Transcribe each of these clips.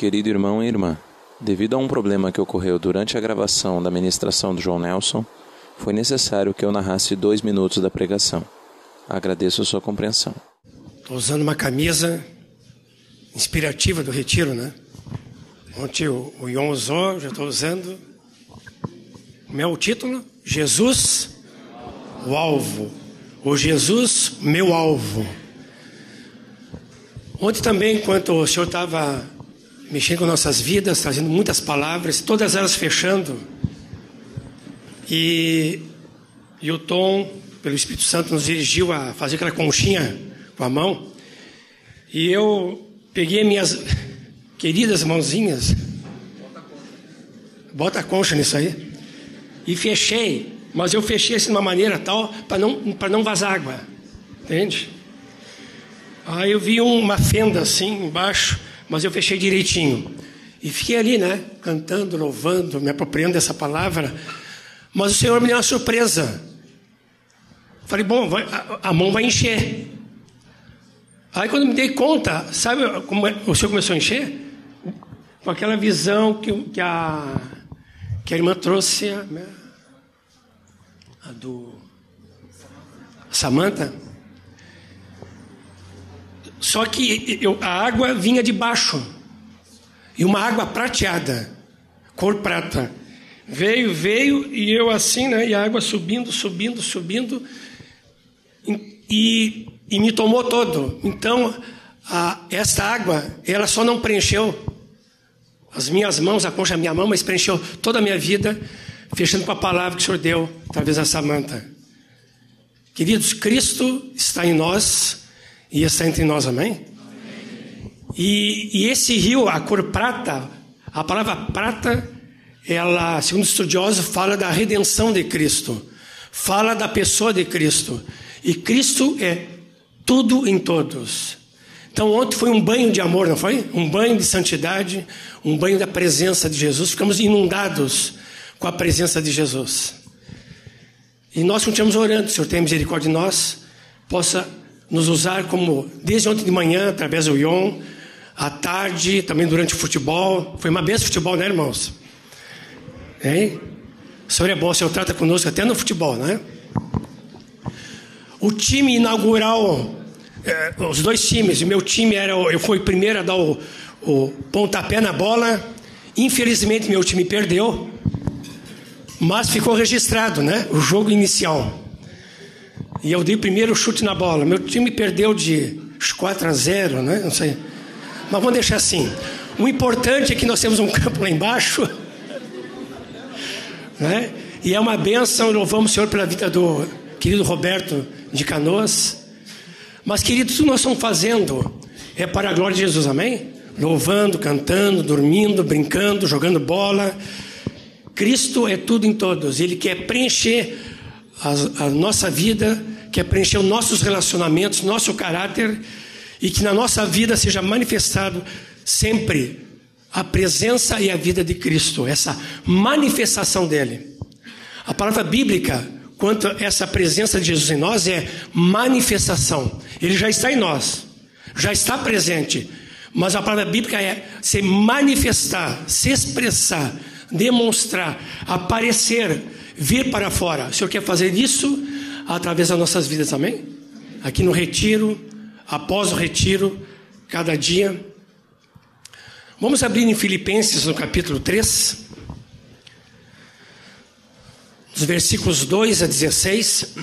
Querido irmão e irmã, devido a um problema que ocorreu durante a gravação da ministração do João Nelson, foi necessário que eu narrasse dois minutos da pregação. Agradeço a sua compreensão. Estou usando uma camisa inspirativa do Retiro, né? Ontem o, o Ion usou, já estou usando. Meu título? Jesus, o alvo. O Jesus, meu alvo. Ontem também, enquanto o Senhor estava mexendo com nossas vidas, trazendo muitas palavras, todas elas fechando, e, e o Tom, pelo Espírito Santo, nos dirigiu a fazer aquela conchinha com a mão, e eu peguei minhas queridas mãozinhas, bota a concha nisso aí, e fechei, mas eu fechei assim de uma maneira tal para não, não vazar água, entende? Aí eu vi uma fenda assim embaixo, mas eu fechei direitinho. E fiquei ali, né? Cantando, louvando, me apropriando dessa palavra. Mas o Senhor me deu uma surpresa. Falei, bom, vai, a, a, mão vai encher. Aí quando me dei conta, sabe como é, o Senhor começou a encher? Com aquela visão que, que, a, que a irmã trouxe, a, a do Samanta. Só que eu, a água vinha de baixo. E uma água prateada, cor prata. Veio, veio, e eu assim, né? E a água subindo, subindo, subindo. E, e me tomou todo. Então, a, essa água, ela só não preencheu as minhas mãos, a concha da minha mão, mas preencheu toda a minha vida, fechando com a palavra que o Senhor deu através da Samanta. Queridos, Cristo está em nós e está entre nós, amém? E, e, esse rio, a cor prata, a palavra prata, ela, segundo estudiosos, fala da redenção de Cristo, fala da pessoa de Cristo. E Cristo é tudo em todos. Então, ontem foi um banho de amor, não foi? Um banho de santidade, um banho da presença de Jesus. Ficamos inundados com a presença de Jesus. E nós continuamos orando, Senhor, tenha misericórdia de nós, possa nos usar como, desde ontem de manhã, através do Ion, à tarde, também durante o futebol. Foi uma benção futebol, né, irmãos? Hein? O Senhor é bom, o Senhor trata conosco até no futebol, né? O time inaugural, é, os dois times, o meu time era, eu fui o primeiro a dar o, o pontapé na bola. Infelizmente, meu time perdeu, mas ficou registrado, né? O jogo inicial. E eu dei o primeiro chute na bola. Meu time perdeu de 4 a 0, né? Não sei. Mas vamos deixar assim. O importante é que nós temos um campo lá embaixo. Né? E é uma benção, louvamos o Senhor pela vida do querido Roberto de Canoas. Mas, queridos, tudo nós estamos fazendo é para a glória de Jesus, amém? Louvando, cantando, dormindo, brincando, jogando bola. Cristo é tudo em todos. Ele quer preencher a, a nossa vida, quer preencher os nossos relacionamentos, nosso caráter e que na nossa vida seja manifestado sempre a presença e a vida de Cristo, essa manifestação dele. A palavra bíblica quanto a essa presença de Jesus em nós é manifestação. Ele já está em nós, já está presente. Mas a palavra bíblica é se manifestar, se expressar, demonstrar, aparecer, vir para fora. O Senhor quer fazer isso através das nossas vidas, amém? Aqui no retiro, após o retiro, cada dia. Vamos abrir em Filipenses no capítulo 3, os versículos 2 a 16.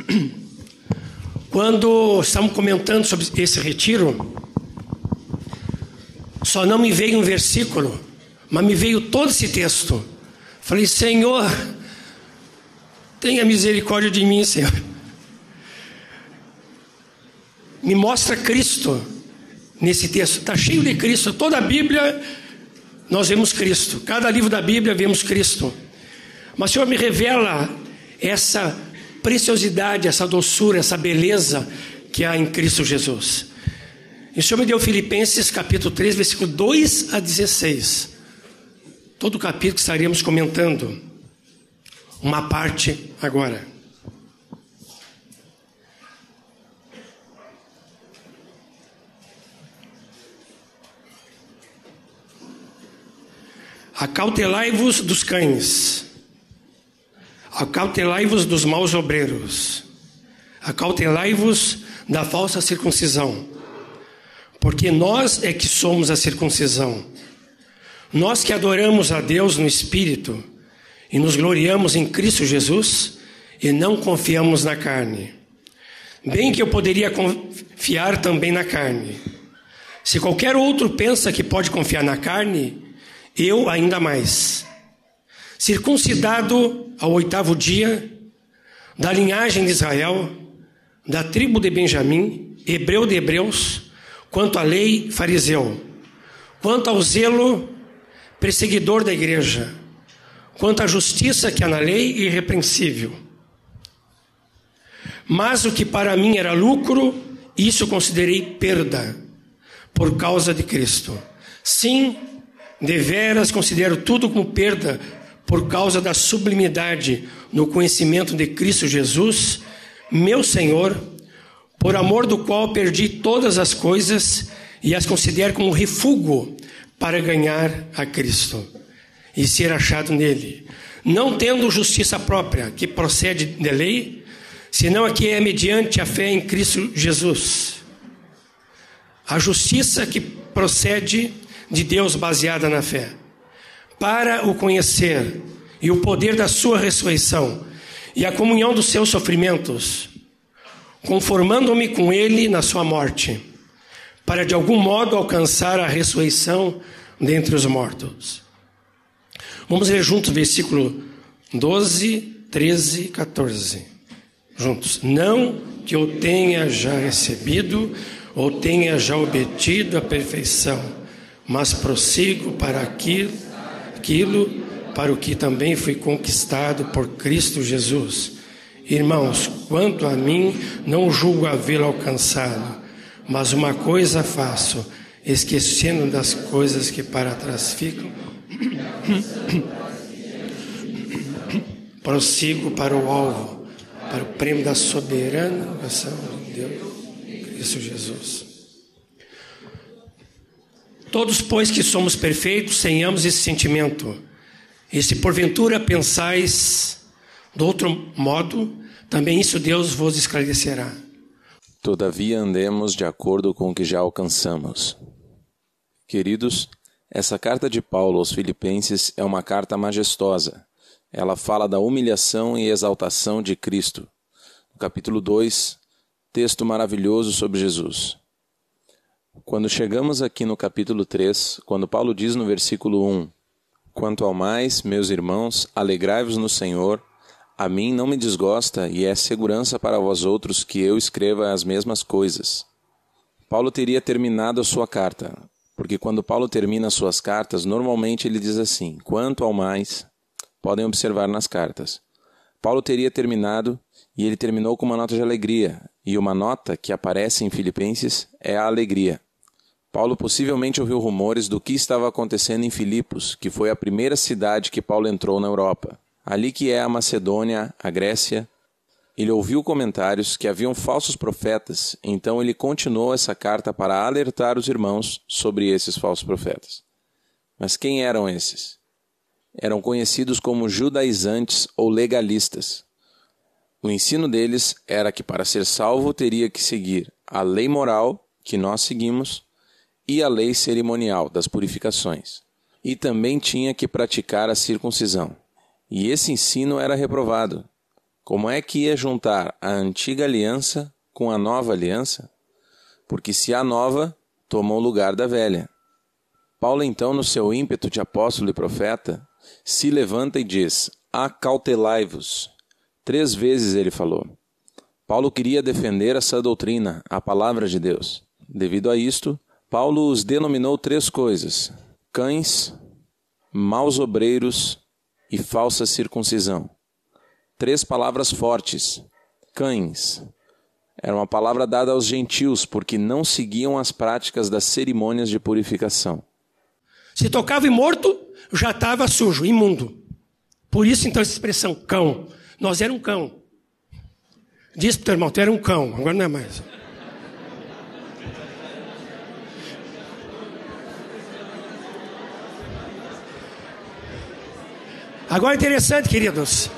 Quando estamos comentando sobre esse retiro, só não me veio um versículo, mas me veio todo esse texto. Falei, Senhor, Tenha misericórdia de mim, Senhor. Me mostra Cristo nesse texto. Está cheio de Cristo. Toda a Bíblia nós vemos Cristo. Cada livro da Bíblia vemos Cristo. Mas Senhor me revela essa preciosidade, essa doçura, essa beleza que há em Cristo Jesus. E o Senhor me deu Filipenses capítulo 3, versículo 2 a 16. Todo o capítulo que estaríamos comentando uma parte agora. Acautelai-vos dos cães, acautelai-vos dos maus obreiros, acautelai-vos da falsa circuncisão, porque nós é que somos a circuncisão. Nós que adoramos a Deus no Espírito e nos gloriamos em Cristo Jesus e não confiamos na carne. Bem que eu poderia confiar também na carne. Se qualquer outro pensa que pode confiar na carne, eu ainda mais. Circuncidado ao oitavo dia, da linhagem de Israel, da tribo de Benjamim, hebreu de hebreus, quanto à lei, fariseu, quanto ao zelo, perseguidor da igreja, quanto à justiça que há na lei, irrepreensível. Mas o que para mim era lucro, isso considerei perda, por causa de Cristo. Sim, deveras considero tudo como perda, por causa da sublimidade no conhecimento de Cristo Jesus, meu Senhor, por amor do qual perdi todas as coisas e as considero como refúgio para ganhar a Cristo e ser achado nele, não tendo justiça própria que procede de lei, senão a que é mediante a fé em Cristo Jesus. A justiça que procede de Deus baseada na fé, para o conhecer e o poder da sua ressurreição e a comunhão dos seus sofrimentos, conformando-me com ele na sua morte para de algum modo alcançar a ressurreição dentre os mortos. Vamos ler juntos versículo 12, 13 e 14. Juntos. Não que eu tenha já recebido ou tenha já obtido a perfeição, mas prossigo para aquilo, aquilo para o que também fui conquistado por Cristo Jesus. Irmãos, quanto a mim, não julgo havê-lo alcançado mas uma coisa faço, esquecendo das coisas que para trás ficam, prossigo para o alvo, para o prêmio da soberana vocação de Deus, Cristo Jesus. Todos, pois, que somos perfeitos, tenhamos esse sentimento. E se porventura pensais de outro modo, também isso Deus vos esclarecerá. Todavia andemos de acordo com o que já alcançamos. Queridos, essa carta de Paulo aos Filipenses é uma carta majestosa. Ela fala da humilhação e exaltação de Cristo. No capítulo 2, texto maravilhoso sobre Jesus. Quando chegamos aqui no capítulo 3, quando Paulo diz no versículo 1: Quanto ao mais, meus irmãos, alegrai-vos no Senhor. A mim não me desgosta e é segurança para vós outros que eu escreva as mesmas coisas. Paulo teria terminado a sua carta, porque quando Paulo termina suas cartas, normalmente ele diz assim: quanto ao mais, podem observar nas cartas. Paulo teria terminado e ele terminou com uma nota de alegria, e uma nota que aparece em Filipenses é a alegria. Paulo possivelmente ouviu rumores do que estava acontecendo em Filipos, que foi a primeira cidade que Paulo entrou na Europa ali que é a Macedônia, a Grécia. Ele ouviu comentários que haviam falsos profetas, então ele continuou essa carta para alertar os irmãos sobre esses falsos profetas. Mas quem eram esses? Eram conhecidos como judaizantes ou legalistas. O ensino deles era que para ser salvo teria que seguir a lei moral, que nós seguimos, e a lei cerimonial das purificações. E também tinha que praticar a circuncisão. E esse ensino era reprovado. Como é que ia juntar a antiga aliança com a nova aliança? Porque se a nova tomou o lugar da velha. Paulo, então, no seu ímpeto de apóstolo e profeta, se levanta e diz: Acautelai-vos. Três vezes ele falou. Paulo queria defender essa doutrina, a palavra de Deus. Devido a isto, Paulo os denominou três coisas: cães, maus obreiros e falsa circuncisão. Três palavras fortes. Cães. Era uma palavra dada aos gentios porque não seguiam as práticas das cerimônias de purificação. Se tocava em morto, já estava sujo, imundo. Por isso, então, essa expressão cão. Nós era um cão. Diz para o teu irmão, tu era um cão, agora não é mais. Agora interessante, queridos.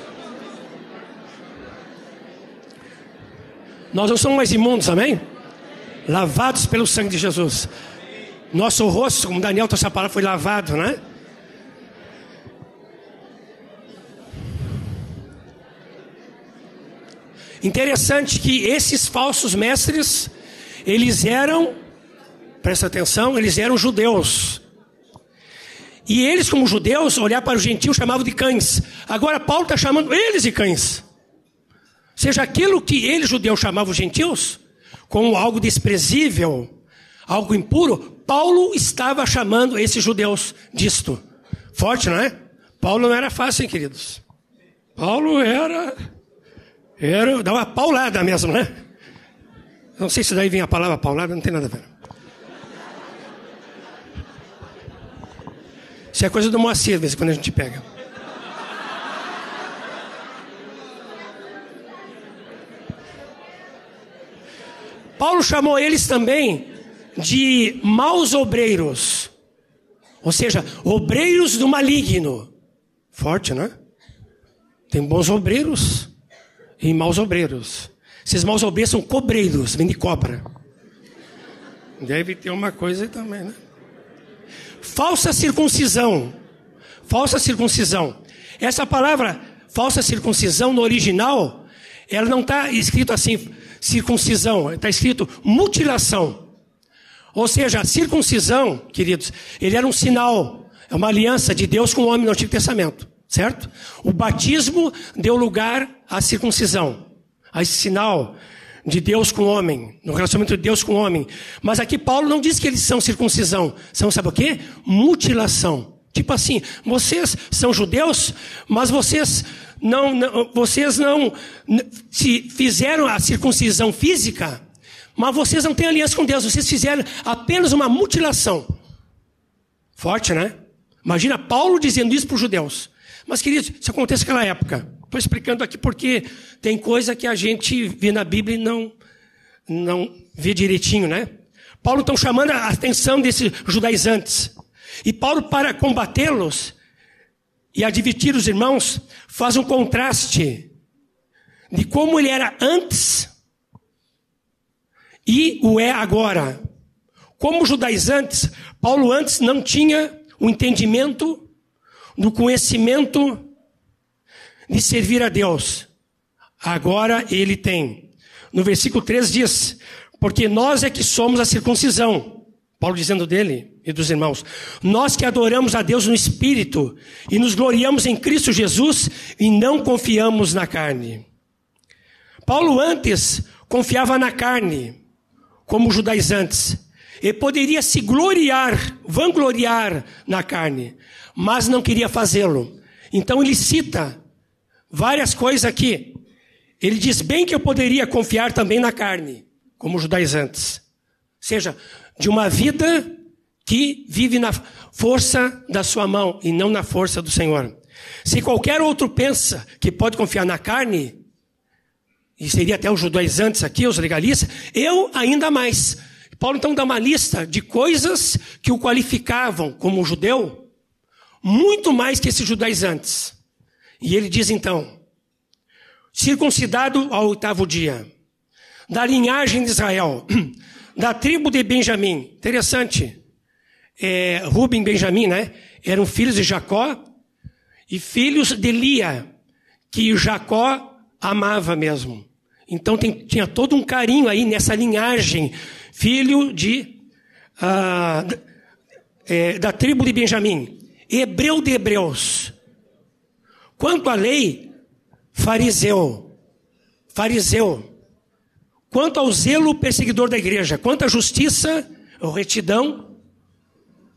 Nós não somos mais imundos, amém? Lavados pelo sangue de Jesus. Nosso rosto, como Daniel trouxe a palavra, foi lavado, né? Interessante que esses falsos mestres, eles eram, presta atenção, eles eram judeus. E eles, como judeus, olhar para os gentios, chamavam de cães. Agora Paulo está chamando eles de cães. Seja aquilo que eles, judeus, chamavam os gentios, como algo desprezível, algo impuro, Paulo estava chamando esses judeus disto. Forte, não é? Paulo não era fácil, hein, queridos? Paulo era era, dá uma paulada mesmo, né? Não sei se daí vem a palavra paulada, não tem nada a ver. Isso é coisa do Moacir, às vezes, quando a gente pega. Paulo chamou eles também de maus obreiros. Ou seja, obreiros do maligno. Forte, né? Tem bons obreiros e maus obreiros. Esses maus obreiros são cobreiros, vêm de cobra. Deve ter uma coisa também, né? Falsa circuncisão. Falsa circuncisão. Essa palavra falsa circuncisão no original, ela não está escrito assim, circuncisão, está escrito mutilação. Ou seja, a circuncisão, queridos, ele era um sinal, é uma aliança de Deus com o homem no Antigo Testamento. Certo? O batismo deu lugar à circuncisão, a esse sinal de Deus com o homem, no relacionamento de Deus com o homem. Mas aqui Paulo não diz que eles são circuncisão, são, sabe o quê? Mutilação. Tipo assim, vocês são judeus, mas vocês não, não vocês não se fizeram a circuncisão física, mas vocês não têm aliança com Deus, vocês fizeram apenas uma mutilação. Forte, né? Imagina Paulo dizendo isso para os judeus. Mas, queridos, isso acontece naquela época. Estou explicando aqui porque tem coisa que a gente vê na Bíblia e não, não vê direitinho, né? Paulo está chamando a atenção desses judaizantes. E Paulo, para combatê-los e advertir os irmãos, faz um contraste de como ele era antes e o é agora. Como judaizantes, Paulo antes não tinha o entendimento no conhecimento de servir a Deus. Agora ele tem. No versículo 3 diz: Porque nós é que somos a circuncisão. Paulo dizendo dele e dos irmãos. Nós que adoramos a Deus no Espírito e nos gloriamos em Cristo Jesus e não confiamos na carne. Paulo antes confiava na carne, como judaizantes. E poderia se gloriar, vangloriar na carne mas não queria fazê-lo. Então ele cita várias coisas aqui. Ele diz bem que eu poderia confiar também na carne, como judaizantes. Ou seja, de uma vida que vive na força da sua mão e não na força do Senhor. Se qualquer outro pensa que pode confiar na carne, e seria até os judaizantes aqui, os legalistas, eu ainda mais. Paulo então dá uma lista de coisas que o qualificavam como judeu, muito mais que esses judaizantes. E ele diz então: circuncidado ao oitavo dia, da linhagem de Israel, da tribo de Benjamim. Interessante. É, Rubem Benjamim, né? Eram filhos de Jacó e filhos de Lia, que Jacó amava mesmo. Então tem, tinha todo um carinho aí nessa linhagem, filho de uh, é, da tribo de Benjamim hebreu de hebreus. Quanto à lei, fariseu. Fariseu. Quanto ao zelo, perseguidor da igreja. Quanto à justiça, retidão,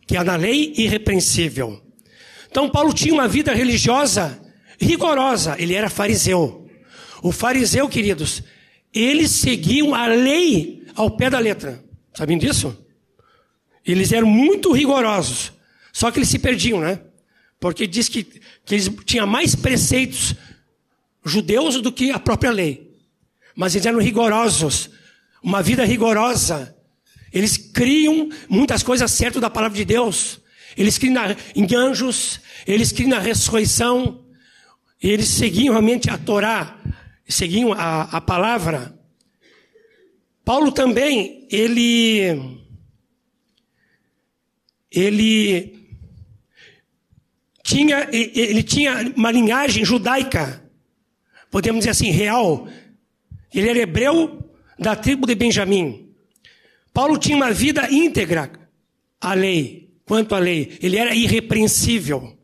que há na lei, irrepreensível. Então, Paulo tinha uma vida religiosa rigorosa. Ele era fariseu. O fariseu, queridos, eles seguiam a lei ao pé da letra. Sabiam disso? Eles eram muito rigorosos. Só que eles se perdiam, né? Porque diz que, que eles tinham mais preceitos judeus do que a própria lei. Mas eles eram rigorosos, uma vida rigorosa. Eles criam muitas coisas certas da palavra de Deus. Eles criam na, em anjos, eles criam na ressurreição, eles seguiam realmente a Torá, seguiam a, a palavra. Paulo também, ele, ele tinha, ele tinha uma linhagem judaica, podemos dizer assim, real. Ele era hebreu da tribo de Benjamim. Paulo tinha uma vida íntegra à lei, quanto à lei. Ele era irrepreensível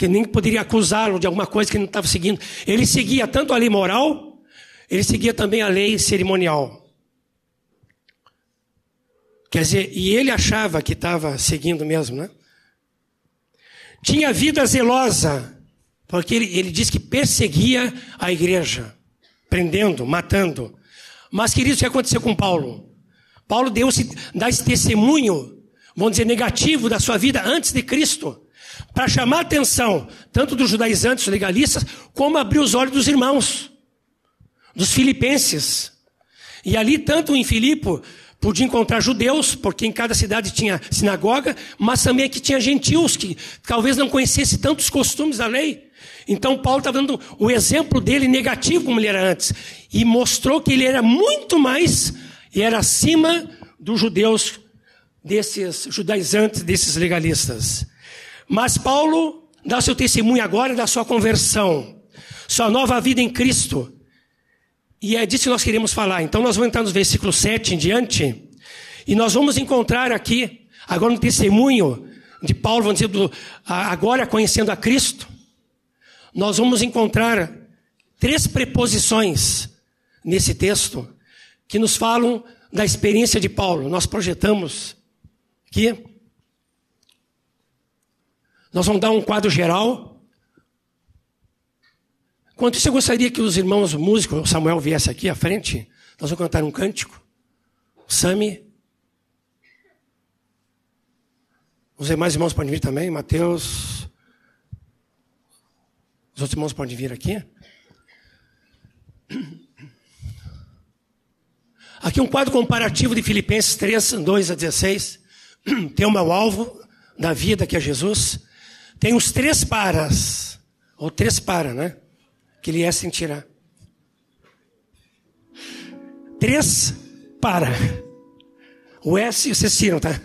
que nem poderia acusá-lo de alguma coisa que não estava seguindo. Ele seguia tanto a lei moral, ele seguia também a lei cerimonial. Quer dizer, e ele achava que estava seguindo mesmo, né? Tinha vida zelosa, porque ele, ele diz que perseguia a igreja, prendendo, matando. Mas, queridos, o que aconteceu com Paulo? Paulo deu dá esse testemunho, vamos dizer, negativo da sua vida antes de Cristo para chamar a atenção tanto dos judaizantes, legalistas, como abrir os olhos dos irmãos, dos filipenses. E ali, tanto em Filipe, podia encontrar judeus, porque em cada cidade tinha sinagoga, mas também aqui tinha gentios que talvez não conhecessem tantos costumes da lei. Então Paulo estava dando o exemplo dele negativo como ele era antes. E mostrou que ele era muito mais, e era acima dos judeus, desses judaizantes, desses legalistas. Mas Paulo dá seu testemunho agora da sua conversão, sua nova vida em Cristo. E é disso que nós queremos falar. Então nós vamos entrar no versículo 7 em diante, e nós vamos encontrar aqui, agora no testemunho de Paulo, vamos dizer, do, agora conhecendo a Cristo, nós vamos encontrar três preposições nesse texto que nos falam da experiência de Paulo. Nós projetamos aqui nós vamos dar um quadro geral. Enquanto isso, eu gostaria que os irmãos músicos, o Samuel viesse aqui à frente. Nós vamos cantar um cântico. O Sami. Os demais irmãos podem vir também. Mateus. Os outros irmãos podem vir aqui. Aqui um quadro comparativo de Filipenses 3, 2 a 16. Tem o meu alvo da vida, que é Jesus. Tem os três paras, ou três para, né? Que ele é sem tirar. Três para. O S vocês tiram, tá?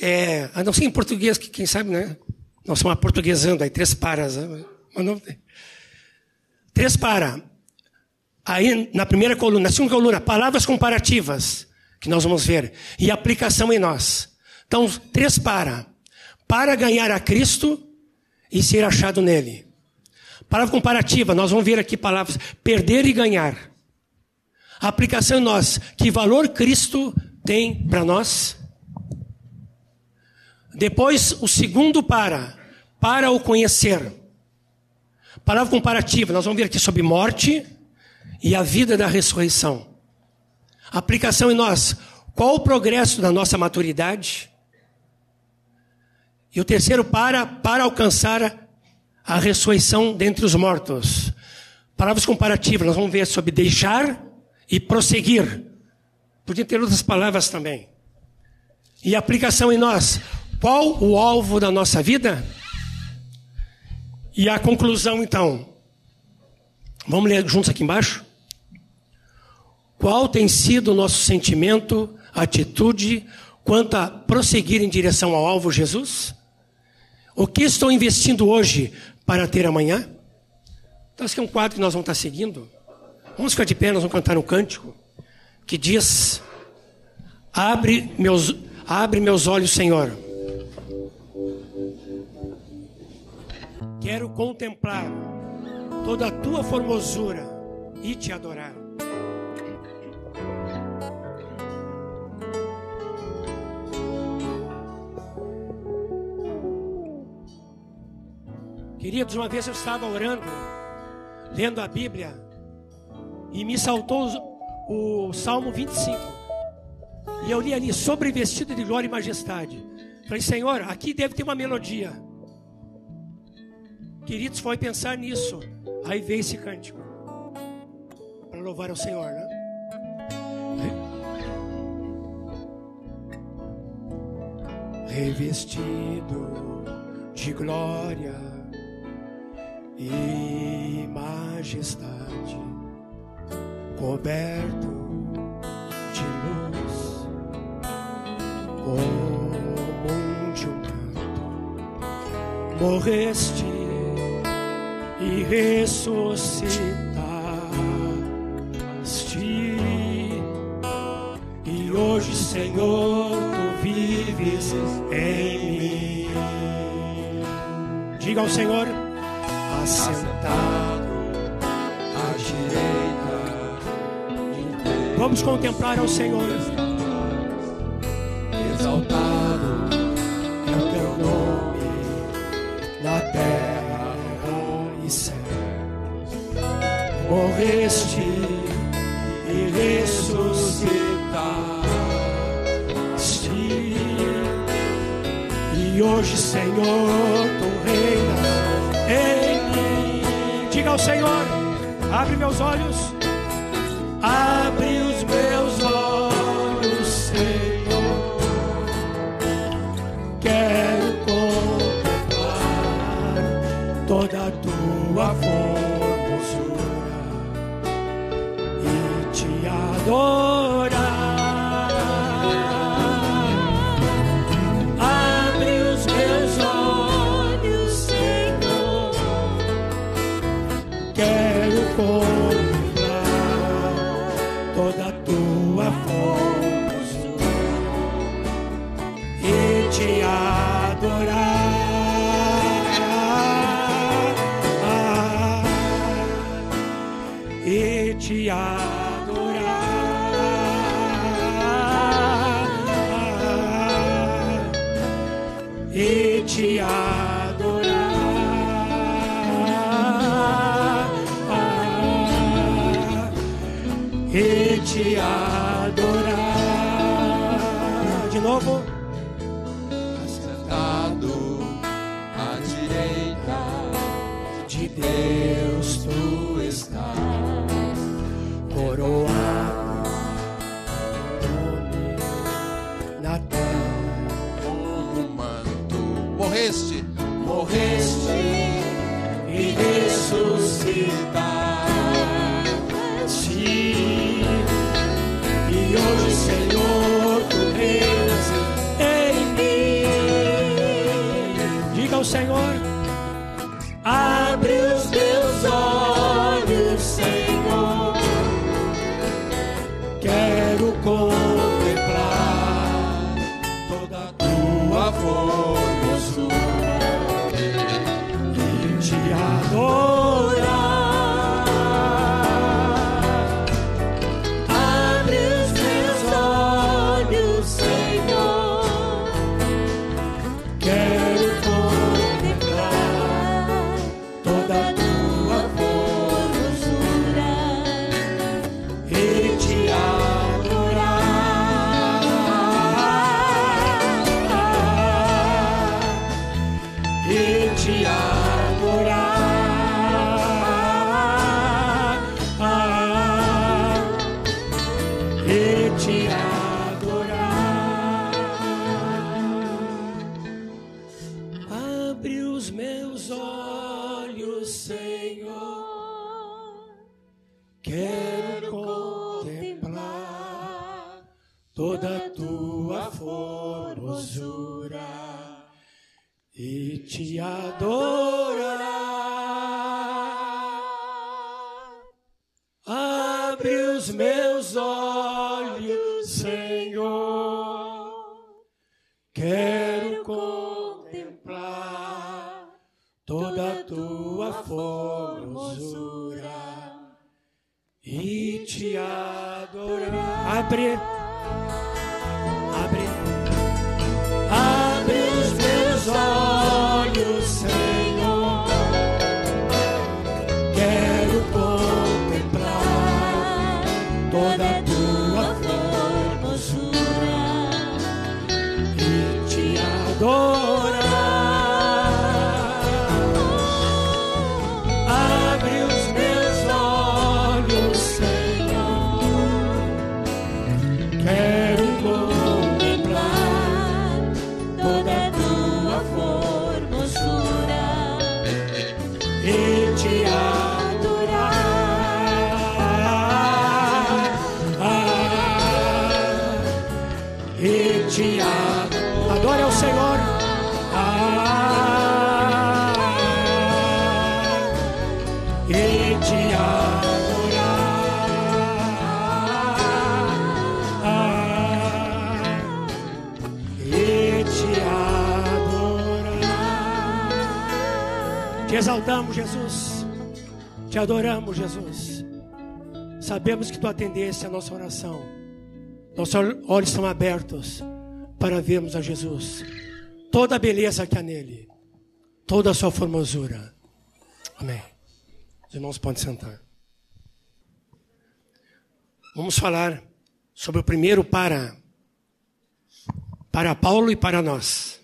É, a não ser em português, que quem sabe, né? Nós somos portuguesando aí, três paras. Né? Mas não, três para. Aí, na primeira coluna, na segunda coluna, palavras comparativas, que nós vamos ver, e aplicação em nós. Então, três para para ganhar a Cristo e ser achado nele. Palavra comparativa, nós vamos ver aqui palavras perder e ganhar. Aplicação em nós, que valor Cristo tem para nós? Depois, o segundo para, para o conhecer. Palavra comparativa, nós vamos ver aqui sobre morte e a vida da ressurreição. Aplicação em nós, qual o progresso da nossa maturidade? E o terceiro para, para alcançar a ressurreição dentre os mortos. Palavras comparativas, nós vamos ver sobre deixar e prosseguir. Podia ter outras palavras também. E aplicação em nós. Qual o alvo da nossa vida? E a conclusão, então. Vamos ler juntos aqui embaixo? Qual tem sido o nosso sentimento, atitude, quanto a prosseguir em direção ao alvo Jesus? O que estou investindo hoje para ter amanhã? Então, esse é um quadro que nós vamos estar seguindo. Vamos ficar de pé, nós vamos cantar um cântico que diz: Abre meus, abre meus olhos, Senhor. Quero contemplar toda a tua formosura e te adorar. Queridos, uma vez eu estava orando, lendo a Bíblia, e me saltou o, Salmo 25. E eu li ali, sobre vestido de glória e majestade. Falei, Senhor, aqui deve ter uma melodia. Queridos, foi pensar nisso. Aí veio esse cântico. Para louvar ao Senhor, né? Revestido de glória e majestade, coberto de luz, como um canto morreste e ressuscitaste, e hoje, Senhor, tu vives em mim. Diga ao Senhor. Vamos contemplar ao Senhor. Exaltado é o teu nome na terra e céu. Morreste e ressuscitaste. E hoje, Senhor, tu reinas em mim. Diga ao Senhor, abre meus olhos. Que tu atendeste a nossa oração. Nossos olhos estão abertos para vermos a Jesus. Toda a beleza que há nele. Toda a sua formosura. Amém. Os irmãos podem sentar. Vamos falar sobre o primeiro para. Para Paulo e para nós.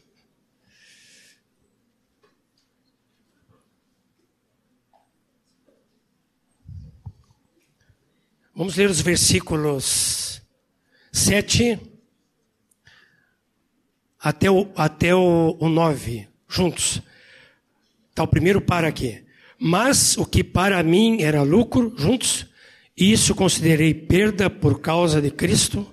Vamos ler os versículos 7 até o, até o, o 9, juntos. Está o primeiro para aqui. Mas o que para mim era lucro, juntos, isso considerei perda por causa de Cristo.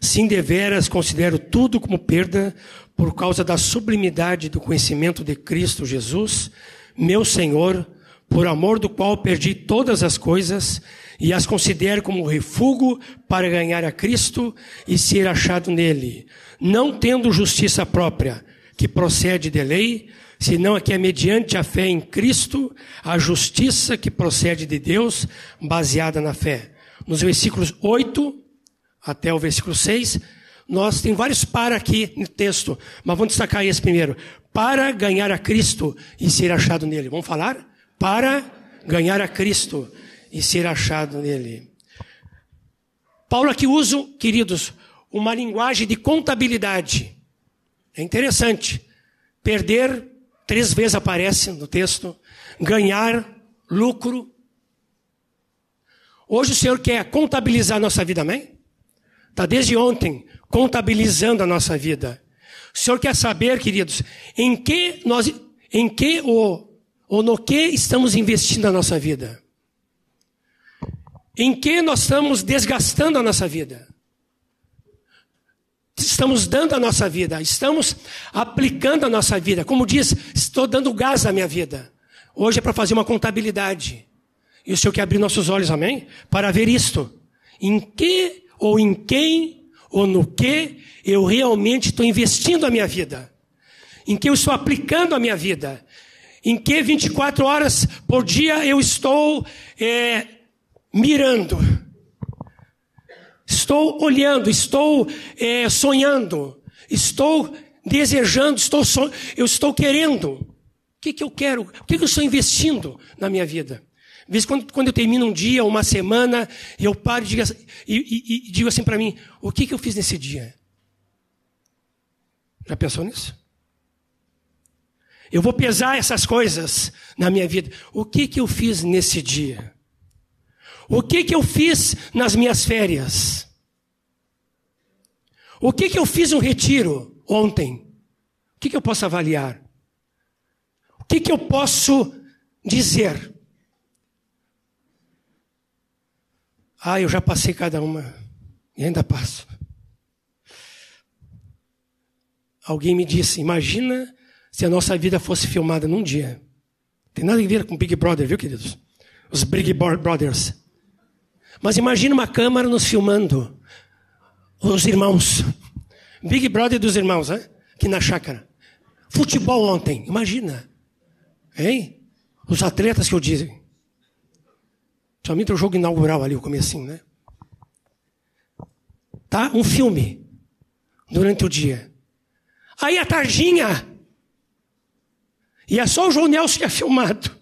Sim, deveras considero tudo como perda por causa da sublimidade do conhecimento de Cristo Jesus, meu Senhor, por amor do qual perdi todas as coisas e as considero como refúgio para ganhar a Cristo e ser achado nele, não tendo justiça própria, que procede de lei, senão a que é mediante a fé em Cristo, a justiça que procede de Deus, baseada na fé. Nos versículos 8 até o versículo 6, nós tem vários para aqui no texto, mas vamos destacar esse primeiro. Para ganhar a Cristo e ser achado nele. Vamos falar? Para ganhar a Cristo e ser achado nele. Paulo aqui usa, queridos, uma linguagem de contabilidade. É interessante. Perder, três vezes aparece no texto. Ganhar, lucro. Hoje o Senhor quer contabilizar a nossa vida, amém? Está desde ontem contabilizando a nossa vida. O Senhor quer saber, queridos, em que nós, em que ou, ou no que estamos investindo a nossa vida. Em que nós estamos desgastando a nossa vida? Estamos dando a nossa vida, estamos aplicando a nossa vida. Como diz, estou dando gás à minha vida. Hoje é para fazer uma contabilidade. E o Senhor quer abrir nossos olhos, amém? Para ver isto. Em que ou em quem ou no que eu realmente estou investindo a minha vida? Em que eu estou aplicando a minha vida? Em que 24 horas por dia eu estou é, mirando. Estou olhando, estou é, sonhando, estou desejando, estou eu estou querendo. O que, que eu quero? O que, que eu estou investindo na minha vida? Às vezes, quando, quando eu termino um dia, uma semana, eu paro e digo, assim, e, e, e digo assim para mim: o que, que eu fiz nesse dia? Já pensou nisso? Eu vou pesar essas coisas na minha vida. O que, que eu fiz nesse dia? O que que eu fiz nas minhas férias? O que que eu fiz no retiro ontem? O que que eu posso avaliar? O que que eu posso dizer? Ah, eu já passei cada uma e ainda passo. Alguém me disse: imagina se a nossa vida fosse filmada num dia. Tem nada a ver com Big Brother, viu, queridos? Os Big Brothers. Mas imagine uma câmera nos filmando. Os irmãos. Big Brother dos irmãos, hein? aqui na chácara. Futebol ontem, imagina. Hein? Os atletas que eu disse. Somente o jogo inaugural ali, o comecinho, né? Tá? Um filme. Durante o dia. Aí a tardinha. E é só o João Nelson que é filmado.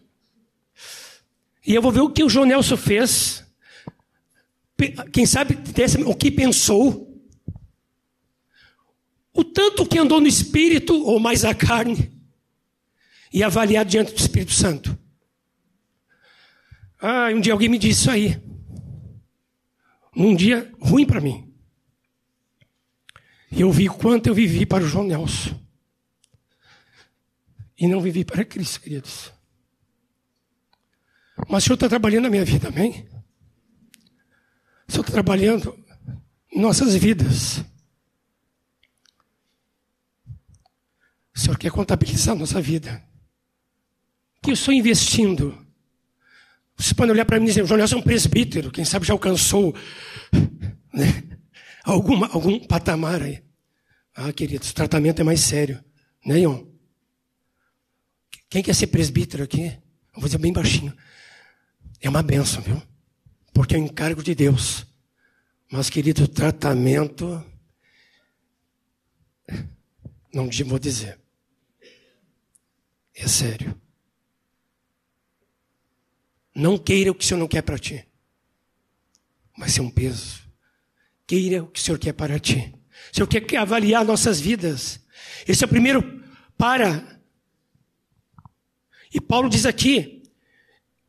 E eu vou ver o que o João Nelson fez quem sabe o que pensou, o tanto que andou no espírito ou mais a carne, e avaliar diante do Espírito Santo. Ah, um dia alguém me disse isso aí. Num dia ruim para mim. E eu vi quanto eu vivi para o João Nelson. E não vivi para Cristo, queridos. Mas o Senhor está trabalhando na minha vida, amém? Estou trabalhando nossas vidas. O Senhor quer contabilizar nossa vida. O que eu estou investindo? Você pode olhar para mim e dizer, João Nelson é um presbítero, quem sabe já alcançou né, alguma, algum patamar aí. Ah, queridos, o tratamento é mais sério. Né? Quem quer ser presbítero aqui? Eu vou dizer bem baixinho. É uma benção, viu? Porque é um encargo de Deus. Mas, querido, tratamento. Não vou dizer. É sério. Não queira o que o Senhor não quer para ti. Vai ser um peso. Queira o que o Senhor quer para ti. O Senhor quer avaliar nossas vidas. Esse é o primeiro para. E Paulo diz aqui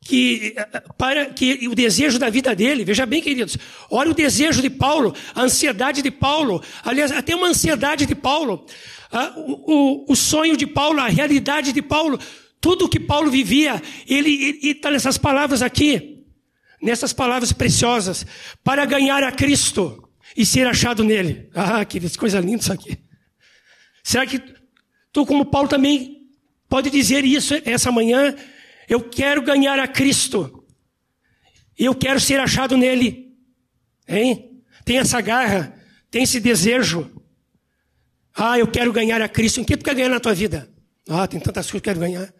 que para que o desejo da vida dele, veja bem, queridos, olha o desejo de Paulo, a ansiedade de Paulo, aliás, até uma ansiedade de Paulo, o, o, sonho de Paulo, a realidade de Paulo, tudo que Paulo vivia, ele está nessas palavras aqui, nessas palavras preciosas, para ganhar a Cristo e ser achado nele. Ah, que coisa linda isso aqui. Será que tu, como Paulo, também pode dizer isso essa manhã? Eu quero ganhar a Cristo. Eu quero ser achado nele. Hein? Tem essa garra, tem esse desejo. Ah, eu quero ganhar a Cristo. Em que tu quer ganhar na tua vida? Ah, tem tantas coisas que eu quero ganhar.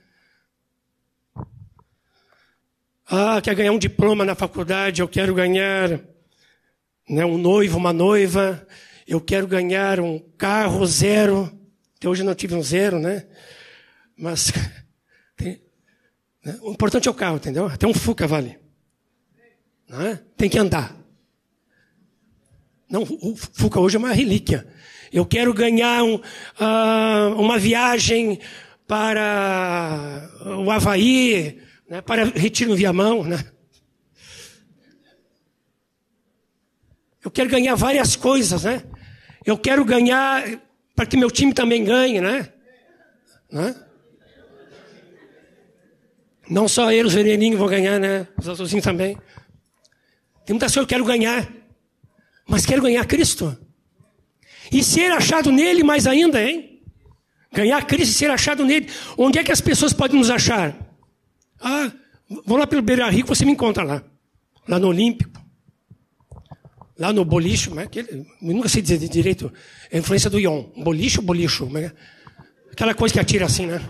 Ah, quer ganhar um diploma na faculdade, eu quero ganhar né, um noivo, uma noiva, eu quero ganhar um carro zero. Até hoje eu não tive um zero, né? Mas né? o importante é o carro, entendeu? Até um Fuca vale. Não é? Tem que andar. Não, o Fuca hoje é uma relíquia. Eu quero ganhar um, uh, uma viagem para o Havaí, né, para retiro no Viamão, né? Eu quero ganhar várias coisas, né? Eu quero ganhar para que meu time também ganhe, né? né? Não só eu, os veneninhos vão ganhar, né? Os outros também. Tem muitas coisas que eu quero ganhar. Mas quero ganhar Cristo. E ser achado nele mais ainda, hein? Ganhar Cristo e ser achado nele. Onde é que as pessoas podem nos achar? Ah, vou lá pelo Beira Rio, você me encontra lá. Lá no Olímpico. Lá no bolicho, é ele, nunca sei dizer direito, é a influência do Ion. Bolicho, bolicho. É? Aquela coisa que atira assim, né?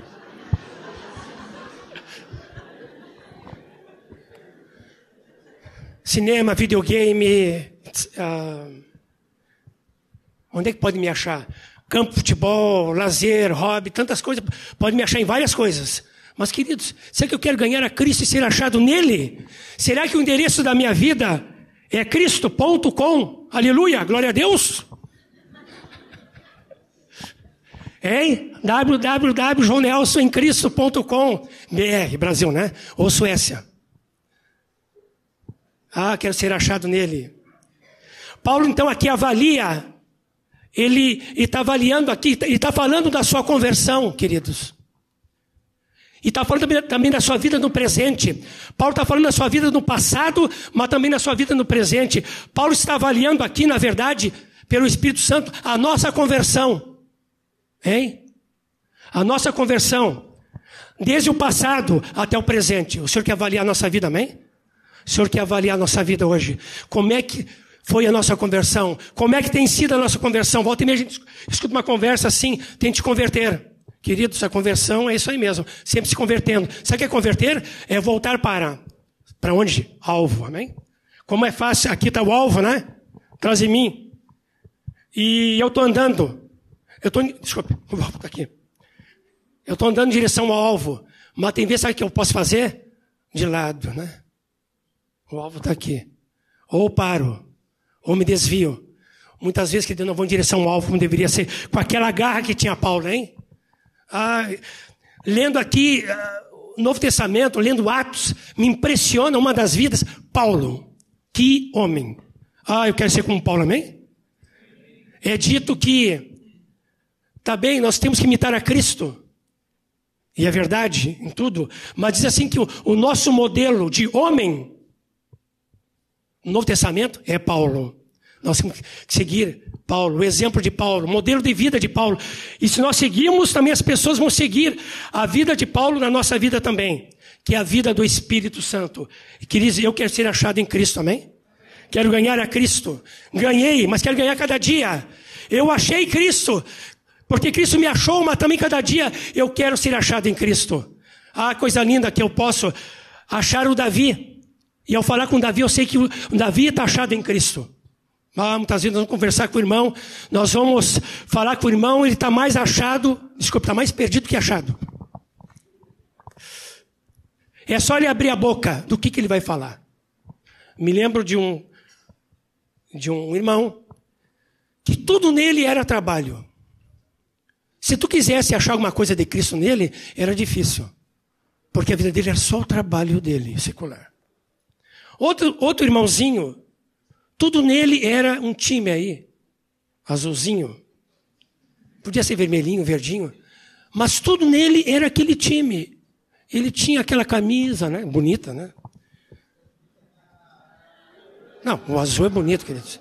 Cinema, videogame. Uh, onde é que pode me achar? Campo, futebol, lazer, hobby, tantas coisas. Pode me achar em várias coisas. Mas, queridos, será que eu quero ganhar a Cristo e ser achado nele? Será que o endereço da minha vida é Cristo.com? Aleluia, glória a Deus. Hein? www.joãonelsoncristo.com BR, Brasil, né? Ou Suécia. Ah, quero ser achado nele. Paulo, então, aqui avalia. Ele está avaliando aqui, ele está falando da sua conversão, queridos. E está falando também, também da sua vida no presente. Paulo está falando da sua vida no passado, mas também da sua vida no presente. Paulo está avaliando aqui, na verdade, pelo Espírito Santo, a nossa conversão. Hein? A nossa conversão. Desde o passado até o presente. O Senhor quer avaliar a nossa vida, amém? O Senhor quer avaliar a nossa vida hoje. Como é que foi a nossa conversão? Como é que tem sido a nossa conversão? Volta e meia a gente escuta uma conversa assim, tente converter. Queridos, a conversão é isso aí mesmo, sempre se convertendo. Sabe o que é converter? É voltar para para onde? Alvo, amém? Como é fácil, aqui está o alvo, né? Atrás de mim. E eu estou andando. Eu estou, desculpe, está aqui. Eu estou andando em direção ao alvo. Mas tem vezes, sabe o que eu posso fazer? De lado, né? O alvo está aqui. Ou paro, ou me desvio. Muitas vezes que eu não vou em direção ao alvo como deveria ser. Com aquela garra que tinha Paulo, hein? Ah, lendo aqui o Novo Testamento, lendo Atos, me impressiona uma das vidas. Paulo, que homem. Ah, eu quero ser como Paulo, amém? É dito que, tá bem, nós temos que imitar a Cristo. E é verdade em tudo. Mas diz assim que o, o nosso modelo de homem no Novo Testamento é Paulo. Nós temos que seguir Paulo, o exemplo de Paulo, o modelo de vida de Paulo. E se nós seguirmos, também as pessoas vão seguir a vida de Paulo na nossa vida também, que é a vida do Espírito Santo. E queridos, eu quero ser achado em Cristo, amém? Quero ganhar a Cristo. Ganhei, mas quero ganhar cada dia. Eu achei Cristo, porque Cristo me achou, mas também cada dia eu quero ser achado em Cristo. Ah, coisa linda que eu posso achar o Davi. E ao falar com Davi, eu sei que Davi está achado em Cristo. Ah, muitas vezes nós vamos conversar com o irmão, nós vamos falar com o irmão, ele está mais achado, desculpa, está mais perdido que achado. É só ele abrir a boca, do que, que ele vai falar. Me lembro de um, de um irmão, que tudo nele era trabalho. Se tu quisesse achar alguma coisa de Cristo nele, era difícil. Porque a vida dele era só o trabalho dele, secular. Outro, outro irmãozinho, tudo nele era um time aí, azulzinho. Podia ser vermelhinho, verdinho. Mas tudo nele era aquele time. Ele tinha aquela camisa, né? Bonita, né? Não, o azul é bonito, queridos.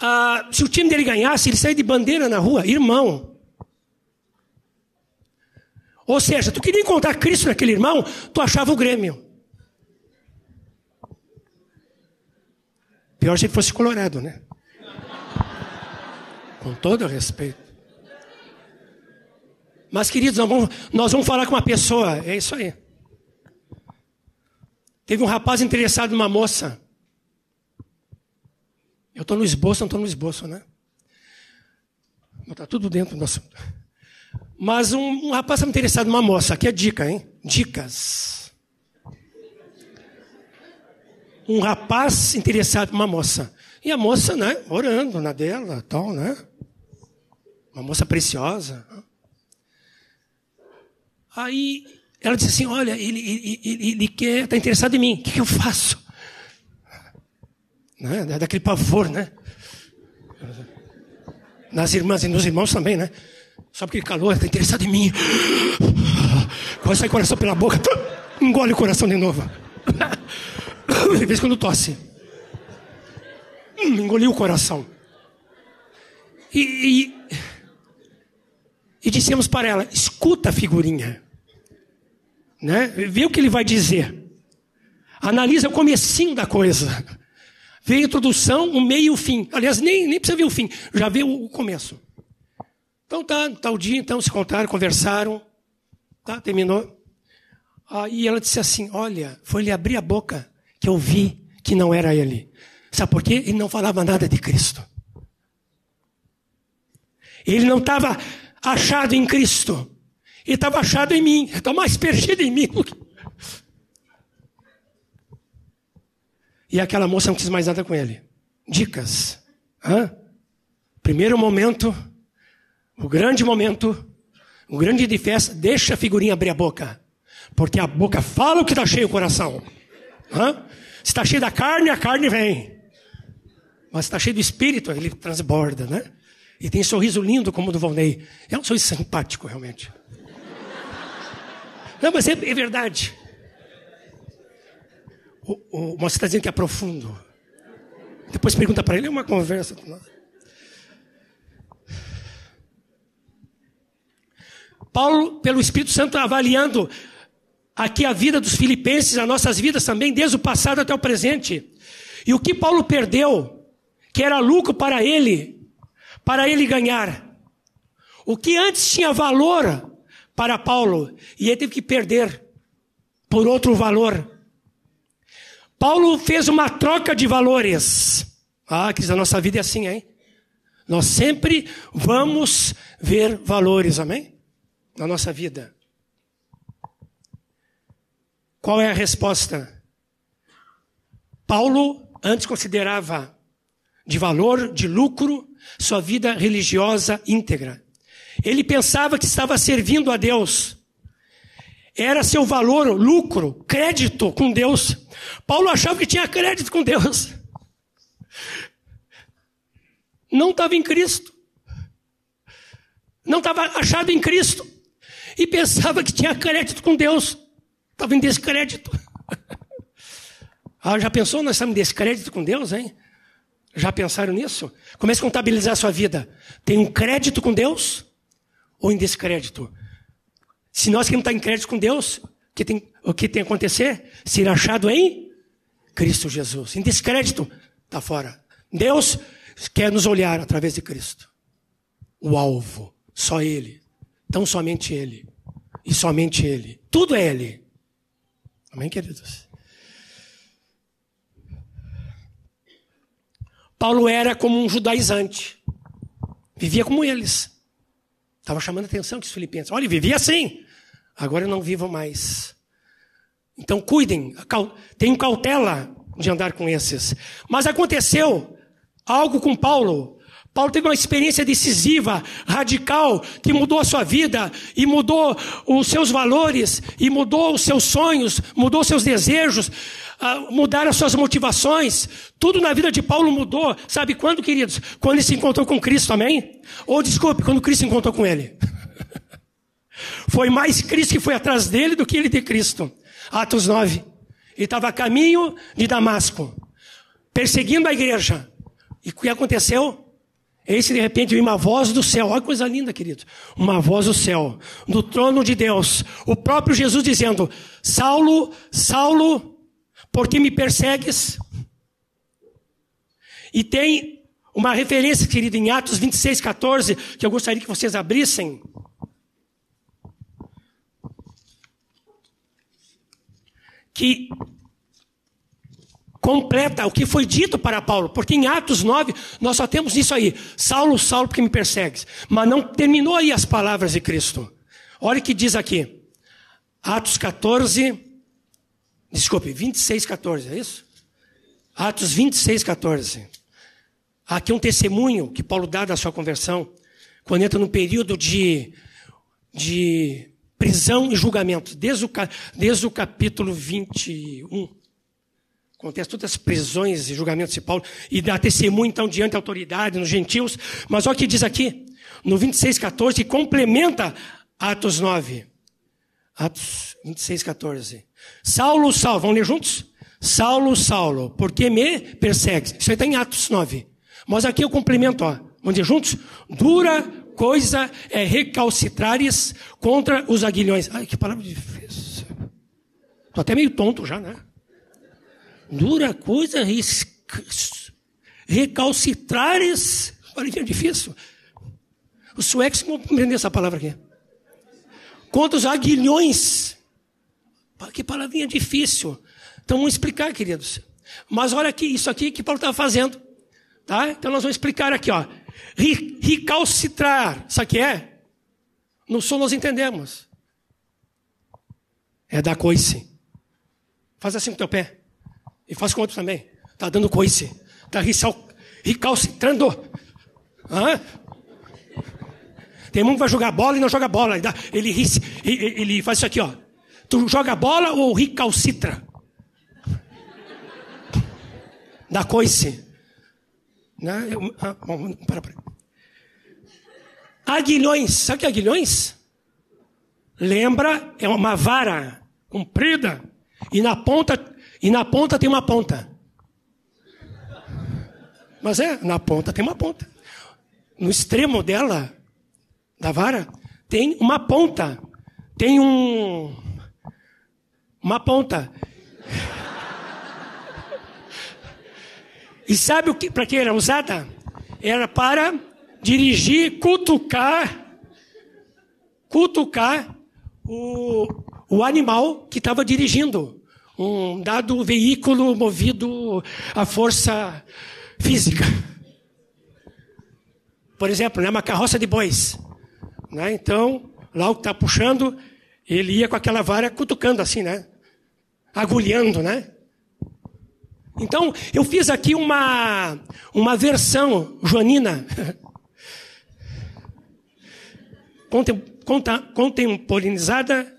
Ah, se o time dele ganhasse, ele saía de bandeira na rua, irmão. Ou seja, tu queria encontrar Cristo naquele irmão, tu achava o Grêmio. Pior se fosse colorado, né? Com todo respeito. Mas, queridos, nós vamos, nós vamos falar com uma pessoa. É isso aí. Teve um rapaz interessado numa moça. Eu estou no esboço, não estou no esboço, né? Está tudo dentro do assunto. Mas um, um rapaz estava interessado numa moça. Aqui é dica, hein? Dicas um rapaz interessado numa moça. E a moça, né, orando na dela, tal, né? Uma moça preciosa. Aí ela disse assim: Olha, ele, ele, ele, ele quer, está interessado em mim, o que, que eu faço? Né? Daquele pavor, né? Nas irmãs e nos irmãos também, né? Só porque ele calou, está interessado em mim. Vai sair coração pela boca, engole o coração de novo. De vez quando tosse. Hum, engoliu o coração. E, e, e dissemos para ela: escuta a figurinha. Né? Vê o que ele vai dizer. Analisa o comecinho da coisa. Vê a introdução, o meio e o fim. Aliás, nem, nem precisa ver o fim, já vê o, o começo. Então tá, tal dia, então se contaram, conversaram, tá, terminou. Aí ela disse assim: Olha, foi ele abrir a boca que eu vi que não era ele. Sabe por quê? Ele não falava nada de Cristo. Ele não estava achado em Cristo. Ele estava achado em mim. Está mais perdido em mim. E aquela moça não quis mais nada com ele. Dicas. Hã? Primeiro momento, o grande momento, o grande de festa, deixa a figurinha abrir a boca. Porque a boca fala o que está cheio o coração. Hã? Se está cheio da carne, a carne vem. Mas está cheio do espírito, ele transborda, né? E tem um sorriso lindo como o do Volney. É um sorriso simpático, realmente. Não, mas é, é verdade. O, o, você está dizendo que é profundo. Depois pergunta para ele, é uma conversa. Paulo, pelo Espírito Santo, avaliando aqui a vida dos filipenses, as nossas vidas também, desde o passado até o presente. E o que Paulo perdeu, que era lucro para ele, para ele ganhar. O que antes tinha valor para Paulo, e ele teve que perder por outro valor. Paulo fez uma troca de valores. Ah, que a nossa vida é assim, hein? Nós sempre vamos ver valores, amém? Na nossa vida. Qual é a resposta? Paulo antes considerava de valor, de lucro, sua vida religiosa íntegra. Ele pensava que estava servindo a Deus. Era seu valor, lucro, crédito com Deus. Paulo achava que tinha crédito com Deus. Não estava em Cristo. Não estava achado em Cristo. E pensava que tinha crédito com Deus. Estava em descrédito. ah, já pensou nós estamos em descrédito com Deus, hein? Já pensaram nisso? Comece a contabilizar a sua vida. Tem um crédito com Deus ou em descrédito? Se nós queremos estar em crédito com Deus, que tem, o que tem a acontecer? Ser achado em Cristo Jesus. Em descrédito, está fora. Deus quer nos olhar através de Cristo. O alvo, só Ele. Tão somente Ele. e somente Ele. Tudo é Ele. Amém, queridos? Paulo era como um judaizante. Vivia como eles. Estava chamando a atenção que os filipenses. Olha, vivia assim. Agora eu não vivo mais. Então cuidem, tenham cautela de andar com esses. Mas aconteceu algo com Paulo. Paulo teve uma experiência decisiva, radical, que mudou a sua vida e mudou os seus valores, e mudou os seus sonhos, mudou os seus desejos, uh, mudaram as suas motivações. Tudo na vida de Paulo mudou. Sabe quando, queridos? Quando ele se encontrou com Cristo, amém? Ou desculpe, quando Cristo se encontrou com ele. foi mais Cristo que foi atrás dele do que ele de Cristo. Atos 9. Ele estava a caminho de Damasco, perseguindo a igreja. E o que aconteceu? Eis de repente veio uma voz do céu, olha que coisa linda, querido. Uma voz do céu, do trono de Deus. O próprio Jesus dizendo: Saulo, Saulo, por que me persegues? E tem uma referência, querido, em Atos 26, 14, que eu gostaria que vocês abrissem. Que completa o que foi dito para Paulo, porque em Atos 9 nós só temos isso aí: Saulo, Saulo, porque me persegues. Mas não terminou aí as palavras de Cristo. Olha o que diz aqui. Atos 14, desculpe, 26, 14, é isso? Atos 26, 14. Aqui um testemunho que Paulo dá da sua conversão, quando entra no período de, de prisão e julgamento, desde o, desde o capítulo 21 acontece todas as prisões e julgamentos de Paulo, e dá testemunho então diante da autoridade, nos gentios. Mas olha o que diz aqui, no 26, 14, que complementa Atos 9. Atos 26, 14. Saulo, Saulo, vamos ler juntos? Saulo, Saulo, por que me persegues? Isso aí está em Atos 9. Mas aqui eu complemento, ó. Vamos ler juntos? Dura coisa é recalcitrares contra os aguilhões. Ai, que palavra difícil. Estou até meio tonto já, né? Dura coisa recalcitrares. Olha que é difícil. Os suecos vão compreender essa palavra aqui. Contra os aguilhões. Que palavrinha difícil. Então vamos explicar, queridos. Mas olha aqui, isso aqui que Paulo estava fazendo. Tá? Então nós vamos explicar aqui, ó. Recalcitrar. Sabe o que é? No som nós entendemos. É dar coice. Faz assim com o teu pé. E faz com outro também. Está dando coice. Está recalcitrando. Hã? Tem um que vai jogar bola e não joga bola. Ele, ele, ele faz isso aqui, ó. Tu joga bola ou recalcitra? Dá coice. Né? Eu, ah, bom, para, para. Aguilhões. Sabe o que é aguilhões? Lembra, é uma vara comprida e na ponta e na ponta tem uma ponta. Mas é, na ponta tem uma ponta. No extremo dela, da vara, tem uma ponta. Tem um. Uma ponta. E sabe o que, para que era usada? Era para dirigir, cutucar, cutucar o, o animal que estava dirigindo um dado veículo movido à força física. Por exemplo, né, uma carroça de bois. Né? Então, lá o que está puxando, ele ia com aquela vara cutucando assim, né? Agulhando, né? Então, eu fiz aqui uma, uma versão joanina. Contemporaneizada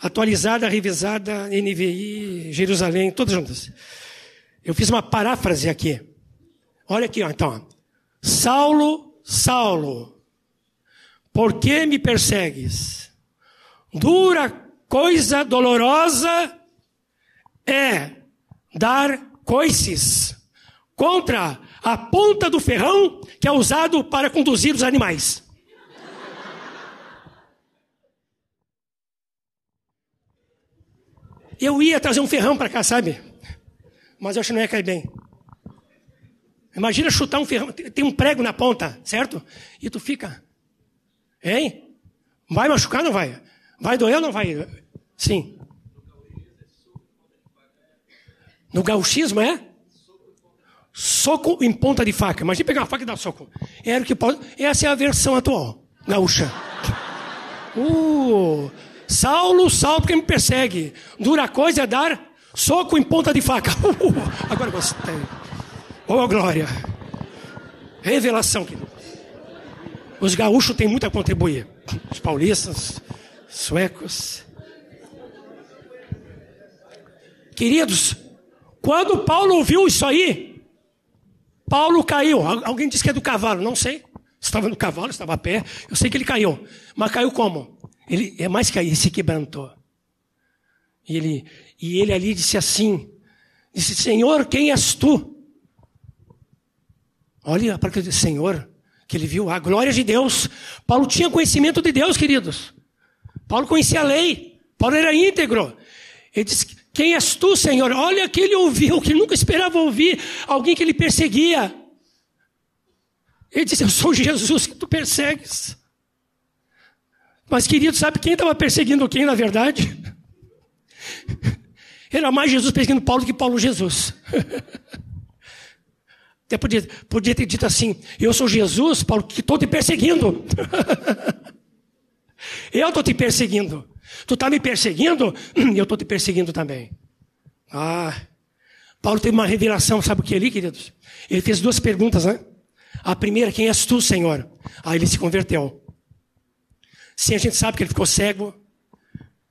atualizada, revisada, NVI, Jerusalém, todas juntas. Eu fiz uma paráfrase aqui. Olha aqui, então. Saulo, Saulo, por que me persegues? Dura coisa dolorosa é dar coices contra a ponta do ferrão que é usado para conduzir os animais. Eu ia trazer um ferrão para cá, sabe? Mas eu acho que não ia cair bem. Imagina chutar um ferrão, tem um prego na ponta, certo? E tu fica, hein? Vai machucar não vai? Vai doer ou não vai? Sim. No gauchismo é? Soco em ponta de faca. Imagina pegar uma faca e dar soco. Era o que pode... Essa é a versão atual, gaúcha. Uh, Saulo, Saulo, porque me persegue. Dura coisa é dar soco em ponta de faca. Uh, agora gostei. Oh, glória. Revelação. Os gaúchos têm muito a contribuir. Os paulistas, suecos. Queridos, quando Paulo ouviu isso aí, Paulo caiu. Alguém disse que é do cavalo, não sei. Estava no cavalo, estava a pé. Eu sei que ele caiu. Mas caiu como? Ele é mais que aí, se quebrantou. E ele, e ele ali disse assim: disse, Senhor, quem és tu? Olha para que Senhor, que ele viu a glória de Deus. Paulo tinha conhecimento de Deus, queridos. Paulo conhecia a lei. Paulo era íntegro. Ele disse: Quem és tu, Senhor? Olha que ele ouviu, que nunca esperava ouvir alguém que ele perseguia. Ele disse: Eu sou Jesus que tu persegues. Mas, querido, sabe quem estava perseguindo quem, na verdade? Era mais Jesus perseguindo Paulo que Paulo Jesus. Até podia, podia ter dito assim: Eu sou Jesus, Paulo, que estou te perseguindo. eu estou te perseguindo. Tu está me perseguindo? Eu estou te perseguindo também. Ah, Paulo teve uma revelação, sabe o que ali, queridos? Ele fez duas perguntas, né? A primeira, quem és tu, Senhor? Aí ele se converteu. Sim, a gente sabe que ele ficou cego,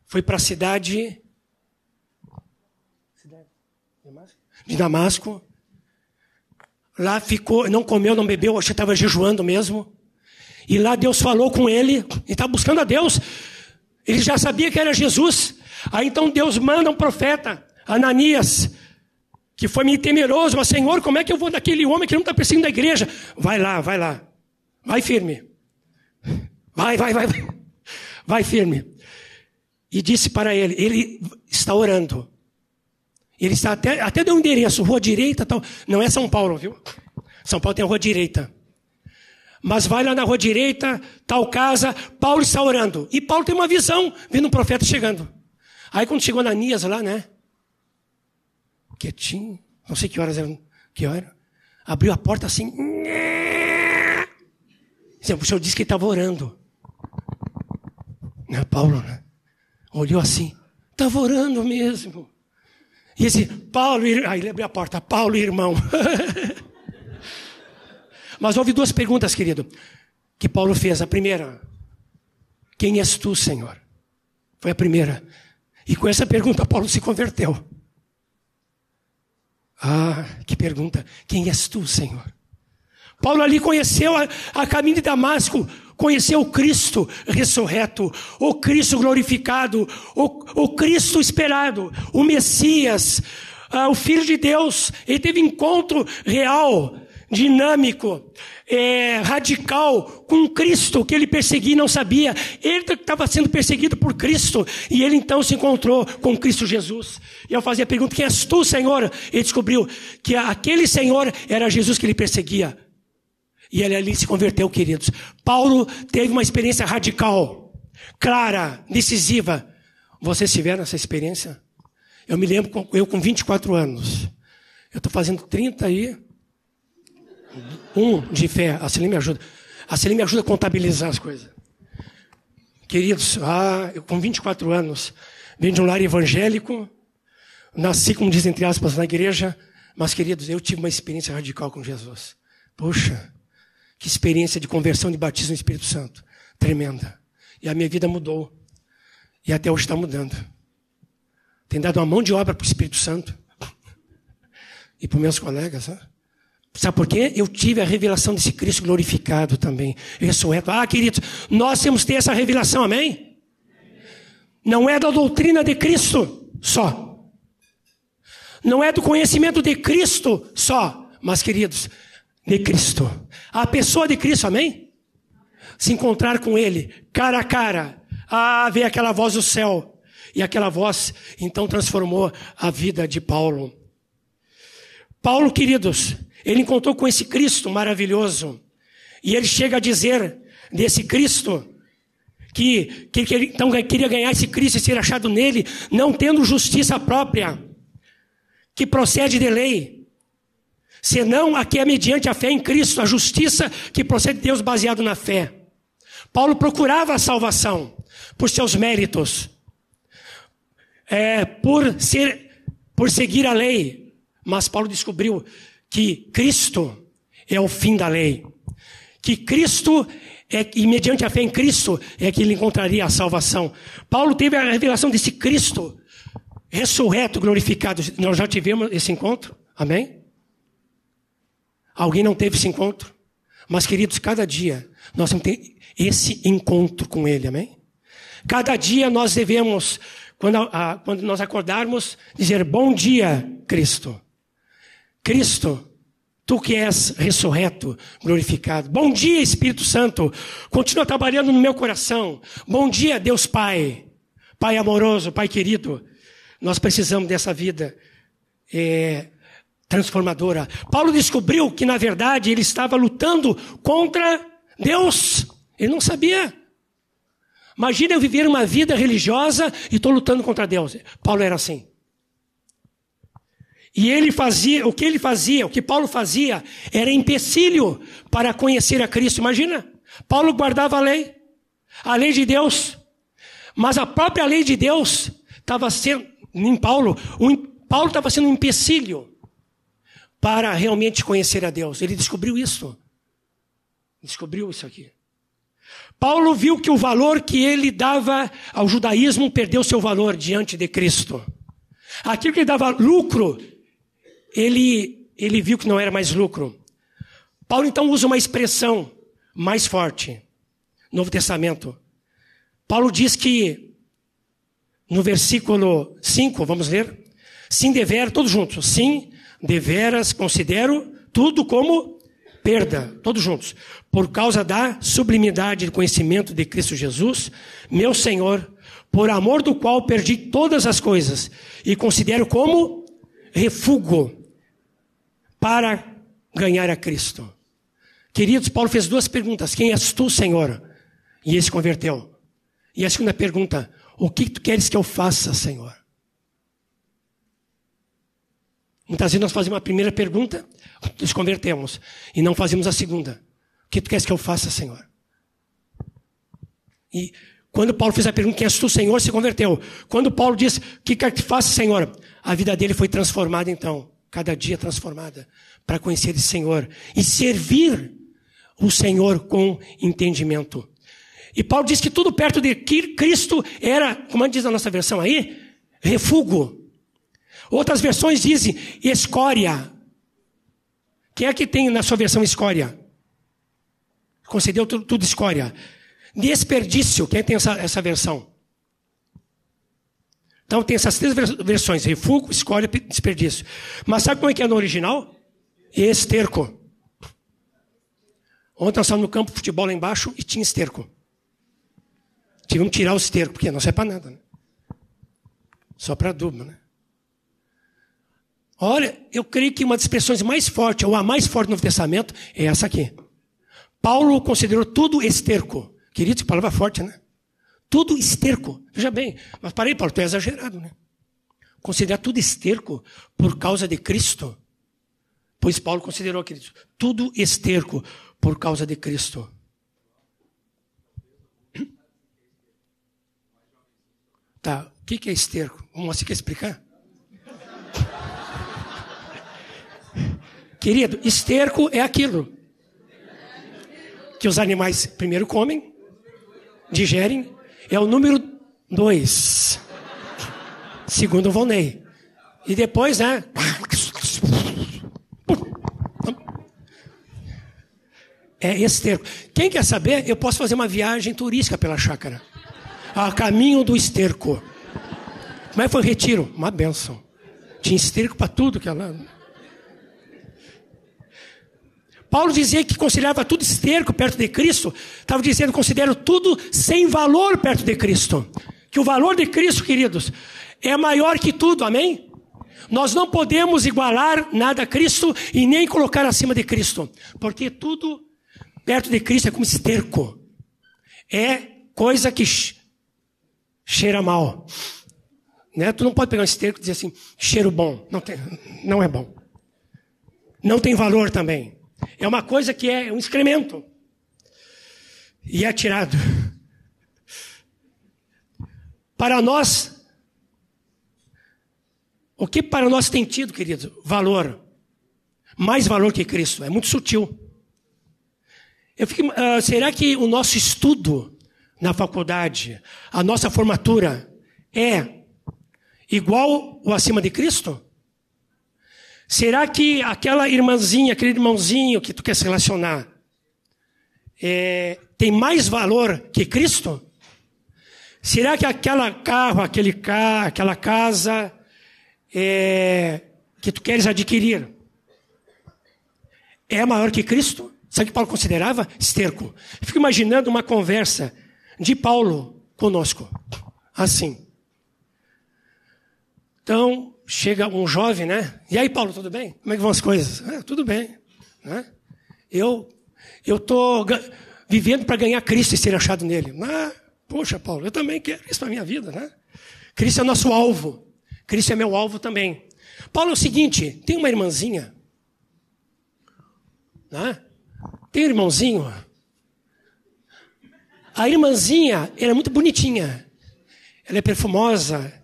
foi para a cidade de Damasco, Lá ficou, não comeu, não bebeu, acho que estava jejuando mesmo. E lá Deus falou com ele, ele estava buscando a Deus. Ele já sabia que era Jesus. Aí então Deus manda um profeta, Ananias, que foi meio temeroso, mas Senhor, como é que eu vou daquele homem que não está perseguindo a igreja? Vai lá, vai lá. Vai firme. Vai, vai, vai. Vai firme. E disse para ele, ele está orando. Ele está até, até deu um endereço, rua direita, tal. Não é São Paulo, viu? São Paulo tem a rua direita. Mas vai lá na rua direita, tal casa, Paulo está orando. E Paulo tem uma visão, vendo um profeta chegando. Aí quando chegou Ananias lá, né? Quietinho, não sei que horas eram, que hora. Abriu a porta assim. O senhor disse que estava orando. Não é Paulo, né? Olhou assim. Estava orando mesmo. E esse Paulo, aí ele abriu a porta, Paulo, irmão. Mas houve duas perguntas, querido, que Paulo fez. A primeira, quem és tu, Senhor? Foi a primeira. E com essa pergunta, Paulo se converteu. Ah, que pergunta. Quem és tu, Senhor? Paulo ali conheceu a, a caminho de Damasco, conheceu o Cristo ressurreto, o Cristo glorificado, o, o Cristo esperado, o Messias, ah, o Filho de Deus. Ele teve encontro real, dinâmico, é, radical com Cristo que ele perseguia e não sabia. Ele estava sendo perseguido por Cristo e ele então se encontrou com Cristo Jesus. E eu fazia a pergunta: quem és tu, Senhor? Ele descobriu que aquele Senhor era Jesus que ele perseguia. E ele ali se converteu, queridos. Paulo teve uma experiência radical, clara, decisiva. Vocês tiveram essa experiência? Eu me lembro, eu com 24 anos. Eu estou fazendo 30 aí. Um de fé. A Celine me ajuda. A Celine me ajuda a contabilizar as coisas. Queridos, ah, eu com 24 anos, venho de um lar evangélico, nasci, como dizem entre aspas, na igreja, mas, queridos, eu tive uma experiência radical com Jesus. Puxa, que experiência de conversão de batismo no Espírito Santo. Tremenda. E a minha vida mudou. E até hoje está mudando. Tem dado uma mão de obra para o Espírito Santo. E para meus colegas. Sabe? sabe por quê? Eu tive a revelação desse Cristo glorificado também. Ressurreto. Ah, queridos, nós temos que ter essa revelação, amém? Não é da doutrina de Cristo só. Não é do conhecimento de Cristo só. Mas, queridos, de Cristo. A pessoa de Cristo, amém? Se encontrar com Ele, cara a cara. Ah, ver aquela voz do céu. E aquela voz, então, transformou a vida de Paulo. Paulo, queridos, ele encontrou com esse Cristo maravilhoso. E ele chega a dizer desse Cristo que, que, que ele então queria ganhar esse Cristo e ser achado nele, não tendo justiça própria, que procede de lei, senão a que é mediante a fé em Cristo, a justiça que procede de Deus baseado na fé. Paulo procurava a salvação por seus méritos, é, por ser, por seguir a lei, mas Paulo descobriu que Cristo é o fim da lei, que Cristo é, e mediante a fé em Cristo é que ele encontraria a salvação. Paulo teve a revelação desse Cristo ressurreto, glorificado. Nós já tivemos esse encontro? Amém? Alguém não teve esse encontro? Mas, queridos, cada dia nós temos que ter esse encontro com Ele, amém? Cada dia nós devemos, quando, a, quando nós acordarmos, dizer: Bom dia, Cristo. Cristo, Tu que és ressurreto, glorificado. Bom dia, Espírito Santo. Continua trabalhando no meu coração. Bom dia, Deus Pai. Pai amoroso, Pai querido. Nós precisamos dessa vida é, transformadora. Paulo descobriu que, na verdade, ele estava lutando contra Deus. Ele não sabia. Imagina eu viver uma vida religiosa e estou lutando contra Deus. Paulo era assim. E ele fazia, o que ele fazia, o que Paulo fazia, era empecilho para conhecer a Cristo. Imagina, Paulo guardava a lei, a lei de Deus, mas a própria lei de Deus estava sendo, em Paulo, Paulo estava sendo um empecilho para realmente conhecer a Deus. Ele descobriu isso. Descobriu isso aqui. Paulo viu que o valor que ele dava ao judaísmo perdeu seu valor diante de Cristo. Aquilo que ele dava lucro ele, ele viu que não era mais lucro. Paulo então usa uma expressão mais forte. Novo Testamento. Paulo diz que, no versículo 5, vamos ler. Sim, deveras, todos juntos. Sim, deveras considero tudo como perda, todos juntos. Por causa da sublimidade do conhecimento de Cristo Jesus, meu Senhor, por amor do qual perdi todas as coisas e considero como refúgio para ganhar a Cristo. Queridos, Paulo fez duas perguntas: Quem és tu, Senhor? E ele se converteu. E a segunda pergunta: O que tu queres que eu faça, Senhor? Muitas vezes nós fazemos a primeira pergunta, nos convertemos, e não fazemos a segunda. O que tu queres que eu faça, Senhor? E quando Paulo fez a pergunta, quem és tu, Senhor, se converteu. Quando Paulo diz, o que quer que faça, Senhor? A vida dele foi transformada então cada dia transformada, para conhecer o Senhor e servir o Senhor com entendimento. E Paulo diz que tudo perto de Cristo era, como diz a nossa versão aí, refúgio. Outras versões dizem escória. Quem é que tem na sua versão escória? Concedeu tudo, tudo escória. Desperdício. Quem tem essa, essa versão? Então tem essas três versões: refúgio, e desperdício. Mas sabe como é que é no original? Esterco. Ontem nós estávamos no campo de futebol lá embaixo e tinha esterco. Tivemos que tirar o esterco, porque não serve para nada. Né? Só para adubo, né? Olha, eu creio que uma das expressões mais fortes, ou a mais forte no Novo Testamento, é essa aqui. Paulo considerou tudo esterco. Querido, que palavra forte, né? Tudo esterco. Veja bem, mas parei, Paulo, tu é exagerado, né? Considerar tudo esterco por causa de Cristo. Pois Paulo considerou, queridos, tudo esterco por causa de Cristo. Tá, o que é esterco? Vamos quer explicar? Querido, esterco é aquilo que os animais primeiro comem, digerem é o número dois. Segundo o Volney. E depois, né? É esterco. Quem quer saber, eu posso fazer uma viagem turística pela chácara. A caminho do esterco. Que foi o retiro? Uma benção. Tinha esterco para tudo que ela. Paulo dizia que considerava tudo esterco perto de Cristo. Estava dizendo, considero tudo sem valor perto de Cristo. Que o valor de Cristo, queridos, é maior que tudo, amém? Nós não podemos igualar nada a Cristo e nem colocar acima de Cristo. Porque tudo perto de Cristo é como esterco. É coisa que cheira mal. Né? Tu não pode pegar um esterco e dizer assim, cheiro bom. Não, tem, não é bom. Não tem valor também. É uma coisa que é um excremento. E é tirado. Para nós, o que para nós tem tido, querido? Valor. Mais valor que Cristo. É muito sutil. Fico, uh, será que o nosso estudo na faculdade, a nossa formatura, é igual ou acima de Cristo? Será que aquela irmãzinha, aquele irmãozinho que tu quer se relacionar, é, tem mais valor que Cristo? Será que aquela carro, aquele carro, aquela casa é, que tu queres adquirir é maior que Cristo? Sabe o que Paulo considerava? Esterco. fico imaginando uma conversa de Paulo conosco. Assim. Então, chega um jovem, né? E aí, Paulo, tudo bem? Como é que vão as coisas? Ah, tudo bem. Né? Eu eu tô vivendo para ganhar Cristo e ser achado nele. Ah, poxa, Paulo, eu também quero isso para minha vida, né? Cristo é nosso alvo. Cristo é meu alvo também. Paulo é o seguinte, tem uma irmãzinha, né? Tem um irmãozinho. A irmãzinha, ela é muito bonitinha. Ela é perfumosa.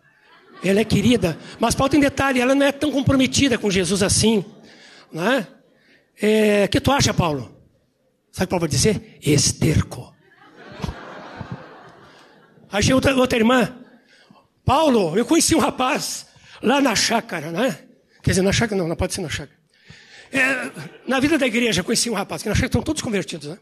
Ela é querida. Mas falta um detalhe, ela não é tão comprometida com Jesus assim. Né? É, que tu acha, Paulo? Sabe o que Paulo vai dizer? Esterco. Achei outra, outra irmã. Paulo, eu conheci um rapaz lá na chácara, né? Quer dizer, na chácara não, não pode ser na chácara. É, na vida da igreja, conheci um rapaz, que nós estão todos convertidos, né?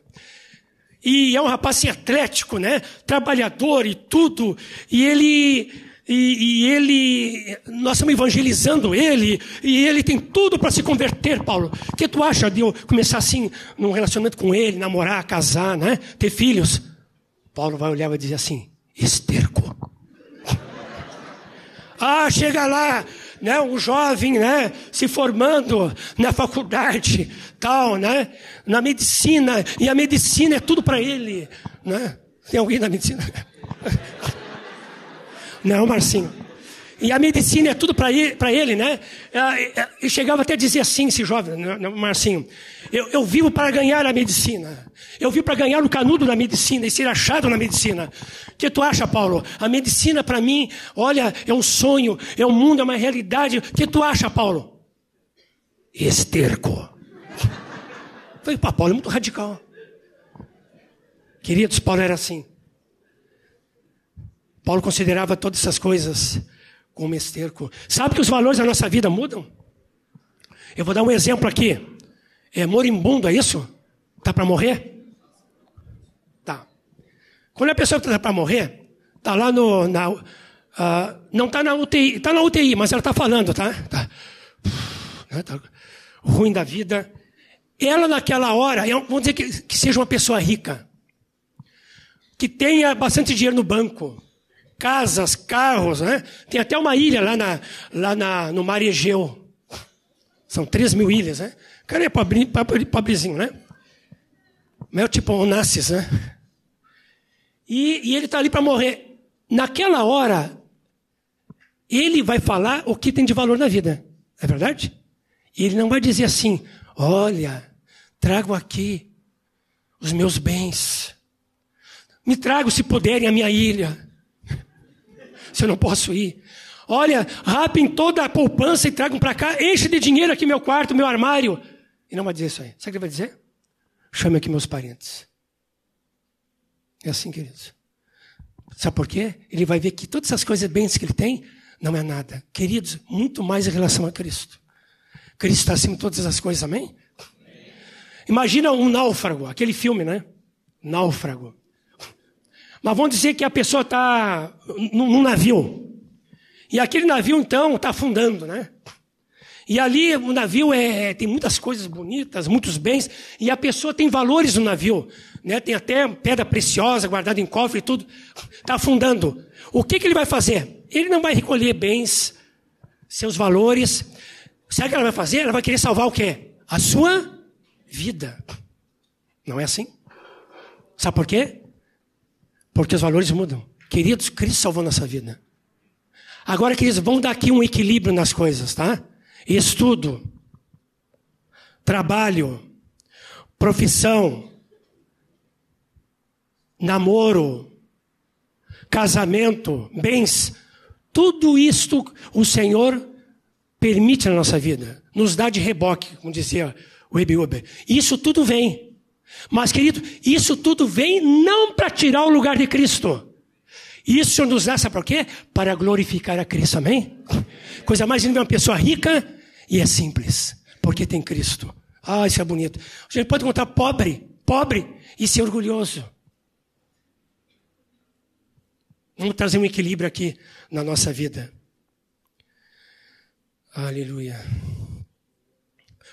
E é um rapaz assim, atlético, né? Trabalhador e tudo. E ele. E, e ele. Nós estamos evangelizando ele. E ele tem tudo para se converter, Paulo. O que tu acha de eu começar assim, num relacionamento com ele, namorar, casar, né? Ter filhos? Paulo vai olhar e vai dizer assim: esterco. ah, chega lá, né, um jovem, né, se formando na faculdade, tal, né, na medicina, e a medicina é tudo para ele, né? Tem alguém na medicina? Não, Marcinho. E a medicina é tudo para ele, né? E chegava até a dizer assim, esse jovem, né, né, Marcinho. Eu, eu vivo para ganhar a medicina. Eu vivo para ganhar o canudo na medicina e ser achado na medicina. O que tu acha, Paulo? A medicina para mim, olha, é um sonho, é um mundo, é uma realidade. O que tu acha, Paulo? Esterco. Foi para Paulo é muito radical. Queridos, Paulo era assim. Paulo considerava todas essas coisas como esterco. Sabe que os valores da nossa vida mudam? Eu vou dar um exemplo aqui. É moribundo, é isso? Tá para morrer? Tá. Quando a pessoa está para morrer, tá lá no na, uh, não está na UTI, está na UTI, mas ela está falando, tá? Tá. Né, tá ruim da vida. Ela naquela hora, é vamos dizer que, que seja uma pessoa rica, que tenha bastante dinheiro no banco, casas, carros, né? Tem até uma ilha lá, na, lá na, no mar Egeu. São 3 mil ilhas, né? O cara é pobre, pobrezinho, né? Meu tipo Onassis, né? E, e ele está ali para morrer. Naquela hora, ele vai falar o que tem de valor na vida. É verdade? E ele não vai dizer assim: olha, trago aqui os meus bens. Me trago, se puderem, a minha ilha se eu não posso ir. Olha, rapem toda a poupança e tragam para cá, enche de dinheiro aqui meu quarto, meu armário. E não vai dizer isso aí. Sabe o que ele vai dizer? Chame aqui meus parentes. É assim, queridos. Sabe por quê? Ele vai ver que todas essas coisas bens que ele tem não é nada. Queridos, muito mais em relação a Cristo. Cristo está acima de todas as coisas, amém? Imagina um náufrago, aquele filme, né? Náufrago. Mas vamos dizer que a pessoa está num, navio. E aquele navio, então, está afundando, né? E ali o navio é, tem muitas coisas bonitas, muitos bens, e a pessoa tem valores no navio. Né? Tem até pedra preciosa guardada em cofre e tudo. Está afundando. O que, que ele vai fazer? Ele não vai recolher bens, seus valores. Sabe o que ela vai fazer? Ela vai querer salvar o quê? A sua vida. Não é assim? Sabe por quê? Porque os valores mudam. Queridos, Cristo salvou nossa vida. Agora, queridos, vamos dar aqui um equilíbrio nas coisas, tá? Estudo, trabalho, profissão, namoro, casamento, bens, tudo isto o Senhor permite na nossa vida, nos dá de reboque, como dizia o Rebi Uber. Isso tudo vem. Mas, querido, isso tudo vem não para tirar o lugar de Cristo. Isso nos dá, sabe para quê? Para glorificar a Cristo, amém? Coisa mais linda é uma pessoa rica e é simples, porque tem Cristo. Ah, isso é bonito. A gente pode contar pobre, pobre e ser orgulhoso. Vamos trazer um equilíbrio aqui na nossa vida. Aleluia.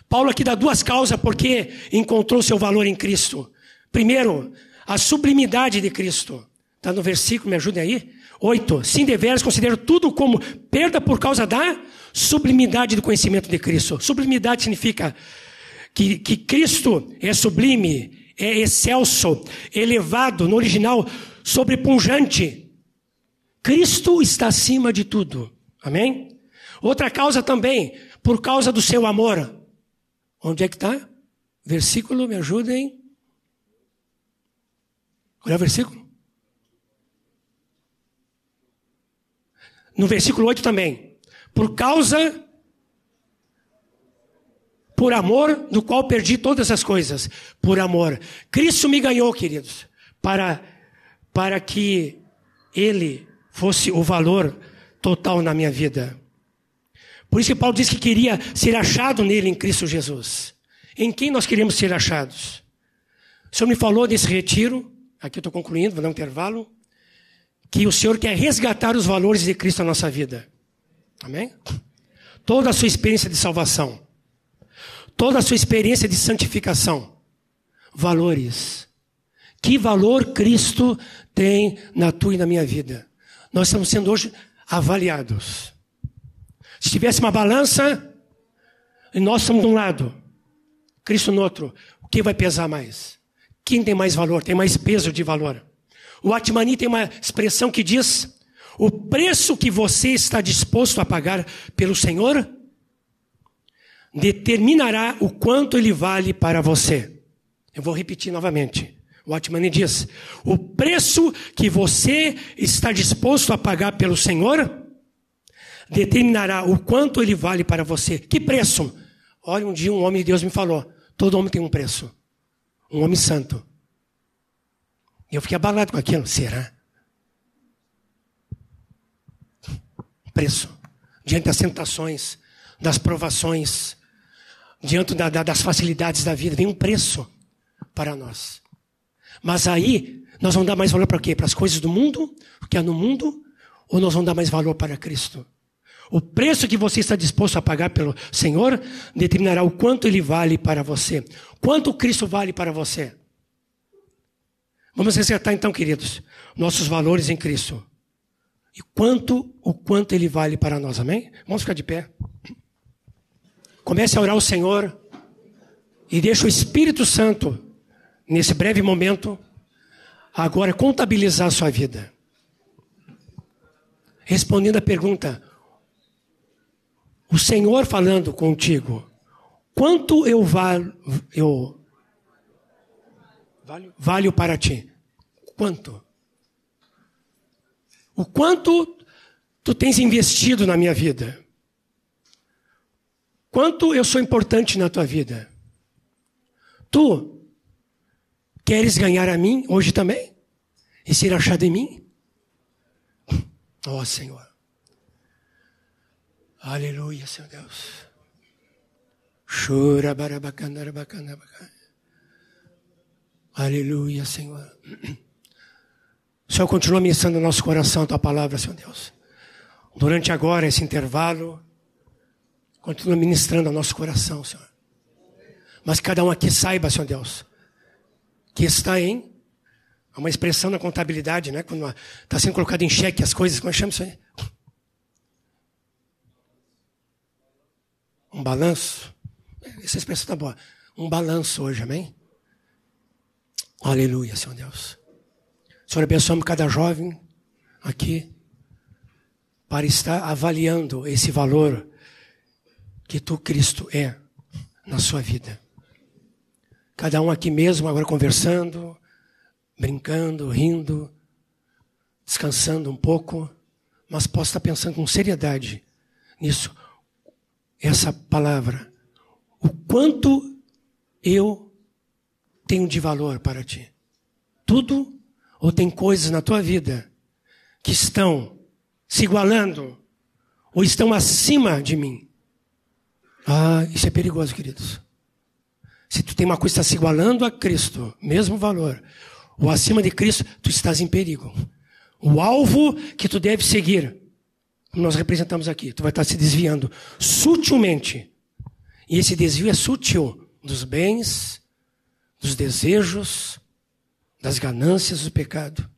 Paulo aqui dá duas causas porque encontrou seu valor em Cristo. Primeiro, a sublimidade de Cristo. Está no versículo, me ajudem aí. Oito. Sim, deveras considero tudo como perda por causa da sublimidade do conhecimento de Cristo. Sublimidade significa que, que Cristo é sublime, é excelso, elevado, no original, sobrepunjante. Cristo está acima de tudo. Amém? Outra causa também, por causa do seu amor. Onde é que está? Versículo, me ajudem. Olha o versículo. No versículo 8 também. Por causa, por amor, do qual perdi todas as coisas. Por amor. Cristo me ganhou, queridos, para, para que Ele fosse o valor total na minha vida. Por isso que Paulo disse que queria ser achado nele em Cristo Jesus. Em quem nós queremos ser achados? O Senhor me falou desse retiro, aqui eu estou concluindo, vou dar um intervalo, que o Senhor quer resgatar os valores de Cristo na nossa vida. Amém? Toda a sua experiência de salvação, toda a sua experiência de santificação, valores. Que valor Cristo tem na tua e na minha vida? Nós estamos sendo hoje avaliados. Se tivesse uma balança, e nós estamos de um lado, Cristo no outro, o que vai pesar mais? Quem tem mais valor, tem mais peso de valor? O Atmani tem uma expressão que diz: o preço que você está disposto a pagar pelo Senhor determinará o quanto ele vale para você. Eu vou repetir novamente. O Atmani diz: o preço que você está disposto a pagar pelo Senhor determinará o quanto ele vale para você. Que preço? Olha, um dia um homem de Deus me falou: todo homem tem um preço. Um homem santo. E eu fiquei abalado com aquilo. Será? Preço. Diante das tentações, das provações, diante da, da, das facilidades da vida, vem um preço para nós. Mas aí, nós vamos dar mais valor para quê? Para as coisas do mundo, o que há no mundo, ou nós vamos dar mais valor para Cristo? O preço que você está disposto a pagar pelo Senhor determinará o quanto ele vale para você. Quanto Cristo vale para você? Vamos resgatar então, queridos, nossos valores em Cristo. E quanto, o quanto ele vale para nós, amém? Vamos ficar de pé. Comece a orar ao Senhor e deixa o Espírito Santo nesse breve momento, agora contabilizar a sua vida. Respondendo a pergunta: o Senhor falando contigo, quanto eu valho, eu valho, para ti? Quanto? O quanto tu tens investido na minha vida? Quanto eu sou importante na tua vida? Tu Queres ganhar a mim hoje também? E ser achado em mim? Ó oh, Senhor. Aleluia, Senhor Deus. Chora, barabacana, barabacana, Aleluia, Senhor. O Senhor continua ministrando no nosso coração a tua palavra, Senhor Deus. Durante agora, esse intervalo, continua ministrando ao nosso coração, Senhor. Mas cada um aqui saiba, Senhor Deus, que está em uma expressão na contabilidade, né? Quando está sendo colocado em xeque as coisas, como é chama isso aí? Um balanço. Essa expressão está boa. Um balanço hoje, amém? Aleluia, Senhor Deus. Senhor, abençoe cada jovem aqui para estar avaliando esse valor que tu, Cristo, é na sua vida. Cada um aqui mesmo, agora conversando, brincando, rindo, descansando um pouco, mas possa estar pensando com seriedade nisso. Essa palavra. O quanto eu tenho de valor para ti. Tudo ou tem coisas na tua vida que estão se igualando ou estão acima de mim? Ah, isso é perigoso, queridos. Se tu tem uma coisa que está se igualando a Cristo, mesmo valor, ou acima de Cristo, tu estás em perigo. O alvo que tu deve seguir, nós representamos aqui, tu vai estar se desviando sutilmente. E esse desvio é sutil dos bens, dos desejos, das ganâncias do pecado.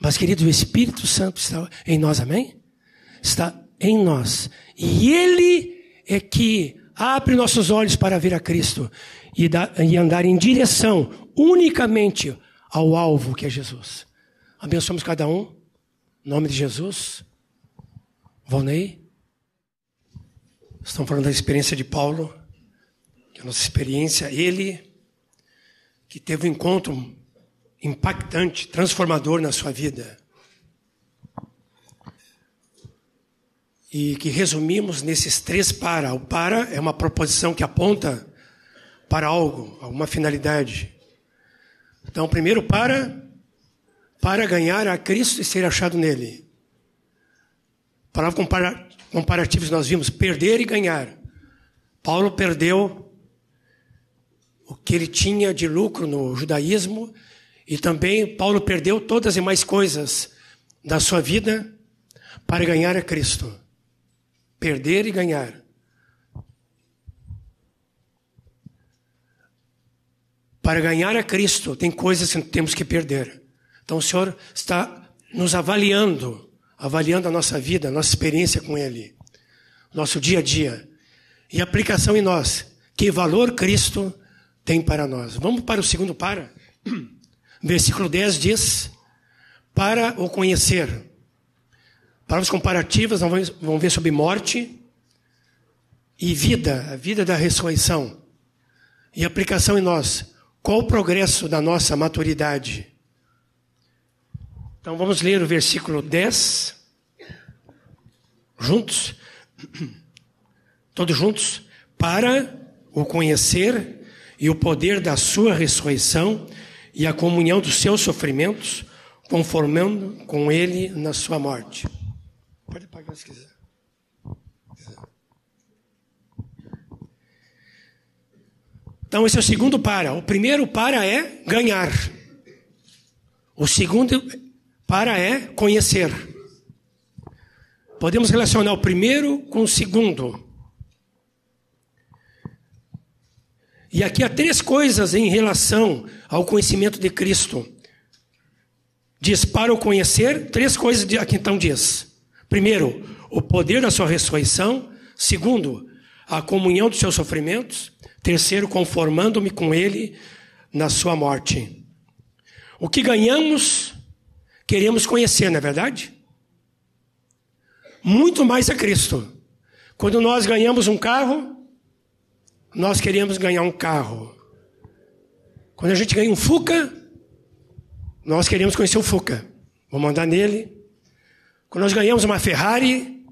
Mas, querido, o Espírito Santo está em nós, amém? Está em nós. E Ele é que abre nossos olhos para ver a Cristo e, e andar em direção unicamente ao alvo que é Jesus. Abençoamos cada um. Em nome de Jesus. Volney. Estamos falando da experiência de Paulo. Que é a nossa experiência, ele que teve um encontro impactante, transformador na sua vida. E que resumimos nesses três para. O para é uma proposição que aponta para algo, alguma finalidade. Então, primeiro para, para ganhar a Cristo e ser achado nele. Palavra comparativos nós vimos perder e ganhar. Paulo perdeu o que ele tinha de lucro no judaísmo e também Paulo perdeu todas as demais coisas da sua vida para ganhar a Cristo. Perder e ganhar. Para ganhar a Cristo, tem coisas que temos que perder. Então o Senhor está nos avaliando, avaliando a nossa vida, a nossa experiência com Ele, nosso dia a dia. E aplicação em nós. Que valor Cristo tem para nós. Vamos para o segundo para. Versículo 10 diz: Para o conhecer. Palavras comparativas, vamos ver sobre morte e vida, a vida da ressurreição. E aplicação em nós. Qual o progresso da nossa maturidade? Então vamos ler o versículo 10. Juntos. Todos juntos. Para o conhecer e o poder da sua ressurreição e a comunhão dos seus sofrimentos, conformando com ele na sua morte. Pode apagar se quiser. Então, esse é o segundo para. O primeiro para é ganhar. O segundo para é conhecer. Podemos relacionar o primeiro com o segundo. E aqui há três coisas em relação ao conhecimento de Cristo. Diz para o conhecer, três coisas aqui então diz. Primeiro, o poder da sua ressurreição. Segundo, a comunhão dos seus sofrimentos. Terceiro, conformando-me com ele na sua morte. O que ganhamos, queremos conhecer, não é verdade? Muito mais a Cristo. Quando nós ganhamos um carro, nós queríamos ganhar um carro. Quando a gente ganha um Fuca, nós queremos conhecer o Fuca. Vamos andar nele. Quando nós ganhamos uma Ferrari,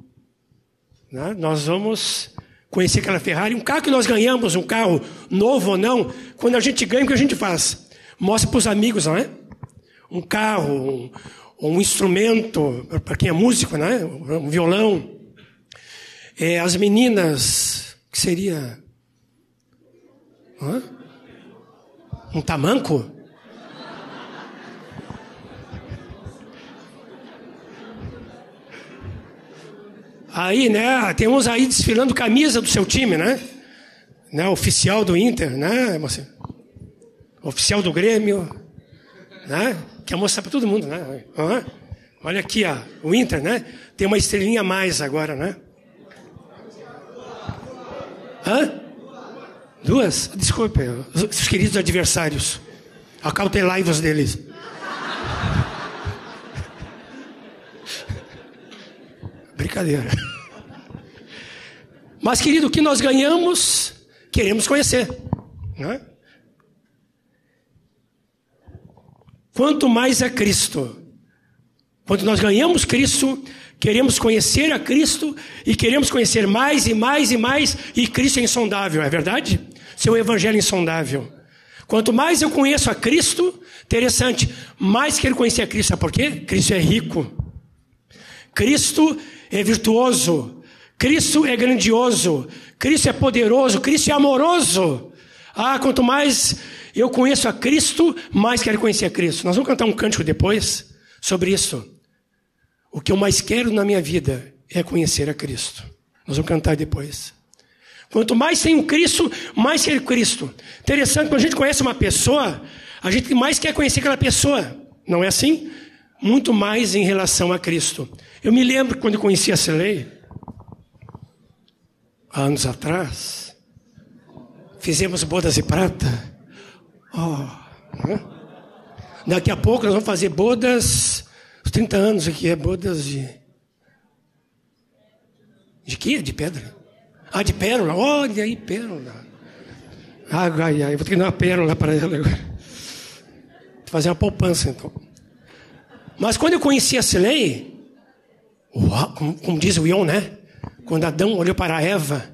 né, nós vamos conhecer aquela Ferrari. Um carro que nós ganhamos, um carro novo ou não, quando a gente ganha, o que a gente faz? Mostra para os amigos, não é? Um carro, um, um instrumento, para quem é músico, né? um violão. É, as meninas, que seria Hã? Um tamanco? Aí, né, tem uns aí desfilando camisa do seu time, né? né oficial do Inter, né? Oficial do Grêmio, né? Quer mostrar para todo mundo, né? Olha aqui, ó, o Inter, né? Tem uma estrelinha a mais agora, né? Hã? Duas? Desculpe, os queridos adversários. Acautelai-vos deles. Brincadeira. Mas, querido, o que nós ganhamos, queremos conhecer. Não é? Quanto mais é Cristo, quando nós ganhamos Cristo, queremos conhecer a Cristo e queremos conhecer mais e mais e mais, e Cristo é insondável, é verdade? Seu evangelho é insondável. Quanto mais eu conheço a Cristo, interessante, mais quero conhecer a Cristo. Sabe por quê? Cristo é rico. Cristo é virtuoso. Cristo é grandioso. Cristo é poderoso. Cristo é amoroso. Ah, quanto mais eu conheço a Cristo, mais quero conhecer a Cristo. Nós vamos cantar um cântico depois sobre isso. O que eu mais quero na minha vida é conhecer a Cristo. Nós vamos cantar depois. Quanto mais tenho Cristo, mais quero Cristo. Interessante, quando a gente conhece uma pessoa, a gente mais quer conhecer aquela pessoa. Não é assim? Muito mais em relação a Cristo. Eu me lembro quando eu conheci a Celei, há anos atrás, fizemos bodas de prata. Oh? Daqui a pouco nós vamos fazer bodas, os 30 anos aqui, é bodas de. De quê? De pedra? Ah, de pérola. Olha aí, pérola. Ai, ai, ai. Vou ter que dar uma pérola para ela agora. Vou fazer uma poupança, então. Mas quando eu conheci a Silei, como, como, diz o Ion, né? Quando Adão olhou para Eva,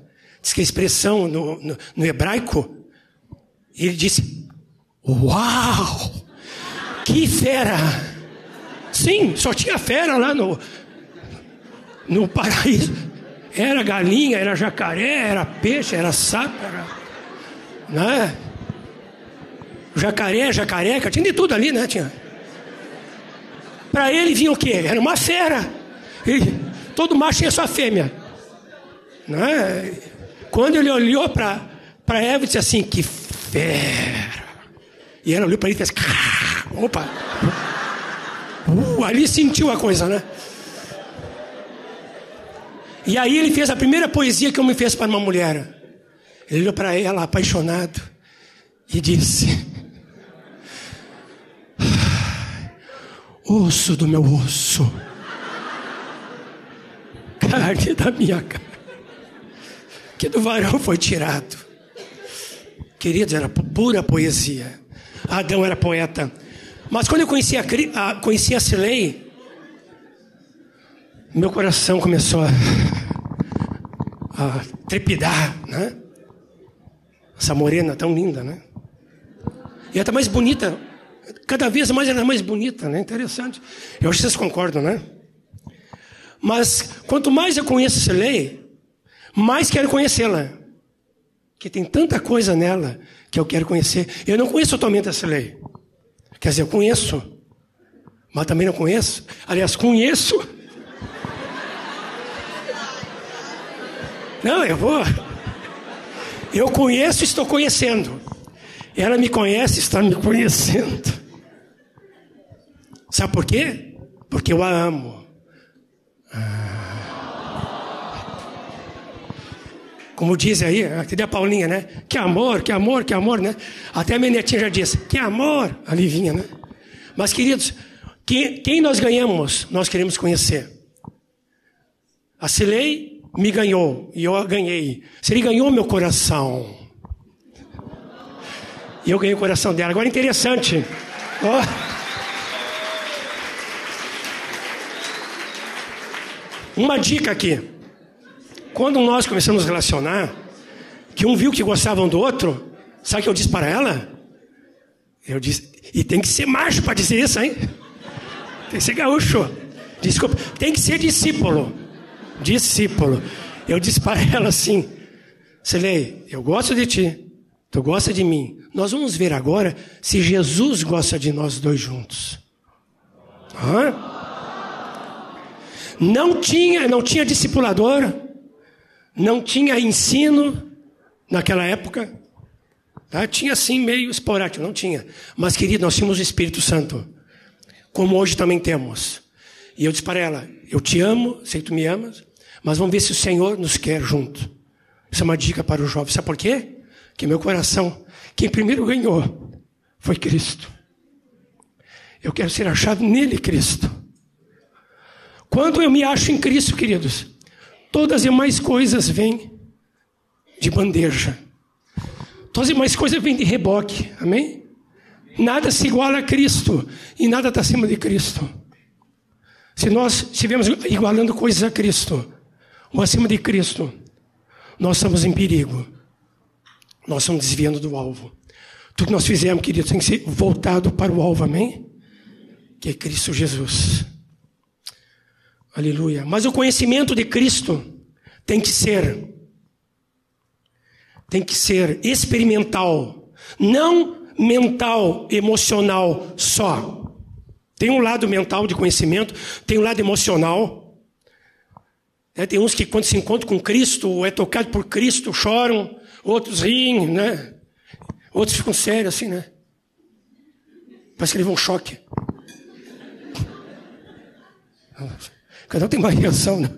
diz que a expressão no, no, no hebraico, ele disse: Uau! Que fera! Sim, só tinha fera lá no, no paraíso. Era galinha, era jacaré, era peixe, era sapo, era. Né? Jacaré, jacareca, tinha de tudo ali, né? Tinha. Para ele vinha o quê? Era uma fera. E todo macho tinha sua fêmea. Né? Quando ele olhou para Eva, disse assim: Que fera. E ela olhou para ele e fez: Opa! Uh, ali sentiu a coisa, né? E aí ele fez a primeira poesia que eu me fez para uma mulher. Ele olhou para ela apaixonado e disse: Osso do meu osso, carne da minha carne, que do varão foi tirado. Queridos, era pura poesia. Adão era poeta. Mas quando eu conheci a, a, conheci a Silei, meu coração começou a, a trepidar, né? Essa morena tão linda, né? E ela está mais bonita, cada vez mais ela é mais bonita, né? Interessante. Eu acho que vocês concordam, né? Mas quanto mais eu conheço essa lei, mais quero conhecê-la. Que tem tanta coisa nela que eu quero conhecer. Eu não conheço totalmente essa lei. Quer dizer, eu conheço, mas também não conheço. Aliás, conheço Não, eu vou. Eu conheço, estou conhecendo. Ela me conhece, está me conhecendo. Sabe por quê? Porque eu a amo. Como diz aí, cadê a Paulinha, né? Que amor, que amor, que amor, né? Até a minha netinha já disse, que amor, a Livinha, né? Mas, queridos, quem, quem nós ganhamos, nós queremos conhecer. A Cilei me ganhou e eu ganhei. Se ele ganhou meu coração. E eu ganhei o coração dela. Agora interessante. Oh. Uma dica aqui. Quando nós começamos a relacionar, que um viu que gostavam do outro, sabe o que eu disse para ela? Eu disse, e tem que ser macho para dizer isso, hein? Tem que ser gaúcho. Desculpa, tem que ser discípulo discípulo. Eu disse para ela assim: Celei, eu gosto de ti, tu gosta de mim. Nós vamos ver agora se Jesus gosta de nós dois juntos. Hã? Não tinha, não tinha discipulador, não tinha ensino naquela época. Tá? Tinha assim meio esporádico, não tinha. Mas, querido, nós tínhamos o Espírito Santo, como hoje também temos. E eu disse para ela: Eu te amo, sei que tu me amas, mas vamos ver se o Senhor nos quer junto. Isso é uma dica para o jovem. Sabe por quê? Que meu coração, quem primeiro ganhou foi Cristo. Eu quero ser achado nele, Cristo. Quando eu me acho em Cristo, queridos, Todas as demais coisas vêm de bandeja. Todas as demais coisas vêm de reboque. Amém? Nada se iguala a Cristo e nada está acima de Cristo. Se nós estivermos igualando coisas a Cristo ou acima de Cristo, nós estamos em perigo. Nós estamos desviando do alvo. Tudo que nós fizemos, queridos, tem que ser voltado para o alvo, amém? Que é Cristo Jesus. Aleluia. Mas o conhecimento de Cristo tem que ser tem que ser experimental, não mental, emocional só. Tem um lado mental de conhecimento, tem um lado emocional. É, tem uns que quando se encontram com Cristo, é tocado por Cristo, choram, outros riem, né? Outros ficam sérios assim, né? Parece que levou um choque. Cada um tem uma reação, né?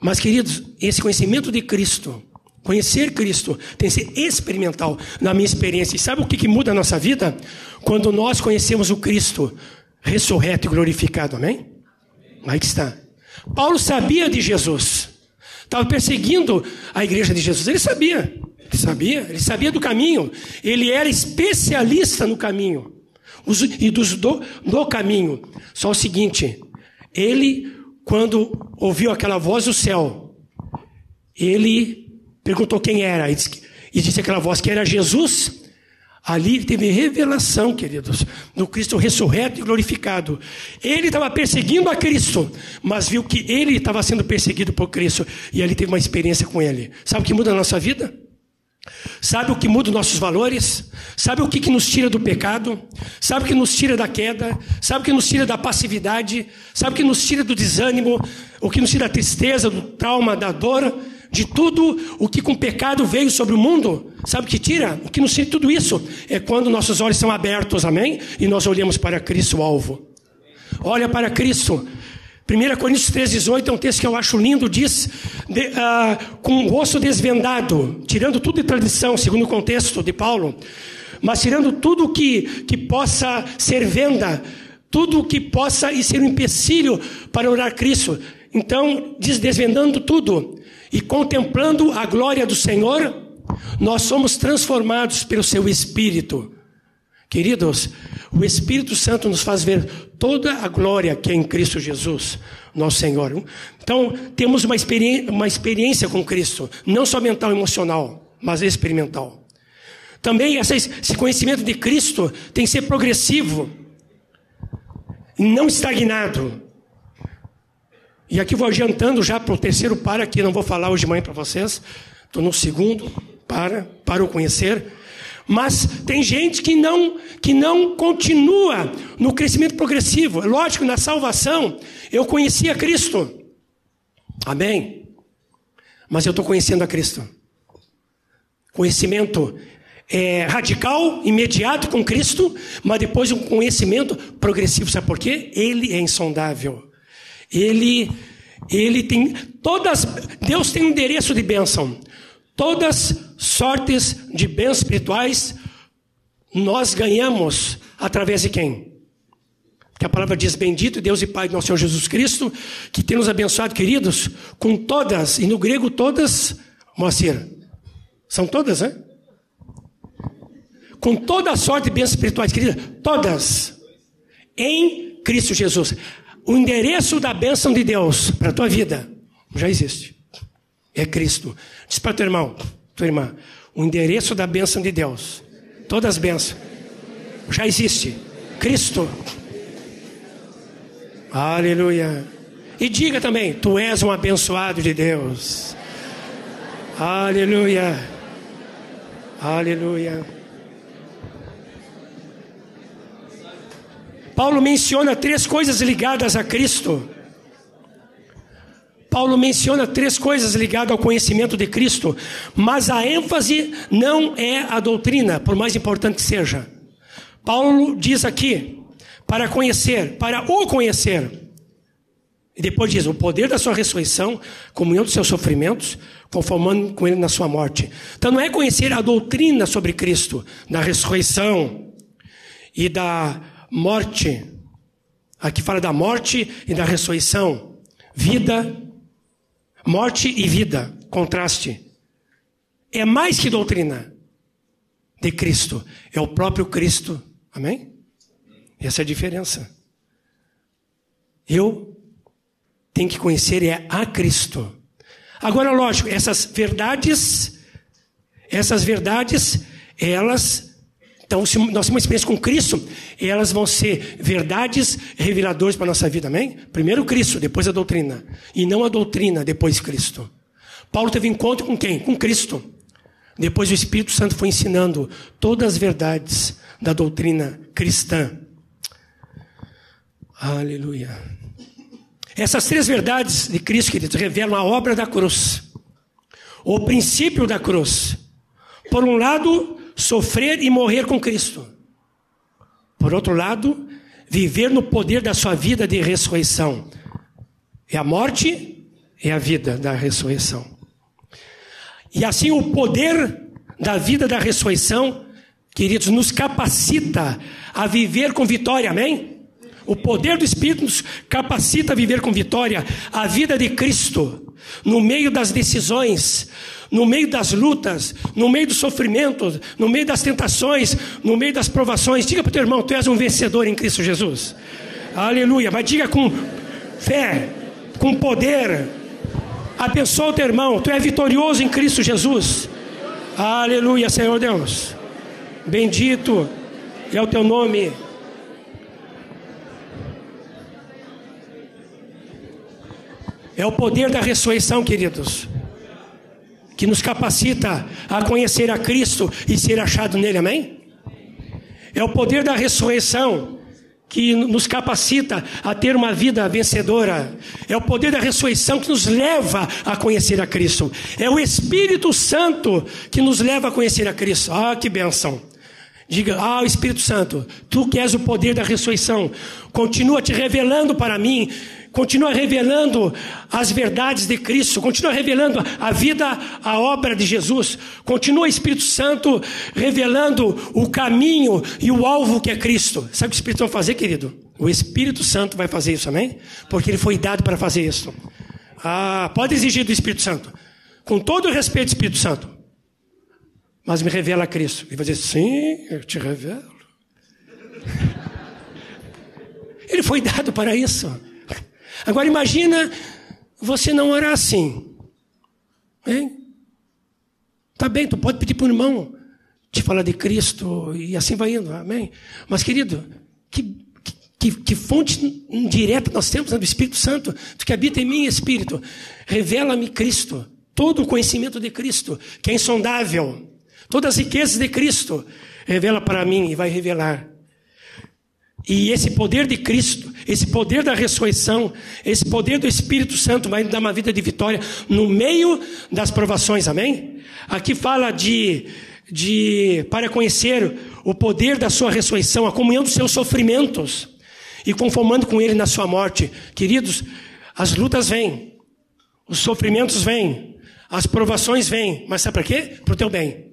Mas, queridos, esse conhecimento de Cristo, conhecer Cristo, tem que ser experimental na minha experiência. E sabe o que, que muda a nossa vida? Quando nós conhecemos o Cristo ressurreto e glorificado, amém? Aí que está. Paulo sabia de Jesus, estava perseguindo a igreja de Jesus, ele sabia, ele sabia, ele sabia do caminho, ele era especialista no caminho e dos do, do caminho. Só o seguinte, ele, quando ouviu aquela voz do céu, ele perguntou quem era, e disse, aquela voz que era Jesus. Ali teve revelação, queridos, do Cristo ressurreto e glorificado. Ele estava perseguindo a Cristo, mas viu que ele estava sendo perseguido por Cristo. E ali teve uma experiência com ele. Sabe o que muda a nossa vida? Sabe o que muda os nossos valores? Sabe o que, que nos tira do pecado? Sabe o que nos tira da queda? Sabe o que nos tira da passividade? Sabe o que nos tira do desânimo? O que nos tira da tristeza, do trauma, da dor? De tudo o que com pecado veio sobre o mundo? Sabe o que tira? O que nos tira tudo isso? É quando nossos olhos são abertos, amém? E nós olhamos para Cristo, o alvo. Olha para Cristo. 1 Coríntios 3, 18 é um texto que eu acho lindo, diz, de, uh, com o rosto desvendado, tirando tudo de tradição, segundo o contexto de Paulo, mas tirando tudo que, que possa ser venda, tudo que possa e ser um empecilho para orar Cristo. Então, diz, desvendando tudo e contemplando a glória do Senhor, nós somos transformados pelo seu Espírito. Queridos, o Espírito Santo nos faz ver toda a glória que é em Cristo Jesus, nosso Senhor. Então, temos uma experiência, uma experiência com Cristo, não só mental e emocional, mas experimental. Também esse conhecimento de Cristo tem que ser progressivo, não estagnado. E aqui vou adiantando já para o terceiro para, aqui não vou falar hoje de manhã para vocês, estou no segundo, para, para o conhecer. Mas tem gente que não, que não continua no crescimento progressivo. Lógico, na salvação, eu conhecia Cristo. Amém? Mas eu estou conhecendo a Cristo. Conhecimento é, radical, imediato com Cristo, mas depois um conhecimento progressivo. Sabe por quê? Ele é insondável. Ele, ele tem todas. Deus tem um endereço de bênção. Todas sortes de bens espirituais nós ganhamos através de quem? Que a palavra diz: Bendito Deus e Pai do nosso Senhor Jesus Cristo, que tem nos abençoado, queridos, com todas, e no grego todas, Moacir, são todas, né? Com toda a sorte de bens espirituais, queridas, todas, em Cristo Jesus. O endereço da bênção de Deus para a tua vida já existe. É Cristo. Diz para teu irmão, tua irmã, o endereço da bênção de Deus, todas as bênçãos, já existe. Cristo. Aleluia. E diga também, tu és um abençoado de Deus. Aleluia. Aleluia. Paulo menciona três coisas ligadas a Cristo Paulo menciona três coisas ligadas ao conhecimento de Cristo, mas a ênfase não é a doutrina, por mais importante que seja. Paulo diz aqui, para conhecer, para o conhecer. E depois diz, o poder da sua ressurreição, comunhão dos seus sofrimentos, conformando com ele na sua morte. Então não é conhecer a doutrina sobre Cristo, da ressurreição e da morte. Aqui fala da morte e da ressurreição. Vida morte e vida, contraste. É mais que doutrina de Cristo, é o próprio Cristo. Amém? Essa é a diferença. Eu tenho que conhecer é a Cristo. Agora, lógico, essas verdades, essas verdades, elas então, se nós temos uma experiência com Cristo, elas vão ser verdades reveladoras para a nossa vida, amém? Primeiro Cristo, depois a doutrina. E não a doutrina, depois Cristo. Paulo teve encontro com quem? Com Cristo. Depois o Espírito Santo foi ensinando todas as verdades da doutrina cristã. Aleluia. Essas três verdades de Cristo, queridos, revelam a obra da cruz, o princípio da cruz. Por um lado, sofrer e morrer com Cristo. Por outro lado, viver no poder da sua vida de ressurreição. É a morte e a vida da ressurreição. E assim o poder da vida da ressurreição, queridos, nos capacita a viver com vitória, amém? O poder do Espírito nos capacita a viver com vitória a vida de Cristo, no meio das decisões, no meio das lutas, no meio dos sofrimentos, no meio das tentações, no meio das provações. Diga para o teu irmão: tu és um vencedor em Cristo Jesus. Aleluia. Mas diga com fé, com poder. Abençoa o teu irmão: tu és vitorioso em Cristo Jesus. Aleluia, Senhor Deus. Bendito é o teu nome. É o poder da ressurreição, queridos que nos capacita a conhecer a Cristo e ser achado nele, amém? É o poder da ressurreição que nos capacita a ter uma vida vencedora. É o poder da ressurreição que nos leva a conhecer a Cristo. É o Espírito Santo que nos leva a conhecer a Cristo. Ah, que bênção! Diga, ah, Espírito Santo, tu que és o poder da ressurreição, continua te revelando para mim continua revelando as verdades de Cristo, continua revelando a vida, a obra de Jesus, continua Espírito Santo revelando o caminho e o alvo que é Cristo. Sabe o que o Espírito vai fazer, querido? O Espírito Santo vai fazer isso, amém? Porque ele foi dado para fazer isso. Ah, pode exigir do Espírito Santo, com todo o respeito Espírito Santo, mas me revela a Cristo. Ele vai dizer: sim, eu te revelo. Ele foi dado para isso. Agora imagina você não orar assim. Hein? Tá bem, tu pode pedir para o irmão te falar de Cristo e assim vai indo, amém? Mas querido, que, que, que fonte direta nós temos do Espírito Santo, tu que habita em mim, Espírito, revela-me Cristo, todo o conhecimento de Cristo, que é insondável, todas as riquezas de Cristo, revela para mim e vai revelar. E esse poder de Cristo, esse poder da ressurreição, esse poder do Espírito Santo vai dar uma vida de vitória no meio das provações, amém? Aqui fala de, de para conhecer o poder da sua ressurreição, a comunhão dos seus sofrimentos e conformando com ele na sua morte. Queridos, as lutas vêm, os sofrimentos vêm, as provações vêm, mas sabe para quê? Para o teu bem.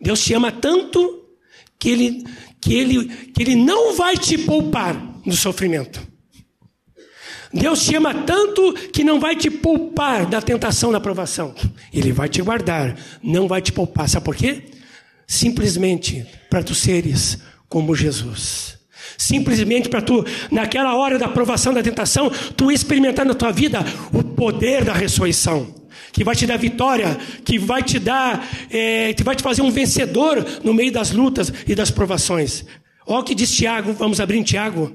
Deus te ama tanto que ele que ele, que ele não vai te poupar do sofrimento. Deus te ama tanto que não vai te poupar da tentação da provação. Ele vai te guardar, não vai te poupar. Sabe por quê? Simplesmente para tu seres como Jesus. Simplesmente para tu, naquela hora da provação, da tentação, tu experimentar na tua vida o poder da ressurreição que vai te dar vitória, que vai te dar, é, que vai te fazer um vencedor no meio das lutas e das provações. Olha o que diz Tiago, vamos abrir em Tiago.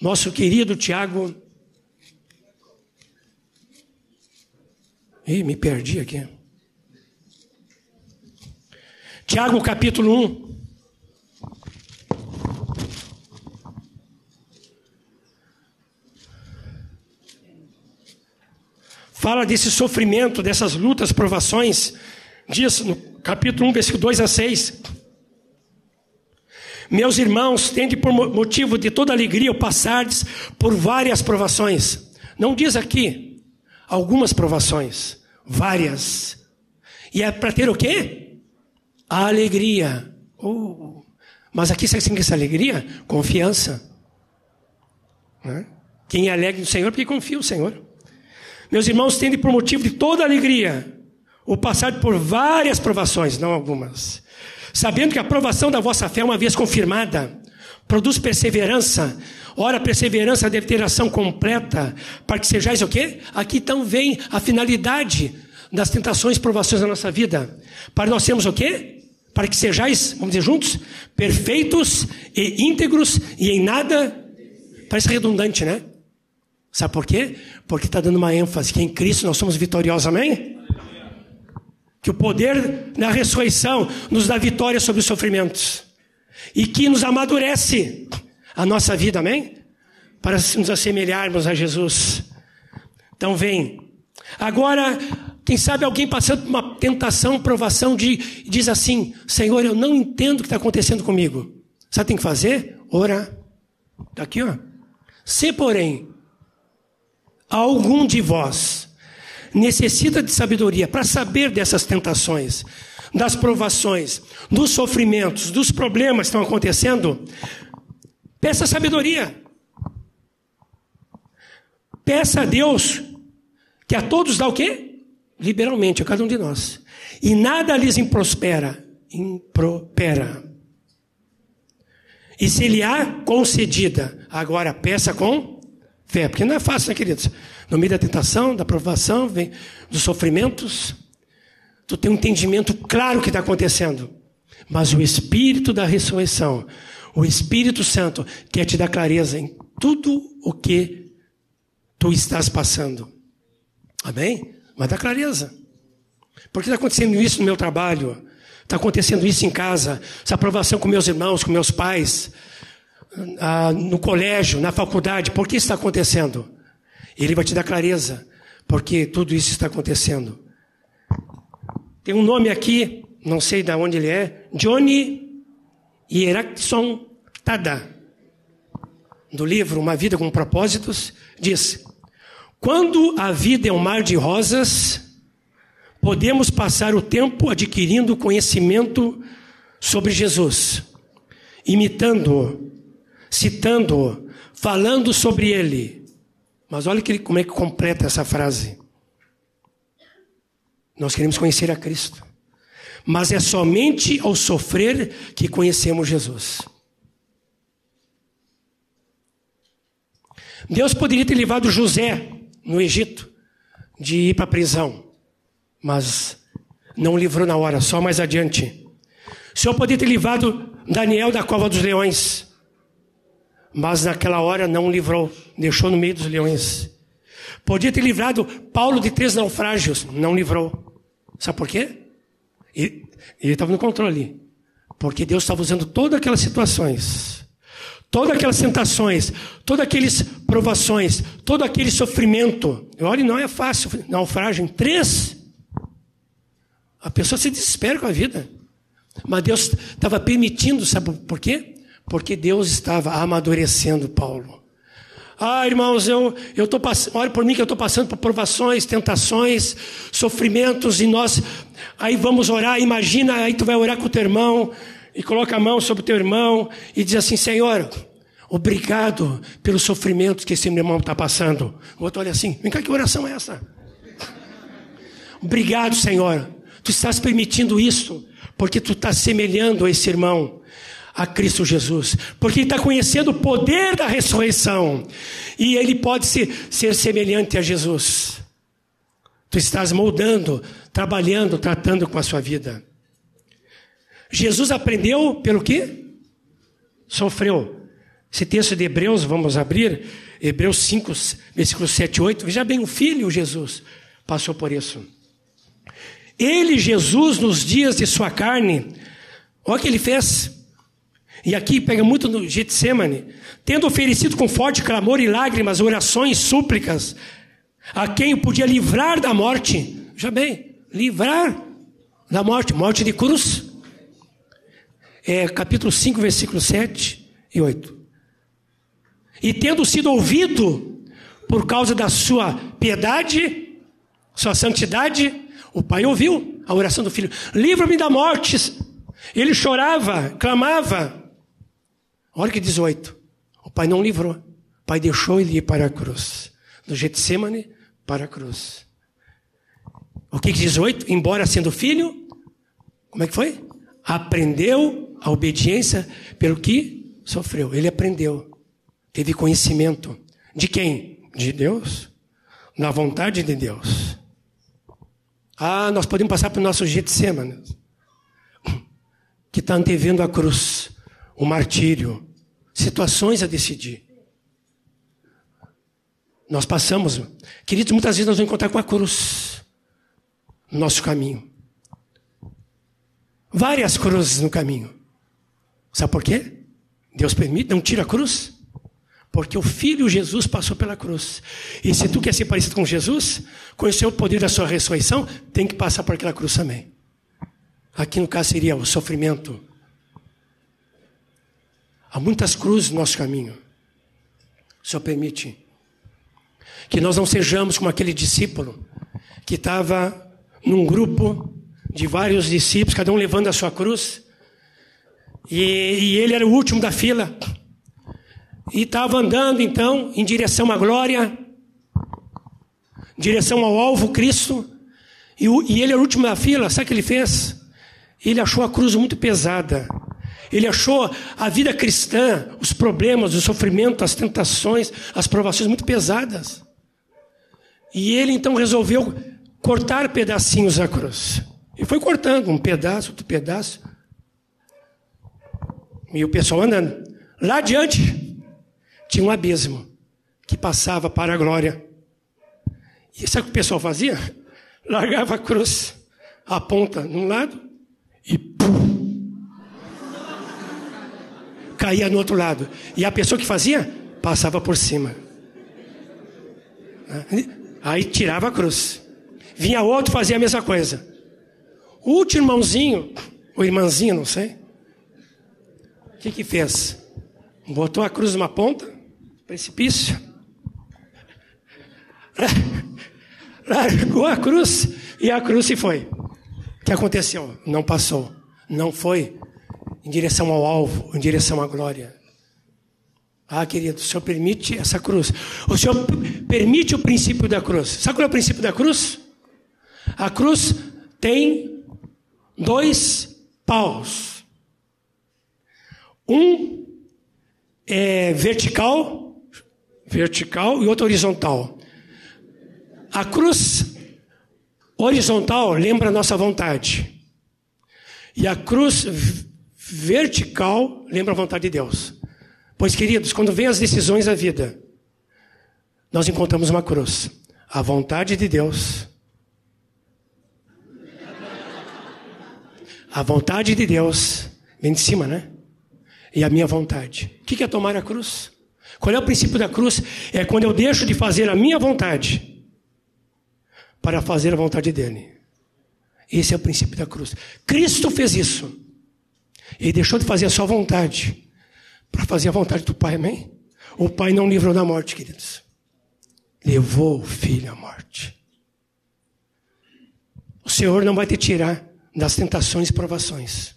Nosso querido Tiago. Ih, me perdi aqui. Tiago capítulo 1. Fala desse sofrimento, dessas lutas, provações, diz no capítulo 1, versículo 2 a 6. Meus irmãos, tende por motivo de toda alegria o passardes por várias provações. Não diz aqui algumas provações, várias. E é para ter o quê? A alegria. Oh. Mas aqui você tem essa alegria? Confiança. Né? Quem é alegre no Senhor, porque confia no Senhor. Meus irmãos, tende por motivo de toda alegria o passar por várias provações, não algumas. Sabendo que a provação da vossa fé, uma vez confirmada, produz perseverança. Ora, a perseverança deve ter ação completa, para que sejais o quê? Aqui então vem a finalidade das tentações e provações da nossa vida. Para nós sermos o quê? Para que sejais, vamos dizer juntos, perfeitos e íntegros e em nada. Parece redundante, né? Sabe por quê? Porque está dando uma ênfase que em Cristo nós somos vitoriosos, amém? Que o poder da ressurreição nos dá vitória sobre os sofrimentos e que nos amadurece a nossa vida, amém? Para nos assemelharmos a Jesus. Então vem. Agora, quem sabe alguém passando por uma tentação, provação, de, diz assim: Senhor, eu não entendo o que está acontecendo comigo. Sabe o que tem que fazer? Orar. Está aqui, ó. Se, porém, algum de vós necessita de sabedoria para saber dessas tentações, das provações, dos sofrimentos, dos problemas que estão acontecendo, peça sabedoria. Peça a Deus que a todos dá o quê? Liberalmente, a cada um de nós. E nada lhes improspera, impropera. E se lhe há concedida, agora peça com fé, porque não é fácil, né, queridos? No meio da tentação, da provação, vem dos sofrimentos, tu tem um entendimento claro do que está acontecendo. Mas o Espírito da ressurreição, o Espírito Santo, quer te dar clareza em tudo o que tu estás passando. Amém? Mas dá clareza. Por que está acontecendo isso no meu trabalho? Está acontecendo isso em casa? Essa aprovação com meus irmãos, com meus pais, ah, no colégio, na faculdade. Por que está acontecendo? Ele vai te dar clareza. Porque tudo isso está acontecendo. Tem um nome aqui, não sei de onde ele é, Johnny Hierakson Tada, do livro Uma Vida com Propósitos, diz: Quando a vida é um mar de rosas, podemos passar o tempo adquirindo conhecimento sobre Jesus, imitando-o, citando-o, falando sobre ele. Mas olha como é que completa essa frase. Nós queremos conhecer a Cristo. Mas é somente ao sofrer que conhecemos Jesus. Deus poderia ter levado José no Egito de ir para a prisão, mas não livrou na hora, só mais adiante. O Senhor poderia ter levado Daniel da cova dos leões, mas naquela hora não livrou, deixou no meio dos leões. Podia ter livrado Paulo de três naufrágios, não livrou. Sabe por quê? Ele estava no controle. Porque Deus estava usando todas aquelas situações, todas aquelas tentações, todas aquelas provações, todo aquele sofrimento. Olha, não é fácil. Naufrágio em três. A pessoa se desespera com a vida. Mas Deus estava permitindo, sabe por quê? Porque Deus estava amadurecendo Paulo. Ah, irmãos, eu eu tô passando, olha por mim que eu estou passando por provações, tentações, sofrimentos e nós aí vamos orar. Imagina, aí tu vai orar com o teu irmão e coloca a mão sobre o teu irmão e diz assim, Senhor, obrigado pelos sofrimentos que esse meu irmão está passando. O outro olha assim, vem cá, que oração é essa? Obrigado, Senhor. Tu estás permitindo isso porque tu estás semelhando a esse irmão a Cristo Jesus, porque ele está conhecendo o poder da ressurreição e ele pode ser, ser semelhante a Jesus. Tu estás moldando, trabalhando, tratando com a sua vida. Jesus aprendeu pelo quê? Sofreu. Esse texto de Hebreus, vamos abrir, Hebreus 5, versículos 7 e 8. Veja bem, o Filho Jesus passou por isso. Ele, Jesus, nos dias de sua carne, olha o que ele fez. E aqui pega muito no Getsemane, tendo oferecido com forte clamor e lágrimas, orações, súplicas, a quem o podia livrar da morte. Já bem, livrar da morte, morte de cruz. É, capítulo 5, versículos 7 e 8. E tendo sido ouvido por causa da sua piedade, sua santidade, o pai ouviu a oração do filho: livra-me da morte. Ele chorava, clamava, Olha que 18. O pai não livrou. O pai deixou ele ir para a cruz. Do Getsemane para a cruz. O que, que diz oito? Embora sendo filho, como é que foi? Aprendeu a obediência pelo que sofreu. Ele aprendeu. Teve conhecimento. De quem? De Deus. Na vontade de Deus. Ah, nós podemos passar para o nosso Getsemane, que está antevendo a cruz, o martírio, situações a decidir. Nós passamos, queridos, muitas vezes nós vamos encontrar com a cruz no nosso caminho. Várias cruzes no caminho. Sabe por quê? Deus permite, não tira a cruz. Porque o Filho Jesus passou pela cruz. E se tu quer ser parecido com Jesus, conhecer o poder da sua ressurreição, tem que passar por aquela cruz também. Aqui no caso seria o sofrimento. Há muitas cruzes no nosso caminho. O Senhor permite que nós não sejamos como aquele discípulo que estava num grupo de vários discípulos, cada um levando a sua cruz, e, e ele era o último da fila. E estava andando então em direção à glória, em direção ao alvo Cristo, e, e ele era o último da fila, sabe o que ele fez? Ele achou a cruz muito pesada. Ele achou a vida cristã, os problemas, o sofrimento, as tentações, as provações muito pesadas. E ele então resolveu cortar pedacinhos da cruz. E foi cortando um pedaço, outro pedaço. E o pessoal andando. Lá adiante tinha um abismo que passava para a glória. E sabe o que o pessoal fazia? Largava a cruz, a ponta num lado e pum, caía no outro lado. E a pessoa que fazia passava por cima. Aí tirava a cruz. Vinha outro fazia a mesma coisa. O último irmãozinho, ou irmãzinha, não sei, o que que fez? Botou a cruz numa ponta, precipício, largou a cruz e a cruz se foi. O que aconteceu? Não passou, não foi em direção ao alvo, em direção à glória. Ah, querido, o Senhor permite essa cruz. O Senhor permite o princípio da cruz. Sabe qual é o princípio da cruz? A cruz tem dois paus. Um é vertical, vertical e outro horizontal. A cruz horizontal lembra a nossa vontade. E a cruz vertical lembra a vontade de Deus. Pois, queridos, quando vem as decisões da vida, nós encontramos uma cruz. A vontade de Deus. A vontade de Deus vem de cima, né? E a minha vontade. O que é tomar a cruz? Qual é o princípio da cruz? É quando eu deixo de fazer a minha vontade para fazer a vontade dele. Esse é o princípio da cruz. Cristo fez isso. Ele deixou de fazer a sua vontade para fazer a vontade do Pai, amém? O Pai não livrou da morte, queridos. Levou o filho à morte. O Senhor não vai te tirar das tentações e provações,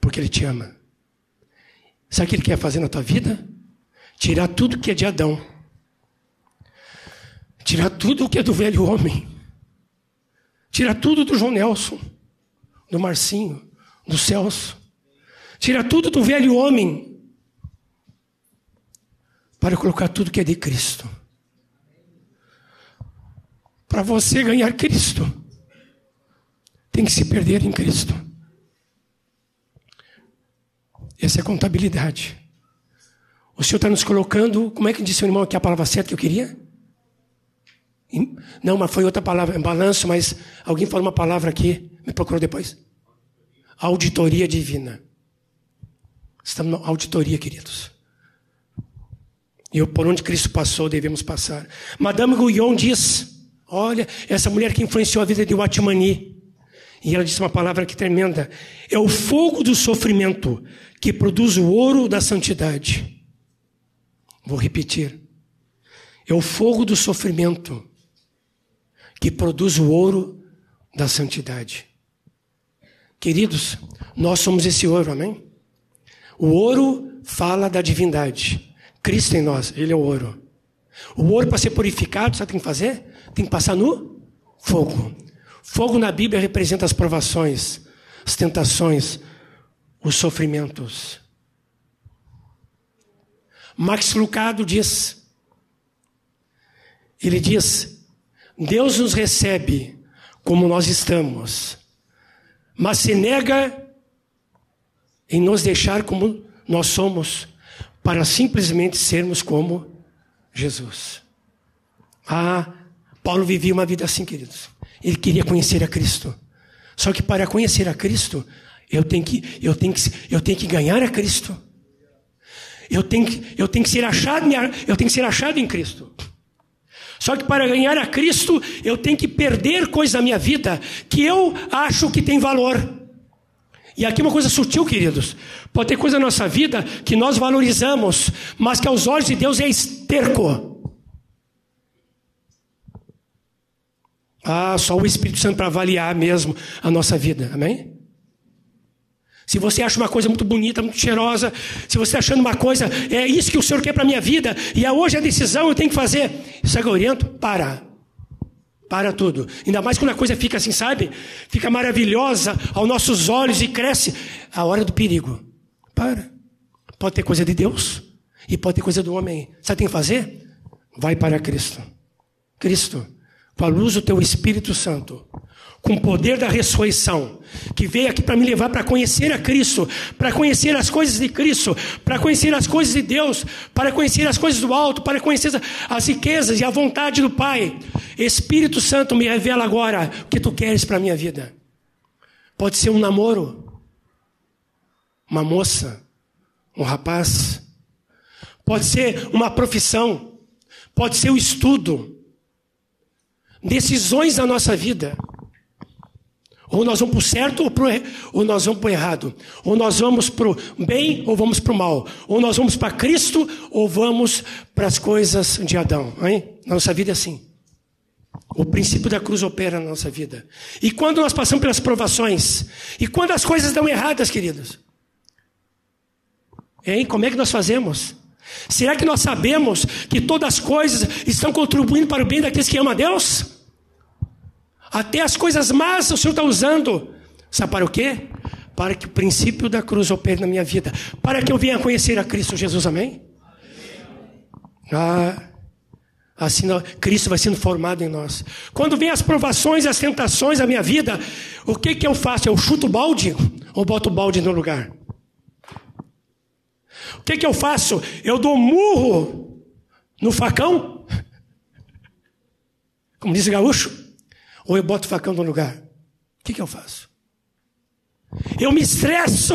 porque Ele te ama. Sabe o que Ele quer fazer na tua vida? Tirar tudo que é de Adão, tirar tudo que é do velho homem, tirar tudo do João Nelson, do Marcinho, do Celso, tirar tudo do velho homem para colocar tudo que é de Cristo. Para você ganhar Cristo, tem que se perder em Cristo. Essa é contabilidade. O Senhor está nos colocando, como é que disse o irmão aqui a palavra certa que eu queria? Não, mas foi outra palavra, balanço, mas alguém falou uma palavra aqui, me procurou depois. Auditoria divina. Estamos na auditoria, queridos. E por onde Cristo passou, devemos passar. Madame Guyon diz: Olha, essa mulher que influenciou a vida de Watmani. E ela disse uma palavra que tremenda: É o fogo do sofrimento que produz o ouro da santidade. Vou repetir. É o fogo do sofrimento que produz o ouro da santidade. Queridos, nós somos esse ouro, amém? O ouro fala da divindade. Cristo em nós, Ele é o ouro. O ouro, para ser purificado, sabe o que tem que fazer? Tem que passar no fogo. Fogo na Bíblia representa as provações, as tentações, os sofrimentos. Max Lucado diz: ele diz, Deus nos recebe como nós estamos, mas se nega em nos deixar como nós somos, para simplesmente sermos como Jesus. Ah, Paulo vivia uma vida assim, queridos. Ele queria conhecer a Cristo. Só que para conhecer a Cristo, eu tenho que, eu tenho que, eu tenho que ganhar a Cristo. Eu tenho que, eu tenho que ser achado, eu tenho que ser achado em Cristo. Só que para ganhar a Cristo, eu tenho que perder coisas da minha vida que eu acho que tem valor. E aqui uma coisa sutil, queridos. Pode ter coisa na nossa vida que nós valorizamos, mas que aos olhos de Deus é esterco. Ah, só o Espírito Santo para avaliar mesmo a nossa vida. Amém? Se você acha uma coisa muito bonita, muito cheirosa, se você está achando uma coisa, é isso que o Senhor quer para a minha vida, e é hoje a decisão eu tenho que fazer. Isso é oriento? Para. Para tudo. Ainda mais quando a coisa fica assim, sabe? Fica maravilhosa aos nossos olhos e cresce. A hora do perigo. Para. Pode ter coisa de Deus e pode ter coisa do homem. Sabe o que tem que fazer? Vai para Cristo. Cristo, com a luz do teu Espírito Santo, com o poder da ressurreição, que veio aqui para me levar para conhecer a Cristo, para conhecer as coisas de Cristo, para conhecer as coisas de Deus, para conhecer as coisas do alto, para conhecer as riquezas e a vontade do Pai. Espírito Santo me revela agora o que tu queres para a minha vida. Pode ser um namoro, uma moça, um rapaz, pode ser uma profissão, pode ser o estudo, decisões da nossa vida. Ou nós vamos para o certo ou, pro, ou nós vamos para o errado. Ou nós vamos para o bem ou vamos para o mal. Ou nós vamos para Cristo ou vamos para as coisas de Adão. Hein? Nossa vida é assim. O princípio da cruz opera na nossa vida. E quando nós passamos pelas provações, e quando as coisas dão erradas, queridos, hein? como é que nós fazemos? Será que nós sabemos que todas as coisas estão contribuindo para o bem daqueles que amam a Deus? Até as coisas más o Senhor está usando. Sabe para o quê? Para que o princípio da cruz opere na minha vida. Para que eu venha conhecer a Cristo Jesus, amém? Ah, assim Cristo vai sendo formado em nós. Quando vem as provações e as tentações na minha vida, o que, que eu faço? Eu chuto o balde ou boto o balde no lugar? O que, que eu faço? Eu dou murro no facão? Como diz o gaúcho? Ou eu boto o facão no lugar? O que, que eu faço? Eu me estresso.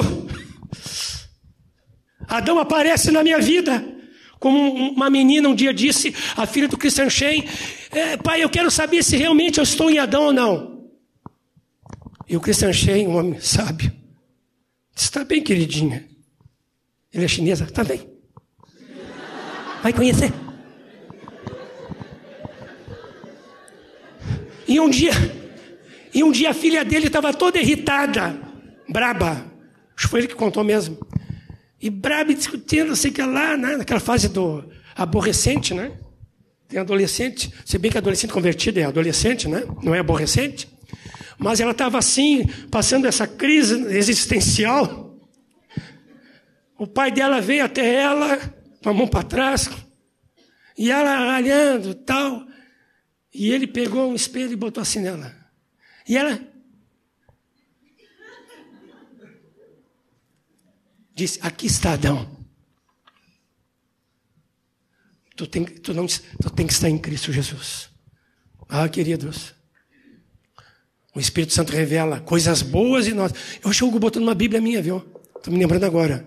Adão aparece na minha vida. Como uma menina um dia disse, a filha do Christian Shein, é, pai, eu quero saber se realmente eu estou em Adão ou não. E o Christian Shein, um homem sábio, disse, está bem, queridinha. Ele é chinesa, está bem. Vai conhecer. E um dia, e um dia a filha dele estava toda irritada, braba. Acho que foi ele que contou mesmo. E braba discutindo, sei que lá, né, naquela fase do aborrecente, né? Tem adolescente, se bem que adolescente convertido é adolescente, né? Não é aborrecente. Mas ela estava assim, passando essa crise existencial. O pai dela veio até ela, com a mão para trás, e ela olhando tal. E ele pegou um espelho e botou assim nela. E ela disse: Aqui está Adão. Tu tem, tu, não, tu tem que estar em Cristo Jesus. Ah, queridos. O Espírito Santo revela coisas boas e nós. Eu jogo botando uma Bíblia minha, viu? Estou me lembrando agora.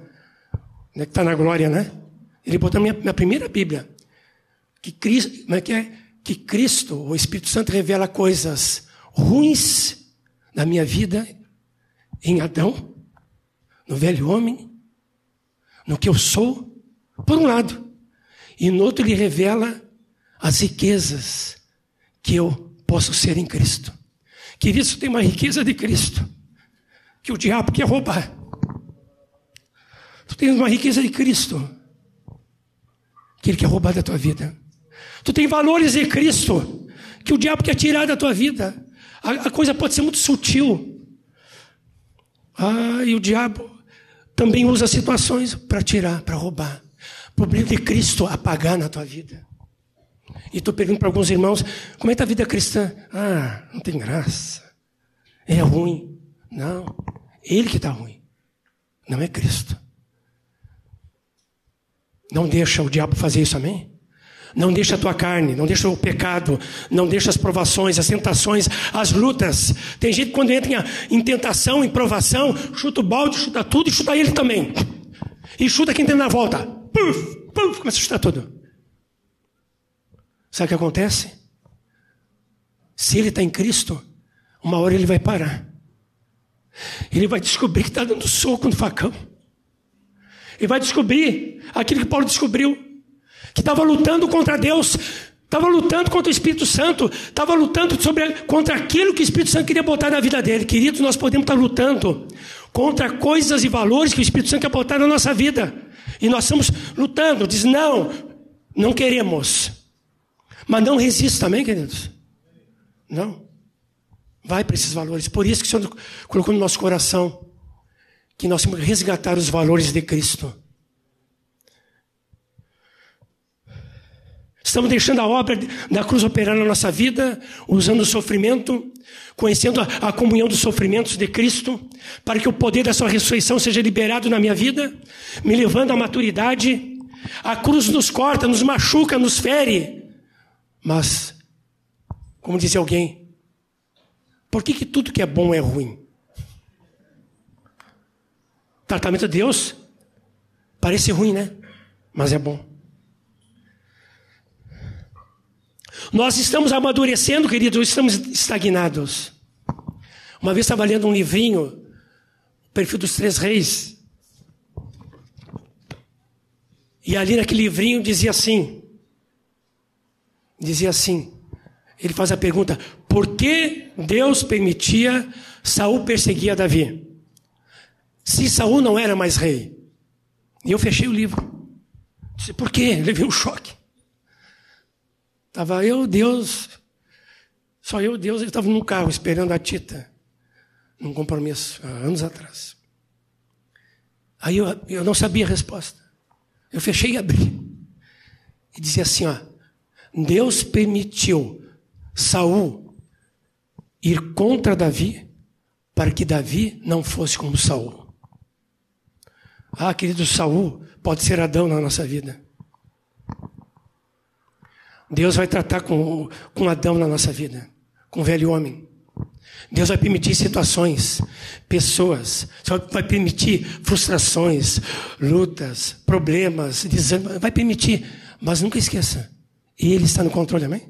Onde é que está na glória, né? Ele botou minha, minha primeira Bíblia. Que Cristo. Como é que é? Que Cristo, o Espírito Santo, revela coisas ruins na minha vida em Adão, no velho homem, no que eu sou, por um lado, e no outro ele revela as riquezas que eu posso ser em Cristo. Que isso tem uma riqueza de Cristo que o diabo quer roubar. Tu tens uma riqueza de Cristo. que ele quer roubar da tua vida. Tu tem valores em Cristo que o diabo quer tirar da tua vida. A, a coisa pode ser muito sutil. Ah, e o diabo também usa situações para tirar, para roubar. O problema de Cristo apagar na tua vida. E tu pergunta para alguns irmãos, como é que tá a vida cristã? Ah, não tem graça. É ruim. Não, ele que está ruim. Não é Cristo. Não deixa o diabo fazer isso, amém? Não deixa a tua carne, não deixa o pecado, não deixa as provações, as tentações, as lutas. Tem gente que quando entra em tentação, em provação, chuta o balde, chuta tudo e chuta ele também. E chuta quem tem na volta. Puf, puf, começa a chutar tudo. Sabe o que acontece? Se ele está em Cristo, uma hora ele vai parar. Ele vai descobrir que está dando soco no facão. Ele vai descobrir aquilo que Paulo descobriu: que estava lutando contra Deus, estava lutando contra o Espírito Santo, estava lutando sobre, contra aquilo que o Espírito Santo queria botar na vida dele. Queridos, nós podemos estar lutando contra coisas e valores que o Espírito Santo quer botar na nossa vida. E nós estamos lutando, diz: não, não queremos. Mas não resista, amém, queridos? Não. Vai para esses valores. Por isso que o Senhor colocou no nosso coração que nós temos que resgatar os valores de Cristo. Estamos deixando a obra da cruz operar na nossa vida, usando o sofrimento, conhecendo a, comunhão dos sofrimentos de Cristo, para que o poder da sua ressurreição seja liberado na minha vida, me levando à maturidade. A cruz nos corta, nos machuca, nos fere. Mas, como dizia alguém, por que, que tudo que é bom é ruim? Tratamento de Deus parece ruim, né? Mas é bom. Nós estamos amadurecendo, queridos, estamos estagnados. Uma vez estava lendo um livrinho, o perfil dos três reis. E ali naquele livrinho dizia assim: dizia assim: ele faz a pergunta, por que Deus permitia Saul perseguir Davi? Se Saul não era mais rei. E eu fechei o livro. Disse, por quê? Levei um choque. Estava eu, Deus, só eu, Deus, eu estava num carro esperando a Tita, num compromisso, há anos atrás. Aí eu, eu não sabia a resposta. Eu fechei e abri. E dizia assim, ó, Deus permitiu Saul ir contra Davi para que Davi não fosse como Saul. Ah, querido Saul, pode ser Adão na nossa vida. Deus vai tratar com, com Adão na nossa vida, com o velho homem. Deus vai permitir situações, pessoas, vai permitir frustrações, lutas, problemas, desânimo, vai permitir, mas nunca esqueça, Ele está no controle, amém?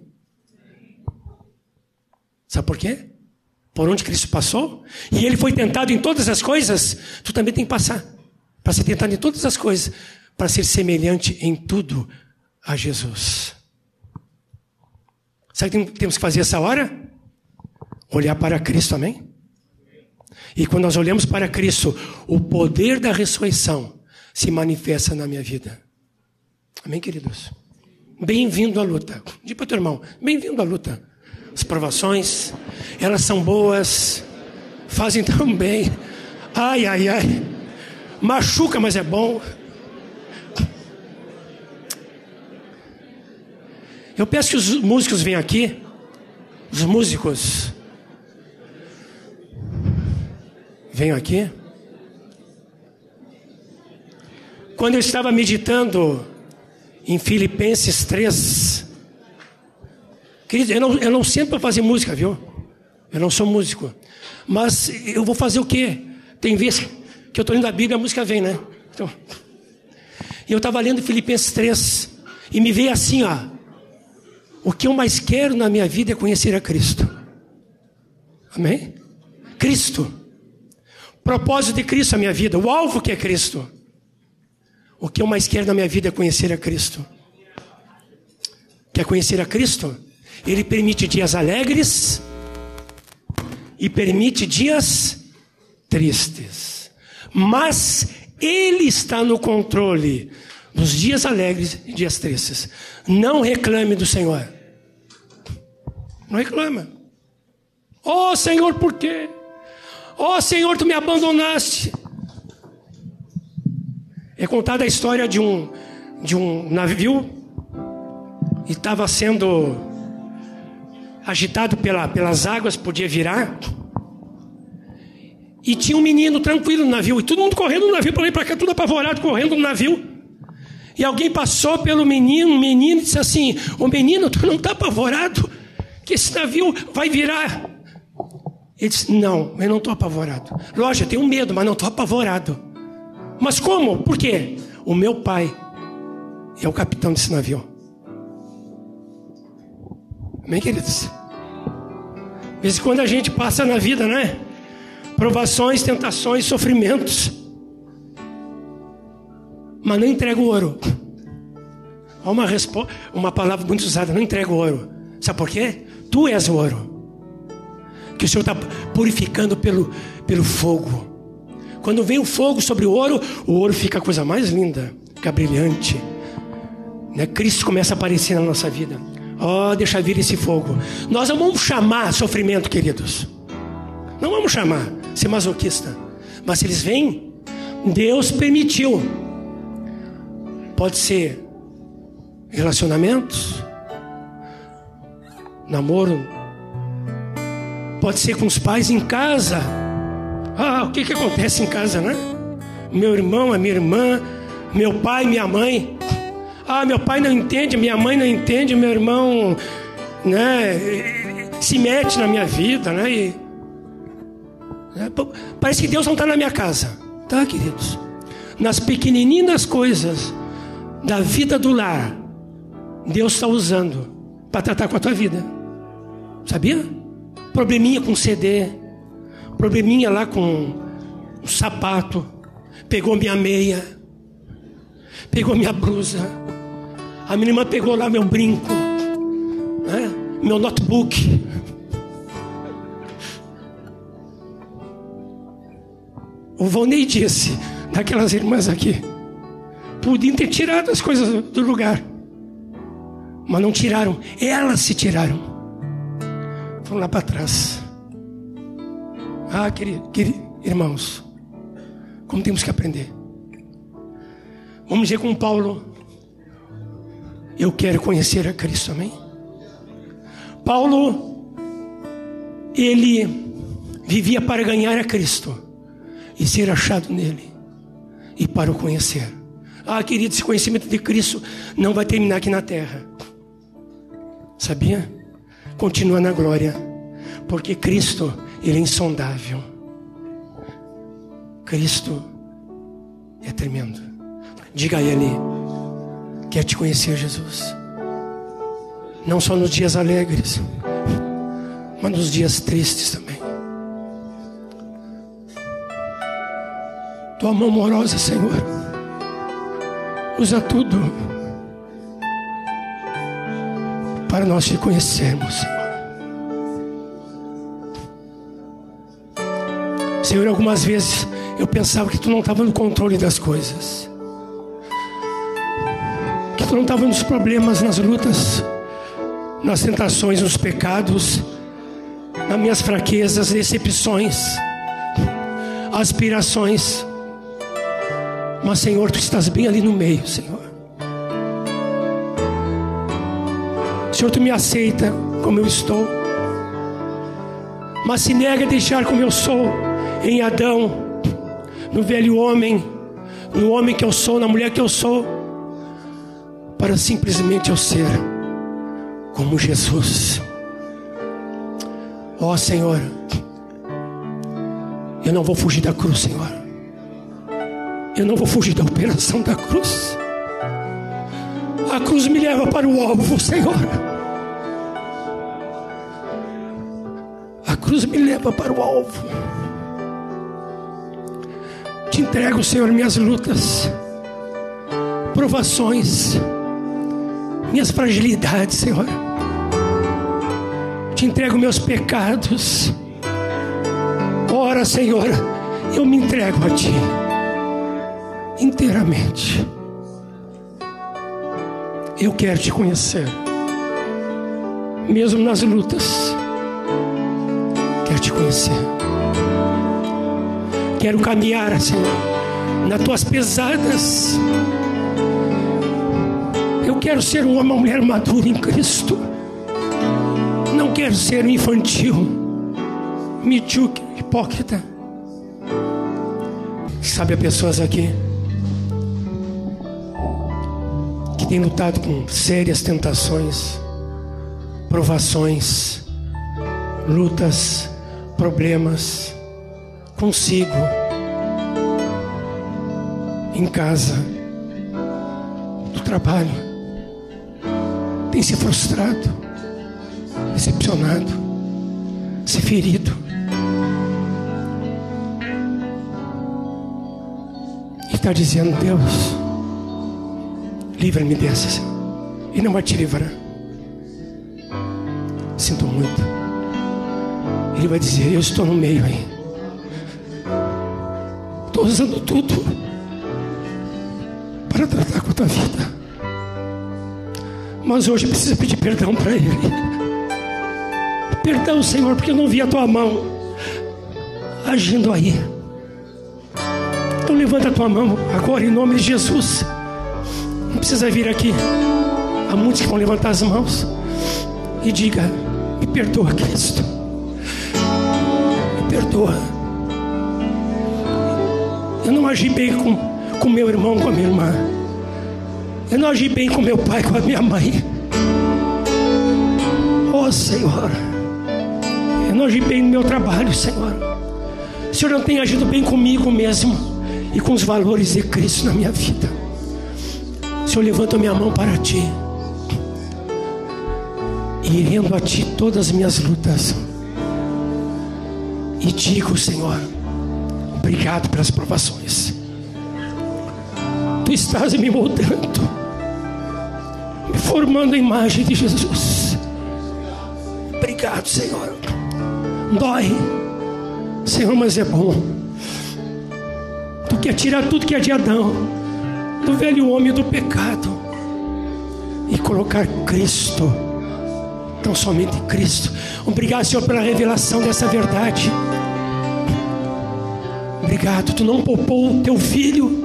Sabe por quê? Por onde Cristo passou? E Ele foi tentado em todas as coisas, tu também tem que passar. Para ser tentado em todas as coisas, para ser semelhante em tudo a Jesus. Sabe o que temos que fazer essa hora? Olhar para Cristo, amém? E quando nós olhamos para Cristo, o poder da ressurreição se manifesta na minha vida. Amém, queridos? Bem-vindo à luta. Diga para o teu irmão, bem-vindo à luta. As provações, elas são boas, fazem tão bem. Ai, ai, ai. Machuca, mas é bom. Eu peço que os músicos venham aqui. Os músicos. Venham aqui. Quando eu estava meditando em Filipenses 3. Querido, eu não, eu não sento para fazer música, viu? Eu não sou músico. Mas eu vou fazer o quê? Tem vezes que eu estou lendo a Bíblia, a música vem, né? Então, e eu estava lendo Filipenses 3 e me veio assim, ó. O que eu mais quero na minha vida é conhecer a Cristo. Amém? Cristo. Propósito de Cristo a minha vida, o alvo que é Cristo. O que eu mais quero na minha vida é conhecer a Cristo. Quer conhecer a Cristo? Ele permite dias alegres e permite dias tristes. Mas Ele está no controle nos dias alegres e dias tristes. Não reclame do Senhor. Não reclama. Oh Senhor, por quê? Oh Senhor, tu me abandonaste. É contada a história de um, de um navio e estava sendo agitado pela, pelas águas, podia virar. E tinha um menino tranquilo no navio, e todo mundo correndo no navio, para para cá, tudo apavorado, correndo no navio. E alguém passou pelo menino, o menino disse assim: Ô menino, tu não está apavorado? Que esse navio vai virar. Ele disse: Não, eu não estou apavorado. Lógico, eu tenho medo, mas não estou apavorado. Mas como? Por quê? O meu pai é o capitão desse navio. Amém, queridos? De vez quando a gente passa na vida, né? Provações, tentações, sofrimentos. Mas não entrega o ouro. Há uma, uma palavra muito usada: não entrega o ouro. Sabe por quê? Tu és o ouro. Que o Senhor está purificando pelo, pelo fogo. Quando vem o fogo sobre o ouro, o ouro fica a coisa mais linda, fica brilhante. Né? Cristo começa a aparecer na nossa vida. Oh, deixa vir esse fogo. Nós não vamos chamar sofrimento, queridos. Não vamos chamar, ser masoquista. Mas se eles vêm, Deus permitiu. Pode ser relacionamentos, namoro, pode ser com os pais em casa ah, o que, que acontece em casa, né? Meu irmão, a minha irmã, meu pai, minha mãe. Ah, meu pai não entende, minha mãe não entende, meu irmão, né? Se mete na minha vida, né? E, né? Parece que Deus não está na minha casa, tá, queridos? Nas pequenininhas coisas da vida do lar, Deus está usando para tratar com a tua vida, sabia? Probleminha com CD, probleminha lá com um sapato, pegou minha meia, pegou minha blusa, a minha irmã pegou lá meu brinco, né? meu notebook. O Valnei disse, daquelas irmãs aqui, podiam ter tirado as coisas do lugar, mas não tiraram, elas se tiraram, foram lá para trás. Ah, querido, querido, irmãos, como temos que aprender. Vamos dizer com Paulo, eu quero conhecer a Cristo, amém? Paulo, ele vivia para ganhar a Cristo e ser achado nele e para o conhecer. Ah, querido, esse conhecimento de Cristo não vai terminar aqui na terra. Sabia? Continua na glória, porque Cristo ele é insondável. Cristo é tremendo. Diga a Ele, quer te conhecer, Jesus. Não só nos dias alegres, mas nos dias tristes também. Tua mão amorosa, Senhor, usa tudo para nós te conhecermos, Senhor. Senhor, algumas vezes eu pensava que tu não estava no controle das coisas, que tu não estava nos problemas, nas lutas, nas tentações, nos pecados, nas minhas fraquezas, decepções, aspirações. Mas, Senhor, tu estás bem ali no meio, Senhor. Senhor, tu me aceita como eu estou, mas se nega a deixar como eu sou em Adão, no velho homem, no homem que eu sou, na mulher que eu sou, para simplesmente eu ser como Jesus. Ó oh, Senhor, eu não vou fugir da cruz, Senhor. Eu não vou fugir da operação da cruz. A cruz me leva para o alvo, Senhor. A cruz me leva para o alvo. Te entrego, Senhor, minhas lutas, provações, minhas fragilidades, Senhor. Te entrego meus pecados. Ora, Senhor, eu me entrego a Ti inteiramente. Eu quero te conhecer, mesmo nas lutas. Quero te conhecer. Quero caminhar, Senhor, nas tuas pesadas. Eu quero ser um uma mulher madura em Cristo. Não quero ser infantil, medíocre, hipócrita. Sabe, há pessoas aqui têm lutado com sérias tentações, provações, lutas, problemas consigo, em casa, no trabalho, tem se frustrado, decepcionado, se ferido. E está dizendo, Deus, livra-me dessas. E não vai te livrar. Sinto muito. Ele vai dizer, eu estou no meio aí. Estou usando tudo para tratar com a tua vida. Mas hoje precisa pedir perdão para Ele. Perdão, Senhor, porque eu não vi a tua mão agindo aí. Então levanta a tua mão agora em nome de Jesus. Precisa vir aqui. Há muitos que vão levantar as mãos e diga: Me perdoa, Cristo. Me perdoa. Eu não agi bem com, com meu irmão, com a minha irmã. Eu não agi bem com meu pai, com a minha mãe. Oh Senhor. Eu não agi bem no meu trabalho, Senhor. O Senhor não tem agido bem comigo mesmo e com os valores de Cristo na minha vida. Senhor, levanto a minha mão para ti. E rendo a ti todas as minhas lutas. E digo, Senhor, obrigado pelas provações. Tu estás me moldando, me formando a imagem de Jesus. Obrigado, Senhor. Dói, Senhor, mas é bom. Tu quer tirar tudo que é de Adão, do velho homem do pecado, e colocar Cristo, tão somente Cristo. Obrigado, Senhor, pela revelação dessa verdade. Obrigado, tu não poupou o teu filho,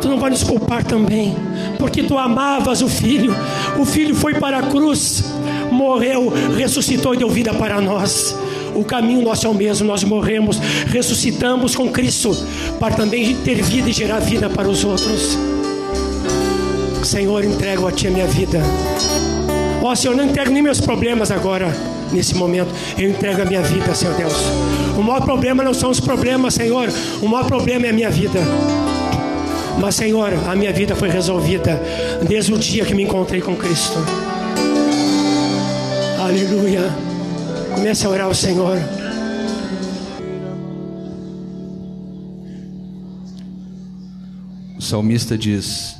tu não vai nos poupar também, porque tu amavas o filho, o filho foi para a cruz, morreu, ressuscitou e deu vida para nós. O caminho nosso é o mesmo, nós morremos, ressuscitamos com Cristo, para também ter vida e gerar vida para os outros. Senhor, entrego a Ti a minha vida. Ó oh, Senhor, não entrego nem meus problemas agora, nesse momento. Eu entrego a minha vida, Senhor Deus. O maior problema não são os problemas, Senhor. O maior problema é a minha vida. Mas, Senhor, a minha vida foi resolvida desde o dia que me encontrei com Cristo. Aleluia. Comece a orar ao Senhor. O salmista diz: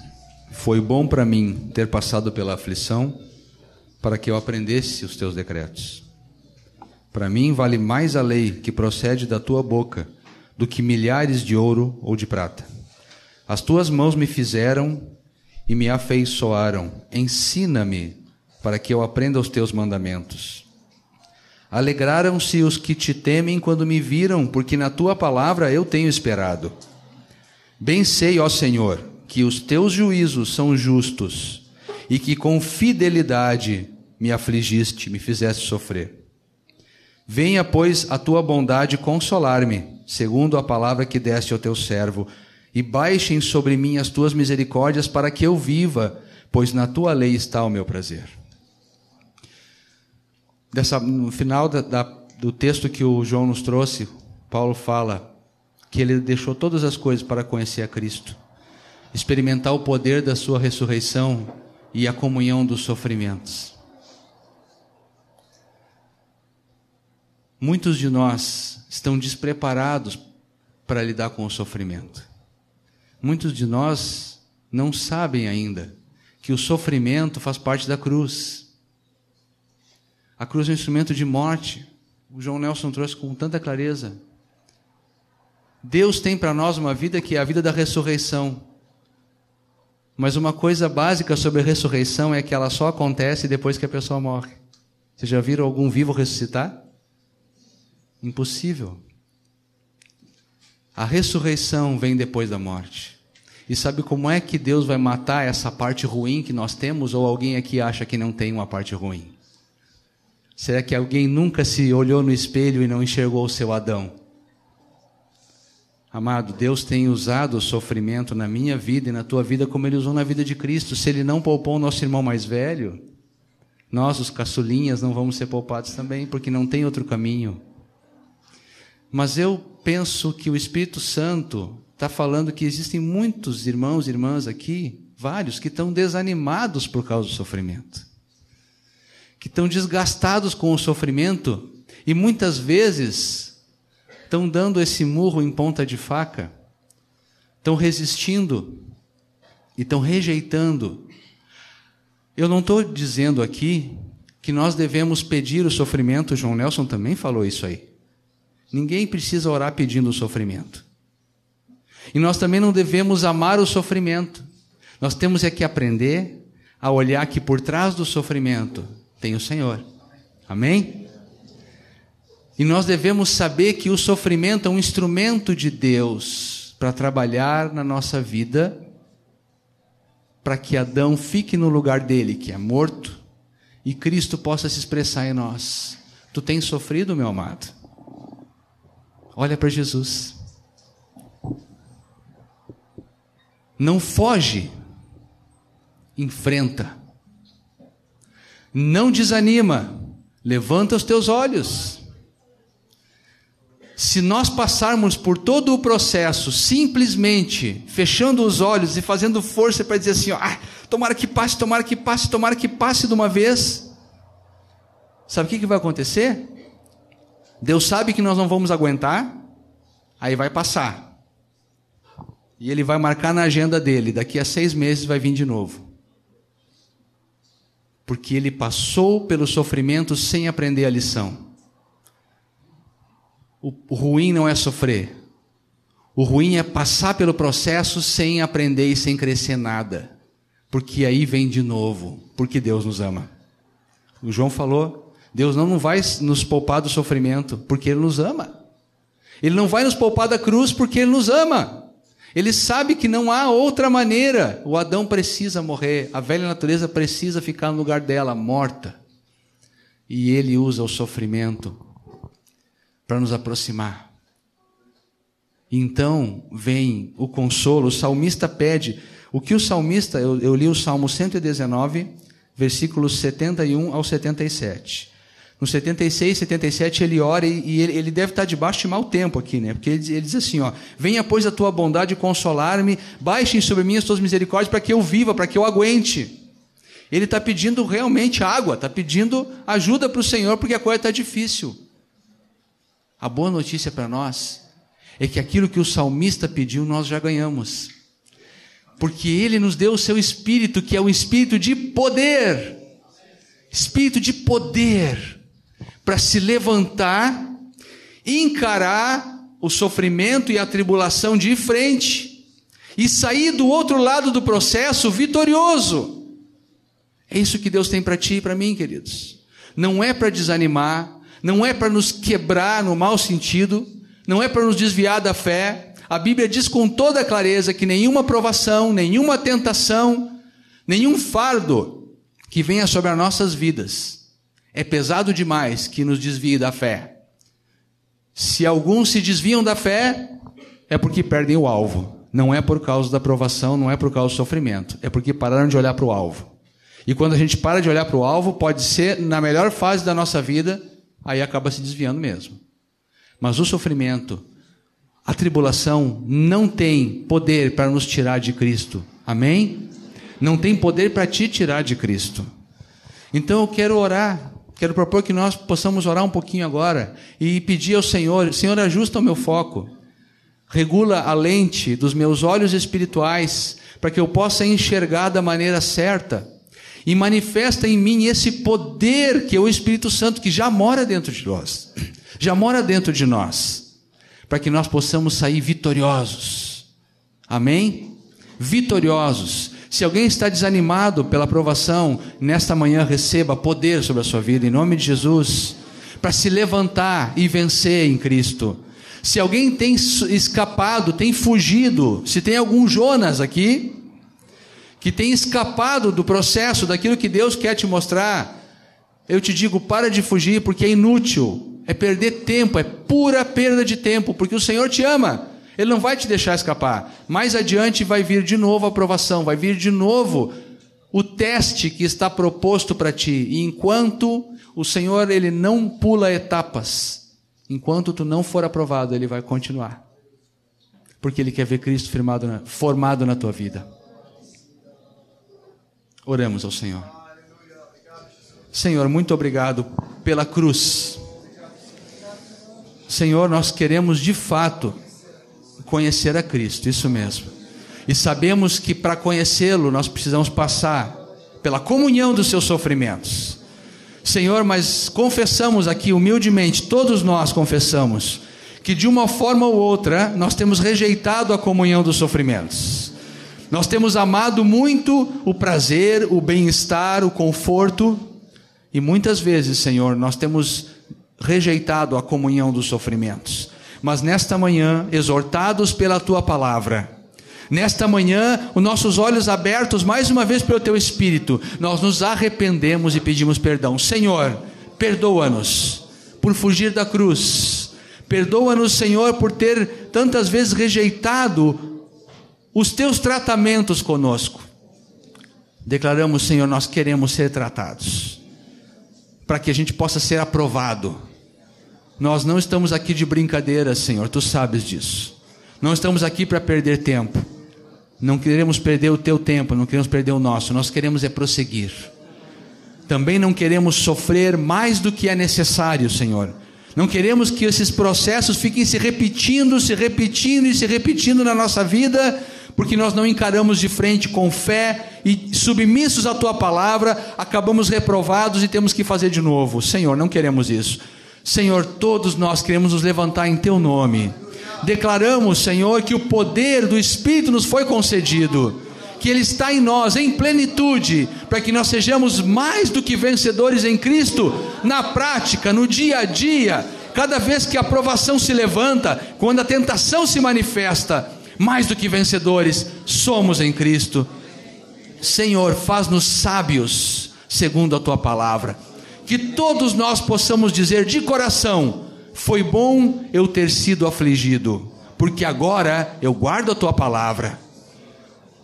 Foi bom para mim ter passado pela aflição, para que eu aprendesse os teus decretos. Para mim vale mais a lei que procede da tua boca do que milhares de ouro ou de prata. As tuas mãos me fizeram e me afeiçoaram. Ensina-me para que eu aprenda os teus mandamentos. Alegraram-se os que te temem quando me viram, porque na tua palavra eu tenho esperado. Bem sei, ó Senhor, que os teus juízos são justos e que com fidelidade me afligiste, me fizeste sofrer. Venha, pois, a tua bondade consolar-me, segundo a palavra que deste ao teu servo, e baixem sobre mim as tuas misericórdias para que eu viva, pois na tua lei está o meu prazer. Dessa, no final da, da, do texto que o João nos trouxe, Paulo fala que ele deixou todas as coisas para conhecer a Cristo, experimentar o poder da sua ressurreição e a comunhão dos sofrimentos. Muitos de nós estão despreparados para lidar com o sofrimento. Muitos de nós não sabem ainda que o sofrimento faz parte da cruz. A cruz é um instrumento de morte. O João Nelson trouxe com tanta clareza. Deus tem para nós uma vida que é a vida da ressurreição. Mas uma coisa básica sobre a ressurreição é que ela só acontece depois que a pessoa morre. Vocês já viram algum vivo ressuscitar? Impossível. A ressurreição vem depois da morte. E sabe como é que Deus vai matar essa parte ruim que nós temos? Ou alguém aqui acha que não tem uma parte ruim? Será que alguém nunca se olhou no espelho e não enxergou o seu Adão? Amado, Deus tem usado o sofrimento na minha vida e na tua vida como Ele usou na vida de Cristo. Se Ele não poupou o nosso irmão mais velho, nós, os caçulinhas, não vamos ser poupados também, porque não tem outro caminho. Mas eu penso que o Espírito Santo está falando que existem muitos irmãos e irmãs aqui, vários, que estão desanimados por causa do sofrimento, que estão desgastados com o sofrimento e muitas vezes estão dando esse murro em ponta de faca, estão resistindo e estão rejeitando. Eu não estou dizendo aqui que nós devemos pedir o sofrimento, João Nelson também falou isso aí. Ninguém precisa orar pedindo o sofrimento. E nós também não devemos amar o sofrimento. Nós temos é que aprender a olhar que por trás do sofrimento tem o Senhor. Amém? E nós devemos saber que o sofrimento é um instrumento de Deus para trabalhar na nossa vida, para que Adão fique no lugar dele, que é morto, e Cristo possa se expressar em nós. Tu tens sofrido, meu amado? Olha para Jesus. Não foge, enfrenta. Não desanima, levanta os teus olhos se nós passarmos por todo o processo simplesmente fechando os olhos e fazendo força para dizer assim, ó, ah, tomara que passe, tomara que passe, tomara que passe de uma vez, sabe o que, que vai acontecer? Deus sabe que nós não vamos aguentar, aí vai passar. E ele vai marcar na agenda dele, daqui a seis meses vai vir de novo. Porque ele passou pelo sofrimento sem aprender a lição. O ruim não é sofrer. O ruim é passar pelo processo sem aprender e sem crescer nada. Porque aí vem de novo, porque Deus nos ama. O João falou: Deus não vai nos poupar do sofrimento, porque Ele nos ama. Ele não vai nos poupar da cruz, porque Ele nos ama. Ele sabe que não há outra maneira. O Adão precisa morrer, a velha natureza precisa ficar no lugar dela, morta. E Ele usa o sofrimento para nos aproximar. Então vem o consolo, o salmista pede. O que o salmista, eu, eu li o Salmo 119, versículos 71 ao 77. No 76, 77, ele ora e, e ele, deve estar debaixo de mau tempo aqui, né? Porque ele, ele diz assim: ó, Venha, pois, a tua bondade consolar-me, baixem sobre mim as tuas misericórdias para que eu viva, para que eu aguente. Ele está pedindo realmente água, está pedindo ajuda para o Senhor, porque a coisa está difícil. A boa notícia para nós é que aquilo que o salmista pediu, nós já ganhamos. Porque ele nos deu o seu espírito, que é o espírito de poder. Espírito de poder para se levantar, encarar o sofrimento e a tribulação de frente e sair do outro lado do processo vitorioso. É isso que Deus tem para ti e para mim, queridos. Não é para desanimar, não é para nos quebrar no mau sentido, não é para nos desviar da fé. A Bíblia diz com toda clareza que nenhuma provação, nenhuma tentação, nenhum fardo que venha sobre as nossas vidas é pesado demais que nos desvie da fé. Se alguns se desviam da fé, é porque perdem o alvo. Não é por causa da provação, não é por causa do sofrimento, é porque pararam de olhar para o alvo. E quando a gente para de olhar para o alvo, pode ser na melhor fase da nossa vida, aí acaba se desviando mesmo. Mas o sofrimento, a tribulação não tem poder para nos tirar de Cristo. Amém? Não tem poder para te tirar de Cristo. Então eu quero orar, quero propor que nós possamos orar um pouquinho agora e pedir ao Senhor: Senhor, ajusta o meu foco, regula a lente dos meus olhos espirituais, para que eu possa enxergar da maneira certa e manifesta em mim esse poder que é o Espírito Santo que já mora dentro de nós, já mora dentro de nós, para que nós possamos sair vitoriosos. Amém? Vitoriosos, Se alguém está desanimado pela provação, nesta manhã receba poder sobre a sua vida, em nome de Jesus, para se levantar e vencer em Cristo. Se alguém tem escapado, tem fugido, se tem algum Jonas aqui, que tem escapado do processo, daquilo que Deus quer te mostrar, eu te digo, para de fugir, porque é inútil, é perder tempo, é pura perda de tempo, porque o Senhor te ama, Ele não vai te deixar escapar. Mais adiante vai vir de novo a aprovação, vai vir de novo o teste que está proposto para ti, e enquanto o Senhor ele não pula etapas, Enquanto tu não for aprovado, ele vai continuar. Porque ele quer ver Cristo firmado na, formado na tua vida. Oremos ao Senhor. Senhor, muito obrigado pela cruz. Senhor, nós queremos de fato conhecer a Cristo, isso mesmo. E sabemos que para conhecê-lo nós precisamos passar pela comunhão dos seus sofrimentos Senhor, mas confessamos aqui humildemente, todos nós confessamos, que de uma forma ou outra nós temos rejeitado a comunhão dos sofrimentos. Nós temos amado muito o prazer, o bem-estar, o conforto, e muitas vezes, Senhor, nós temos rejeitado a comunhão dos sofrimentos. Mas nesta manhã, exortados pela tua palavra, Nesta manhã, os nossos olhos abertos mais uma vez pelo teu espírito, nós nos arrependemos e pedimos perdão. Senhor, perdoa-nos por fugir da cruz. Perdoa-nos, Senhor, por ter tantas vezes rejeitado os teus tratamentos conosco. Declaramos, Senhor, nós queremos ser tratados, para que a gente possa ser aprovado. Nós não estamos aqui de brincadeira, Senhor, tu sabes disso. Não estamos aqui para perder tempo. Não queremos perder o teu tempo, não queremos perder o nosso, nós queremos é prosseguir. Também não queremos sofrer mais do que é necessário, Senhor. Não queremos que esses processos fiquem se repetindo, se repetindo e se repetindo na nossa vida, porque nós não encaramos de frente com fé e submissos à tua palavra, acabamos reprovados e temos que fazer de novo. Senhor, não queremos isso. Senhor, todos nós queremos nos levantar em teu nome. Declaramos, Senhor, que o poder do Espírito nos foi concedido, que Ele está em nós, em plenitude, para que nós sejamos mais do que vencedores em Cristo, na prática, no dia a dia, cada vez que a aprovação se levanta, quando a tentação se manifesta, mais do que vencedores, somos em Cristo. Senhor, faz-nos sábios, segundo a tua palavra, que todos nós possamos dizer de coração, foi bom eu ter sido afligido, porque agora eu guardo a tua palavra.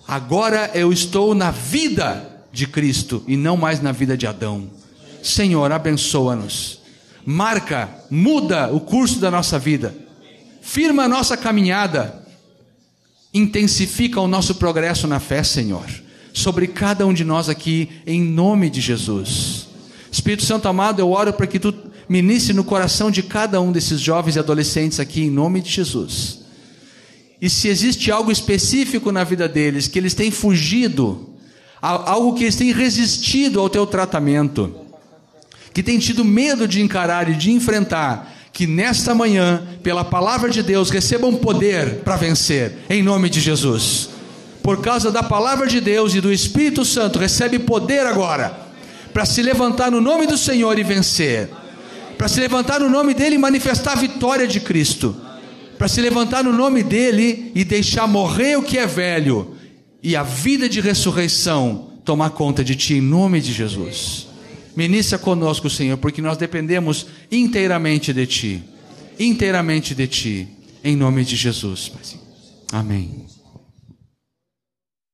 Agora eu estou na vida de Cristo e não mais na vida de Adão. Senhor, abençoa-nos. Marca, muda o curso da nossa vida. Firma a nossa caminhada. Intensifica o nosso progresso na fé, Senhor. Sobre cada um de nós aqui, em nome de Jesus. Espírito Santo amado, eu oro para que tu ministre no coração de cada um desses jovens e adolescentes aqui, em nome de Jesus. E se existe algo específico na vida deles, que eles têm fugido, algo que eles têm resistido ao teu tratamento, que têm tido medo de encarar e de enfrentar, que nesta manhã, pela palavra de Deus, recebam poder para vencer, em nome de Jesus. Por causa da palavra de Deus e do Espírito Santo, recebe poder agora, para se levantar no nome do Senhor e vencer para se levantar no nome dele e manifestar a vitória de Cristo, para se levantar no nome dele e deixar morrer o que é velho e a vida de ressurreição tomar conta de ti em nome de Jesus. Ministra conosco, Senhor, porque nós dependemos inteiramente de ti, inteiramente de ti, em nome de Jesus. Amém.